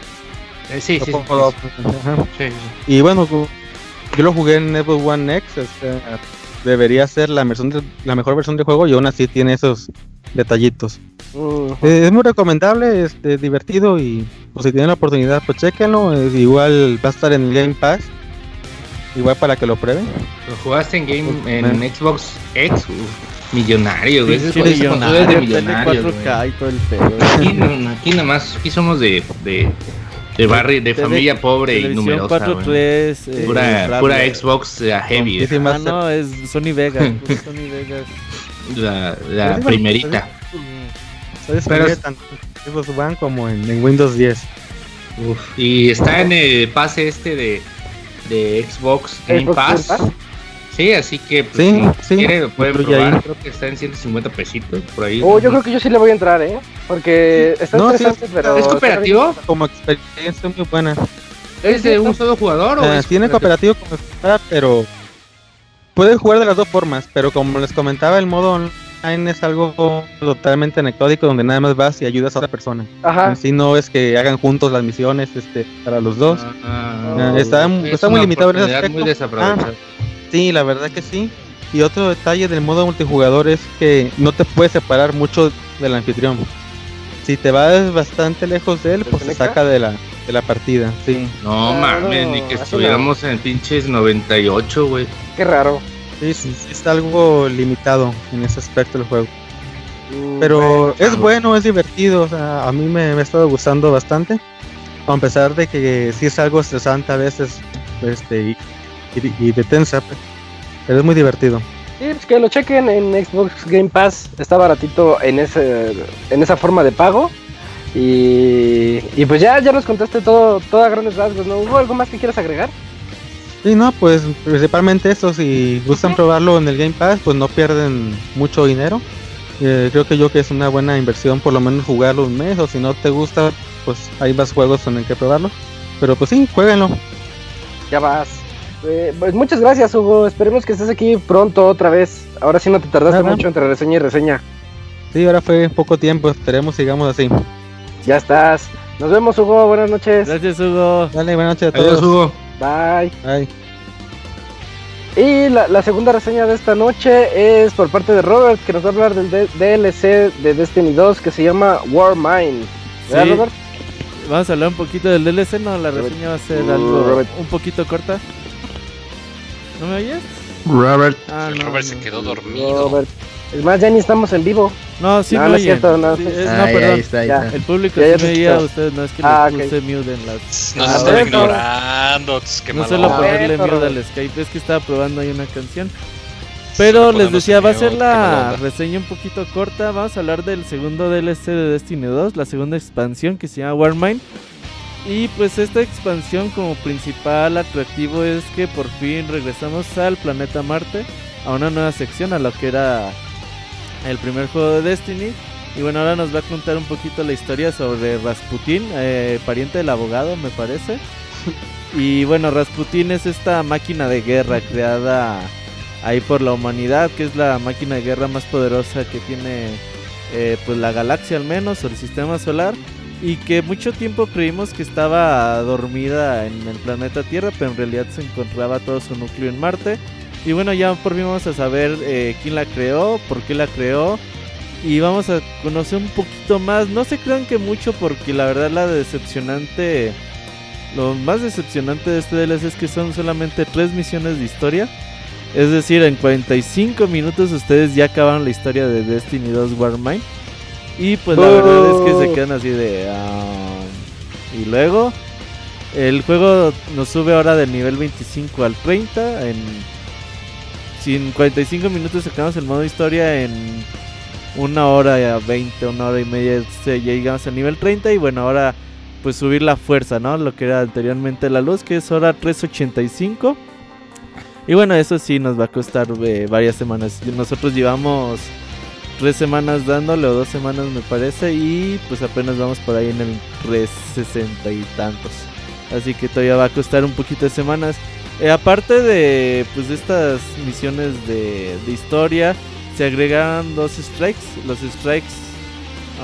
Eh, sí, sí, sí, sí, sí. Y bueno, yo lo jugué en Xbox One X. este, debería ser la, versión de- la mejor versión del juego y aún así tiene esos detallitos. Eh, es muy recomendable, este, divertido y pues, si tienen la oportunidad, pues chequenlo. eh, igual va a estar en el Game Pass. Igual para que lo prueben. Lo jugaste en game en Man. Xbox X, millonario, güey. Consola es de millonario, millonarios, tele güey. 4K y todo el pedo. Aquí, no, aquí nada más, aquí somos de, de, de barrio, de Tele- familia pobre y numerosa. 4.3. güey. eh, Pura, pura Xbox eh, heavy, sí, Ah, no, es Sony Vegas. puro Sony Vegas. la, Pues la primerita. Disponible Pero- tanto en Xbox One como en, en Windows 10. Uf, y está en el pase este de, de Xbox Game Xbox Pass. Game Pass. Sí, así que pues, Sí, si sí, quiere lo puede incluye probar. ahí. Creo que está en 150 pesitos por ahí. Oh, yo creo que yo sí le voy a entrar, ¿eh? Porque está No, sí, estresante, pero... ¿Es cooperativo? Como experiencia muy buena. ¿Es de un solo jugador o Ah, es tiene cooperativo como pero puedes jugar de las dos formas. Pero como les comentaba, el modo online es algo totalmente anecdótico donde nada más vas y ayudas a otra persona. Ajá. En sí no es que hagan juntos las misiones este, para los dos. Ah, Ah, está- es está muy limitado en ese muy aspecto. desaprovechada. Sí, la verdad que sí. Y otro detalle del modo multijugador es que no te puedes separar mucho del anfitrión. Si te vas bastante lejos de él, pues te ¿Desconecta? saca de la, de la partida. Sí, No Ah, mames, no, ni que estuviéramos en pinches 98, güey. Qué raro. sí, sí, sí está algo limitado en ese aspecto del juego. Mm, Pero bueno. es bueno, es divertido. O sea, a mí me, me ha estado gustando bastante. A pesar de que sí es algo estresante a veces este, y, y- y de tensa. pues, Pero es muy divertido. Sí, pues que lo chequen en Xbox Game Pass. Está baratito en ese en esa forma de pago. Y, y pues ya, ya nos contaste todo, todo a grandes rasgos, ¿no? ¿Hubo algo más que quieras agregar? Sí, no, pues principalmente eso, si gustan probarlo en el Game Pass, pues no pierden mucho dinero. Eh, creo que yo que es una buena inversión por lo menos jugarlo un mes, o si no te gusta, pues hay más juegos en el que probarlo. Pero pues sí, jueguenlo. Ya vas. Eh, pues muchas gracias, Hugo. Esperemos que estés aquí pronto otra vez. Ahora sí no te tardaste Nada. mucho entre reseña y reseña. Sí, ahora fue poco tiempo, esperemos sigamos así. Ya estás. Nos vemos, Hugo. Buenas noches. Gracias, Hugo. Dale, buenas noches a Adiós, todos. Hugo. Bye. Bye. Y la, la segunda reseña de esta noche es por parte de Robert, que nos va a hablar del D- DLC de Destiny 2 que se llama Warmind. ¿Verdad, Sí. Robert? Vamos a hablar un poquito del DLC, no, la reseña va a ser algo Robert. un poquito corta. ¿No me oyes? Robert. Ah, El no. Robert no. se quedó dormido. Robert. Es más, ya ni estamos en vivo. No, sí No, me no es oyen. cierto, no, Sí, es- Ah, no, ahí, perdón. ahí está, ahí está. El público Ya, ya sí me oía a ustedes, no es que Ah, les puse mute en las... Nos Ah, están ignorando. tss, Qué no onda. ponerle mute al Skype, es que estaba probando ahí una canción. Pero les decía, va a ser la reseña un poquito corta. Vamos a hablar del segundo DLC de Destiny 2, la segunda expansión que se llama Warmind. Y pues esta expansión como principal atractivo es que por fin regresamos al planeta Marte, a una nueva sección, a lo que era el primer juego de Destiny. Y bueno, ahora nos va a contar un poquito la historia sobre Rasputin, eh, pariente del abogado, me parece. Y bueno, Rasputin es esta máquina de guerra creada ahí por la humanidad, que es la máquina de guerra más poderosa que tiene eh, pues la galaxia al menos, o el sistema solar. Y que mucho tiempo creímos que estaba dormida en el planeta Tierra, pero en realidad se encontraba todo su núcleo en Marte. Y bueno, ya por fin vamos a saber eh, quién la creó, por qué la creó. Y vamos a conocer un poquito más. No se crean que mucho porque la verdad la decepcionante... Lo más decepcionante de este DLC es que son solamente tres misiones de historia. Es decir, en 45 minutos ustedes ya acabaron la historia de Destiny 2 Warmind. Y pues la verdad es que se quedan así de... ah, y luego... El juego nos sube ahora del nivel 25 al 30 en en 45 minutos sacamos el modo historia en una hora y a 20, una hora y media se- ya llegamos al nivel 30 y bueno, ahora pues subir la fuerza, ¿no? Lo que era anteriormente la luz, que es ahora 385. Y bueno, eso sí nos va a costar eh, varias semanas. Nosotros llevamos tres semanas dándole o dos semanas me parece y pues apenas vamos por ahí en el 360 y tantos. Así que todavía va a costar un poquito de semanas. Eh, aparte de pues de estas misiones de, historia, se agregan dos strikes. Los strikes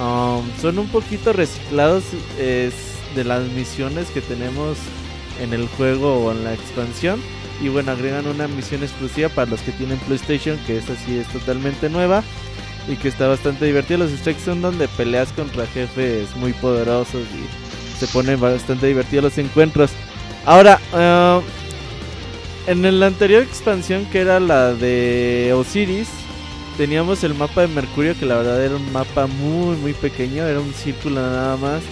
um, son un poquito reciclados es de las misiones que tenemos en el juego o en la expansión. Y bueno, agregan una misión exclusiva para los que tienen PlayStation, que es así, es totalmente nueva y que está bastante divertida. Los strikes son donde peleas contra jefes muy poderosos y se ponen bastante divertidos los encuentros. Ahora, eh, en la anterior expansión que era la de Osiris, teníamos el mapa de Mercurio que la verdad era un mapa muy muy pequeño, era un círculo nada más.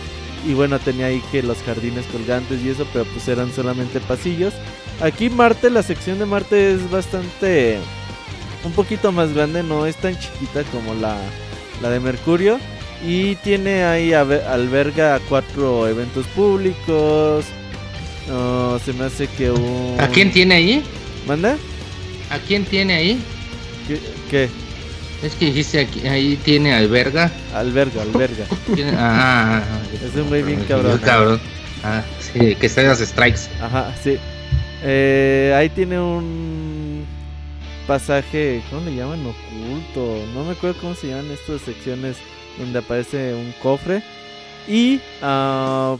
Y bueno, tenía ahí que los jardines colgantes y eso, pero pues eran solamente pasillos. Aquí Marte, la sección de Marte es bastante... Un poquito más grande, no es tan chiquita como la, la de Mercurio. Y tiene ahí, alberga cuatro eventos públicos. No, se me hace que un... ¿A quién tiene ahí? ¿Manda? ¿A quién tiene ahí? ¿Qué? qué? Es que dijiste aquí, ahí tiene alberga. Alberga, alberga. Tiene- ah, Es un güey bien cabrón. cabrón. Ah, sí, que están los strikes. Ajá, sí. Eh, ahí tiene un pasaje, ¿cómo le llaman? Oculto. No me acuerdo cómo se llaman estas secciones donde aparece un cofre. Y ah,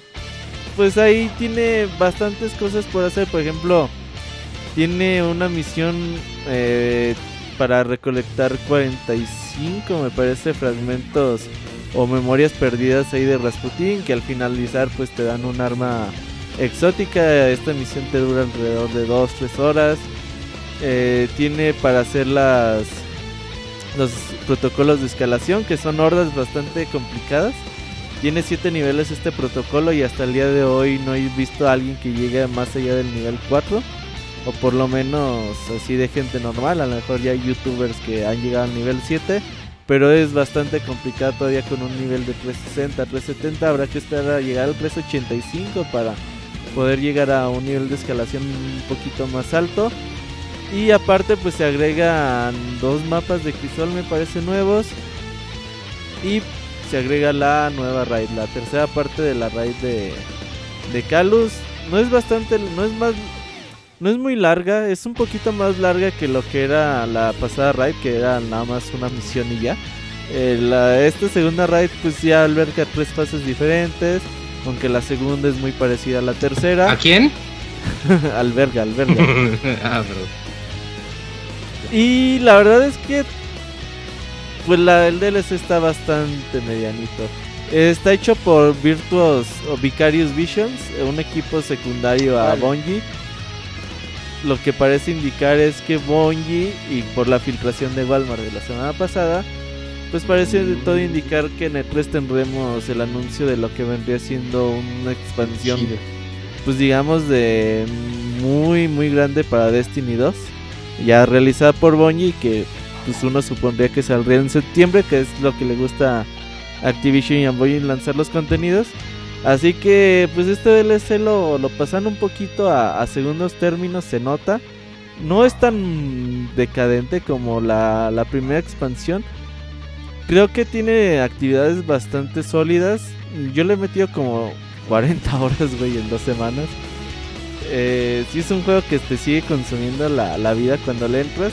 pues ahí tiene bastantes cosas por hacer. Por ejemplo, tiene una misión eh, para recolectar 45, me parece, fragmentos o memorias perdidas ahí de Rasputin. Que al finalizar, pues te dan un arma exótica. Esta misión te dura alrededor de 2-3 horas. Eh, tiene para hacer las los protocolos de escalación, que son hordas bastante complicadas. Tiene 7 niveles este protocolo y hasta el día de hoy no he visto a alguien que llegue más allá del nivel 4. O por lo menos así de gente normal. A lo mejor ya hay youtubers que han llegado al nivel 7. Pero es bastante complicado todavía con un nivel de 360, 370. Habrá que esperar a llegar al 385 para poder llegar a un nivel de escalación un poquito más alto. Y aparte pues se agregan dos mapas de crisol me parece nuevos. Y se agrega la nueva raid, la tercera parte de la raid de, de Calus. No es bastante, no es más, no es muy larga, es un poquito más larga que lo que era la pasada raid, que era nada más una misión y ya. Eh, la- esta segunda raid pues ya alberga tres fases diferentes, aunque la segunda es muy parecida a la tercera. ¿A quién? alberga, alberga. ah, perdón. Y la verdad es que pues la, el DLC está bastante medianito. Está hecho por Virtuos o Vicarious Visions, un equipo secundario a Vale. Bungie. Lo que parece indicar es que Bungie, y por la filtración de Walmart de la semana pasada, pues parece de todo indicar que en el 3 tendremos el anuncio de lo que vendría siendo una expansión, pues digamos de muy muy grande para Destiny 2, ya realizada por Bungie que pues uno supondría que saldría en septiembre, que es lo que le gusta a Activision y a lanzar los contenidos. Así que pues este DLC lo, lo pasan un poquito a, a segundos términos, se nota. No es tan decadente como la, la primera expansión. Creo que tiene actividades bastante sólidas. Yo le he metido como 40 horas, güey, en dos semanas. Eh, sí es un juego que te sigue consumiendo la, la vida cuando le entras.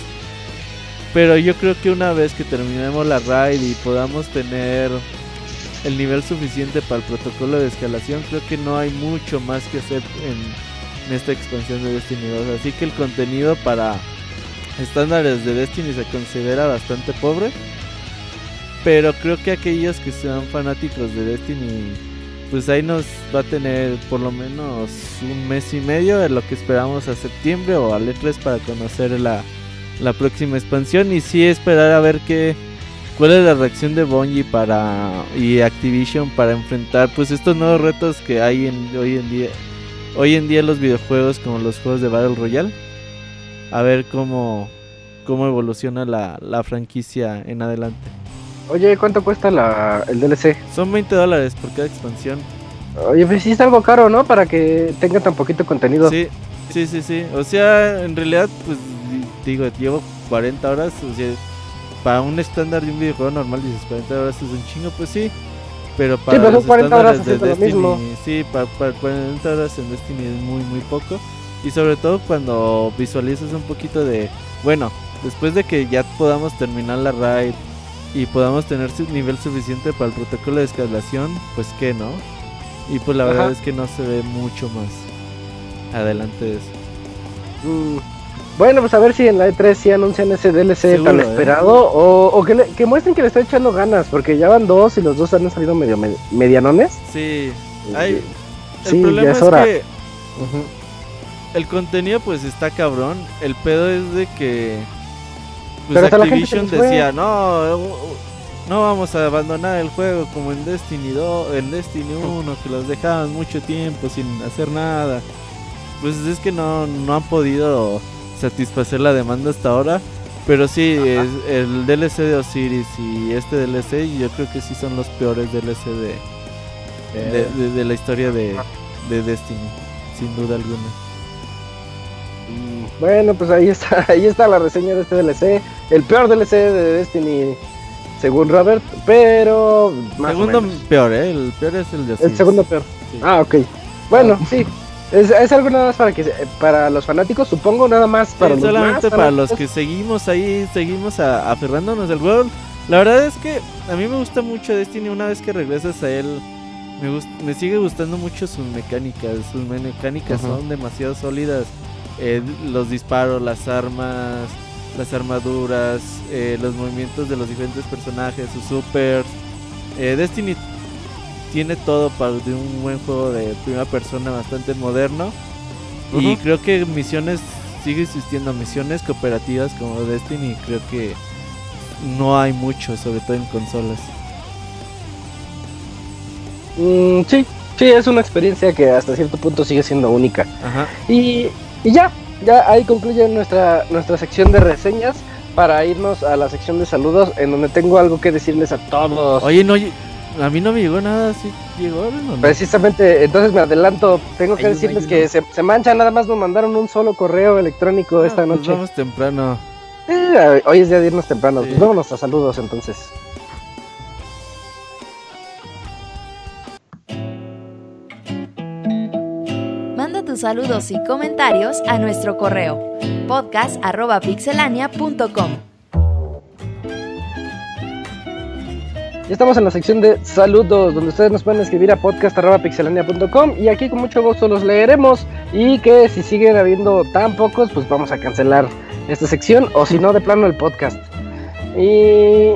Pero yo creo que una vez que terminemos la raid y podamos tener el nivel suficiente para el protocolo de escalación, creo que no hay mucho más que hacer en, en esta expansión de Destiny 2. Así que el contenido para estándares de Destiny se considera bastante pobre. Pero creo que aquellos que sean fanáticos de Destiny, pues ahí nos va a tener por lo menos un mes y medio de lo que esperamos a septiembre o al E3 para conocer la, la próxima expansión. Y sí esperar a ver qué, cuál es la reacción de Bungie para y Activision para enfrentar pues estos nuevos retos que hay en, hoy en día hoy en día los videojuegos como los juegos de Battle Royale a ver cómo cómo evoluciona la, la franquicia en adelante Oye, ¿cuánto cuesta la, el DLC? son 20 dólares por cada expansión Oye, pues sí está algo caro, ¿no? Para que tenga tan poquito contenido. sí sí sí sí o sea en realidad pues di- digo llevo 40 horas o sea para un estándar de un videojuego normal dices 40 horas es un chingo pues sí pero para pero son los 40 horas estándares de Destiny, mismo. sí, para, para 40 horas en Destiny es muy, muy poco. Y sobre todo cuando visualizas un poquito de, bueno, después de que ya podamos terminar la raid y podamos tener su nivel suficiente para el protocolo de escalación, pues que no. Y pues la verdad es que no se ve mucho más adelante de eso. Mm, Bueno, pues a ver si en la E3 sí anuncian ese DLC Seguro, tan ¿eh? esperado o, o que, le- que muestren que le está echando ganas, porque ya van dos y los dos han salido medio me- medianones. Sí, hay, el Sí, problema ya es, es hora. que el contenido pues está cabrón. El pedo es de que pues Pero Activision decía, no, no vamos a abandonar el juego como en Destiny 2, en Destiny 1, que los dejaban mucho tiempo sin hacer nada. Pues es que no, no han podido satisfacer la demanda hasta ahora. Pero sí, es- el DLC de Osiris y este DLC yo creo que sí son los peores DLC de, de, de- de la historia de, de Destiny, sin duda alguna. Mm, Bueno, pues ahí está, ahí está la reseña de este DLC. El peor DLC de Destiny, según Robert, pero más o Segundo menos. peor, ¿eh? El peor es el de El segundo peor. Sí. Ah, ok. Bueno, sí. Es, es algo nada más para que para los fanáticos, supongo, nada más Sí, para los solamente más para los que seguimos ahí, seguimos a- aferrándonos al juego. La verdad es que a mí me gusta mucho Destiny una vez que regresas a él. Me, me sigue gustando mucho sus mecánicas. Sus mecánicas son demasiado sólidas. Eh, los disparos, las armas, las armaduras, eh, los movimientos de los diferentes personajes, sus supers. Eh, Destiny tiene todo para de un buen juego de primera persona bastante moderno. Y creo que misiones, sigue existiendo misiones cooperativas como Destiny. Creo que no hay mucho, sobre todo en consolas. Mm, sí, sí, es una experiencia que hasta cierto punto sigue siendo única. Ajá. Y, y ya, ya ahí concluye nuestra, nuestra sección de reseñas para irnos a la sección de saludos en donde tengo algo que decirles a todos. Oye, no, a mí no me llegó nada, ¿sí llegó? No. Precisamente, entonces me adelanto, tengo que decirles que se, se mancha, nada más nos mandaron un solo correo electrónico Ah, esta pues noche. vamos temprano. Eh, hoy es día de irnos temprano, Sí. pues vámonos a saludos entonces. Saludos y comentarios a nuestro correo podcast.pixelania.com. Ya estamos en la sección de saludos, donde ustedes nos pueden escribir a podcast.pixelania.com y aquí con mucho gusto los leeremos y que si siguen habiendo tan pocos, pues vamos a cancelar esta sección, o si no, de plano el podcast. Y,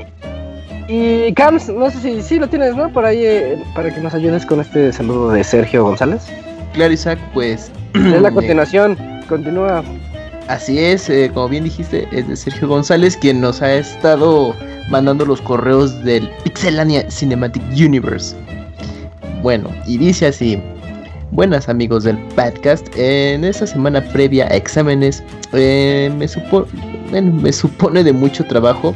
y Cams, no sé si sí lo tienes, ¿no? Por ahí, eh, para que nos ayudes con este saludo de Sergio González. Claro, Isaac, pues. Es la eh, continuación, continúa. Así es, eh, como bien dijiste, es de Sergio González quien nos ha estado mandando los correos del Pixelania Cinematic Universe. Bueno, y dice así: Buenas amigos del podcast, en esta semana previa a exámenes eh, me, supo- bueno, me supone de mucho trabajo,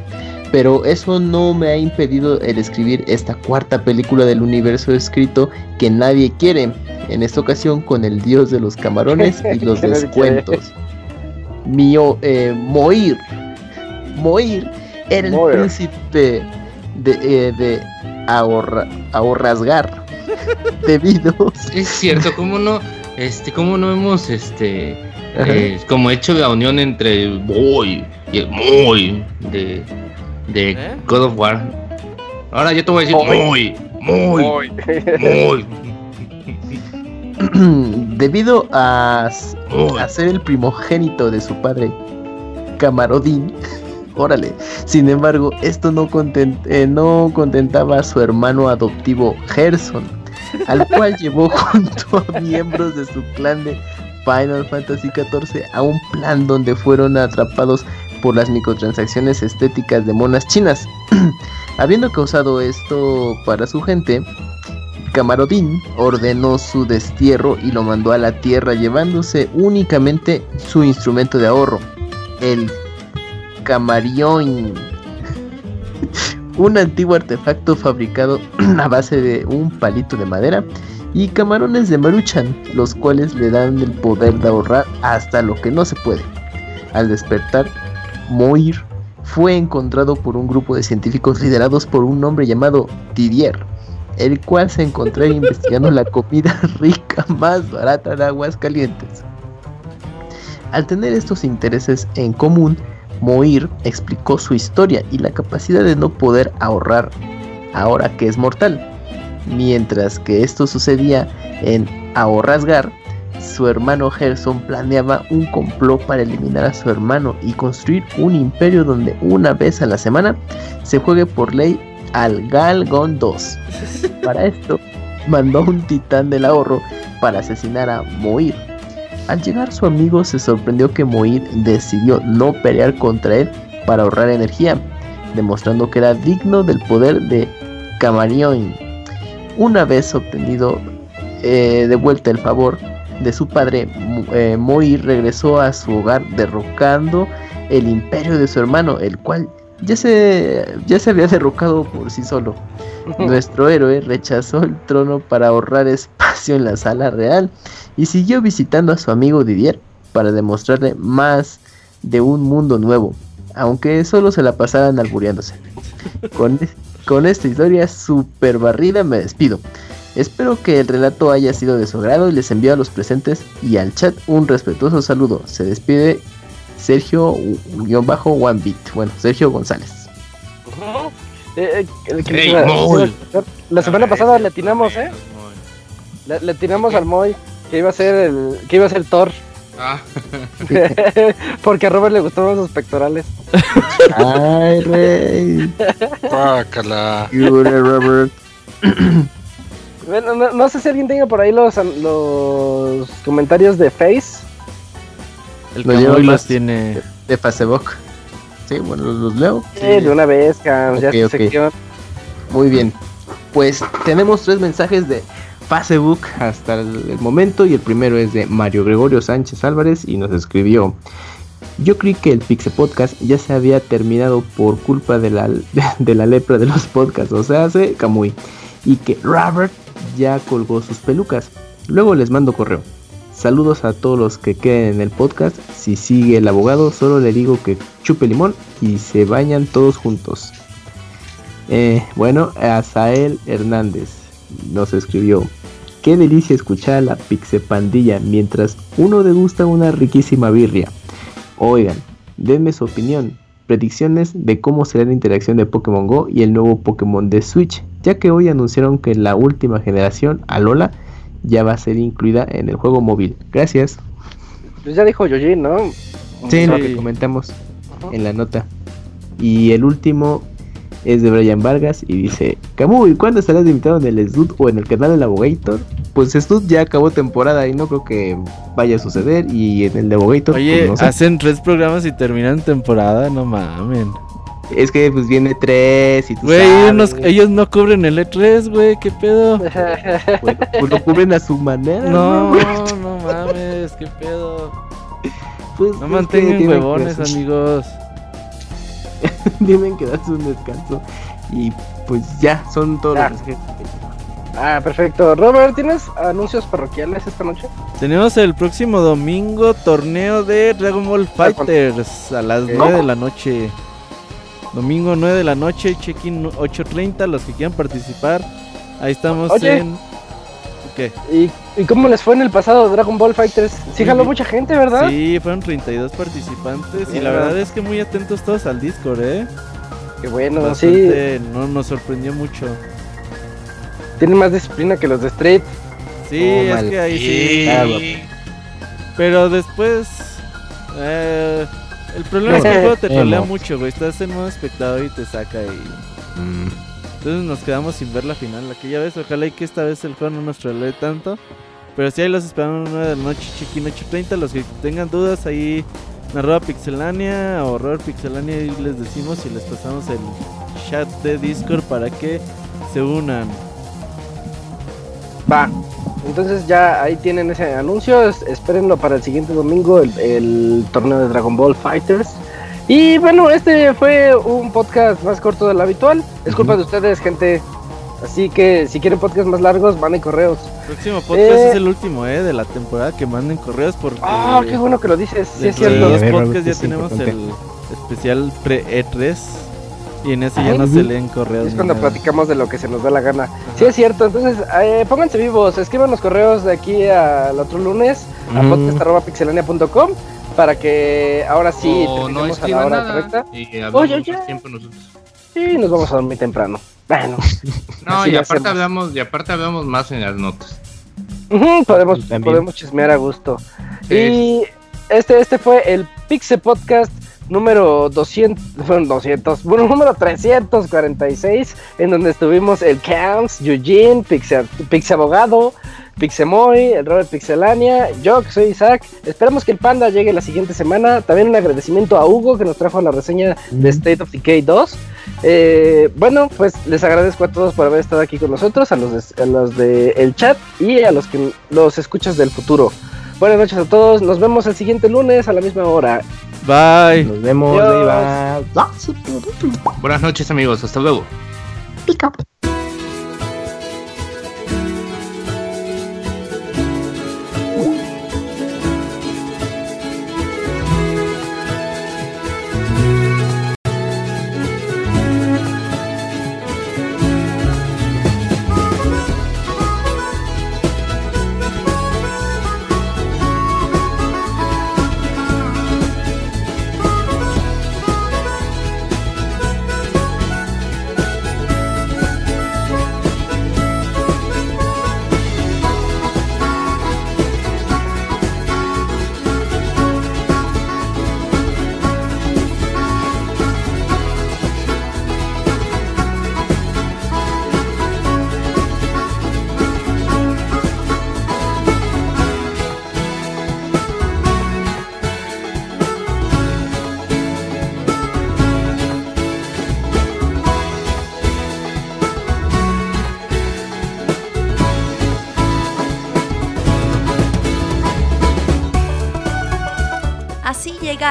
pero eso no me ha impedido el escribir esta cuarta película del universo escrito que nadie quiere, en esta ocasión con el dios de los camarones y los descuentos. Mío, eh, Moir. Moir era el Moir. príncipe de, eh, de ahorra, ahorrasgar. Debido. Es cierto, ¿cómo no? Este, ¿cómo no hemos este eh, como hecho la unión entre el Boy y el Muy de, de ¿Eh? God of War? Ahora yo te voy a decir Muy. Muy, muy, muy, Debido a, a ser el primogénito de su padre, Camarodín. Órale. Sin embargo, esto no, content- eh, no contentaba a su hermano adoptivo Gerson, al cual llevó junto a miembros de su clan de Final Fantasy XIV a un plan donde fueron atrapados por las microtransacciones estéticas de monas chinas. Habiendo causado esto para su gente, Camarodín ordenó su destierro y lo mandó a la tierra llevándose únicamente su instrumento de ahorro, el Camarión. un antiguo artefacto fabricado a base de un palito de madera y camarones de maruchan, los cuales le dan el poder de ahorrar hasta lo que no se puede. Al despertar, Moir fue encontrado por un grupo de científicos liderados por un hombre llamado Didier, el cual se encontró investigando la comida rica más barata de aguas calientes. Al tener estos intereses en común, Moir explicó su historia y la capacidad de no poder ahorrar ahora que es mortal. Mientras que esto sucedía en Ahorrasgar, su hermano Gerson planeaba un complot para eliminar a su hermano y construir un imperio donde una vez a la semana se juegue por ley al Galgon 2. Para esto, mandó a un titán del ahorro para asesinar a Moir. Al llegar su amigo se sorprendió que Moir decidió no pelear contra él para ahorrar energía, demostrando que era digno del poder de Camarión. Una vez obtenido eh, de vuelta el favor de su padre, eh, Moir regresó a su hogar derrocando el imperio de su hermano, el cual ya se, ya se había derrocado por sí solo. Nuestro héroe rechazó el trono para ahorrar espacio en la sala real y siguió visitando a su amigo Didier para demostrarle más de un mundo nuevo, aunque solo se la pasaran albureándose. Con, con esta historia super barrida me despido. Espero que el relato haya sido de su agrado y les envío a los presentes y al chat un respetuoso saludo. Se despide Sergio-One Bit. Bueno, Sergio González. Eh, eh, la, semana pasada le atinamos, ¿eh? Le, atinamos al Moy que iba a ser el que iba a ser el Thor. Ah, Porque a Robert le gustaban sus pectorales. Ay, rey. Yure, Robert. Bueno, no, no sé si alguien tenga por ahí los, los comentarios de Face. El Camuy los tiene. De Facebook. Sí, bueno, los, los leo. Eh, de una vez, Cam, ya. Muy bien. Pues tenemos tres mensajes de Facebook hasta el, el momento y el primero es de Mario Gregorio Sánchez Álvarez y nos escribió. Yo creí que el Pixel Podcast ya se había terminado por culpa de la, de la lepra de los podcasts, o sea, hace Camuy, y que Robert ya colgó sus pelucas. Luego les mando correo. Saludos a todos los que queden en el podcast. Si sigue el abogado, solo le digo que chupe limón y se bañan todos juntos. Eh, bueno, Azael Hernández nos escribió. Qué delicia escuchar a la Pixepandilla mientras uno degusta una riquísima birria. Oigan, denme su opinión, predicciones de cómo será la interacción de Pokémon Go y el nuevo Pokémon de Switch, ya que hoy anunciaron que la última generación, Alola, ya va a ser incluida en el juego móvil. Gracias. Pues ya dijo Yoji, ¿no? Sí, lo que comentamos en la nota. Y el último es de Brian Vargas y dice: Camuy, ¿cuándo estarás invitado en el Stud o en el canal del Abogator? Pues Stud ya acabó temporada y no creo que vaya a suceder. Y en el de Abogator, Oye, pues, no sé. hacen tres programas y terminan temporada, no mamen. Es que pues viene tres y tú Güey, ellos, no- ellos no cubren el E3, güey, ¿qué pedo? Bueno, pues lo cubren a su manera. No, güey. no mames, ¿qué pedo? Pues, No mantengan que huevones, amigos. Tienen que darse un descanso. Y pues ya, son todos Ya. los. Ah, perfecto. Robert, ¿tienes anuncios parroquiales esta noche? Tenemos el próximo domingo torneo de Dragon Ball Fighters a las Ok. 9 de la noche. Domingo 9 de la noche, check-in 8.30, los que quieran participar. Ahí estamos Oye. en... ¿Qué? ¿Y, y cómo les fue en el pasado Dragon Ball Fighters? Sí jaló mucha gente, ¿verdad? Sí, fueron 32 participantes y la verdad es que muy atentos todos al Discord, ¿eh? Qué bueno, sí. No, nos sorprendió mucho. Tienen más disciplina que los de Street. Sí, Oh, es mal. que ahí sí. Ah, Pero después. eh, el problema es que el juego te trolea mucho, güey. Estás en modo espectador y te saca y. Mm. Entonces nos quedamos sin ver la final. Aquella vez, ojalá y que esta vez el juego no nos trolee tanto. Pero si ahí los esperamos 9 de la noche, check-in 8.30. Los que tengan dudas ahí en arroba pixelania o horror pixelania y les decimos y les pasamos el chat de Discord para que se unan. Va. Entonces ya ahí tienen ese anuncio. es- Espérenlo para el siguiente domingo, el, el torneo de Dragon Ball Fighters. Y bueno, este fue un podcast más corto del habitual. Es culpa de ustedes, gente. Así que si quieren podcasts más largos, manden correos. Próximo podcast Eh. es el último, eh, de la temporada que manden correos porque Ah, qué bueno que lo dices. Sí, es cierto. ver, podcasts ya es tenemos importante. el especial pre-E3 y en ese ya no se leen correos. Es cuando nada. platicamos de lo que se nos da la gana. Sí, es cierto. Entonces, eh, pónganse vivos. Escriban los correos de aquí al otro lunes a Mm. podcast.pixelania.com para que ahora sí o no terminemos a la hora nada correcta. y Oye, ya. tiempo nosotros. Y nos vamos a dormir temprano. Bueno, No, y aparte hablamos, y aparte hablamos más en las notas. ujú, podemos, podemos chismear a gusto. Sí. Y este, este fue el Pixel Podcast número 200, bueno, 200, bueno, número 346, en donde estuvimos el Camps, Eugene, Pixel, Pixel Abogado, Pixemoy, el Robert Pixelania, yo que soy Isaac. Esperamos que el Panda llegue la siguiente semana. También un agradecimiento a Hugo que nos trajo la reseña de State of Decay 2. Eh, bueno, pues les agradezco a todos por haber estado aquí con nosotros, a los de, a los de el chat y a los que los escuchas del futuro. Buenas noches a todos, nos vemos el siguiente lunes a la misma hora. Bye. Nos vemos, va. Buenas noches amigos, hasta luego. Llega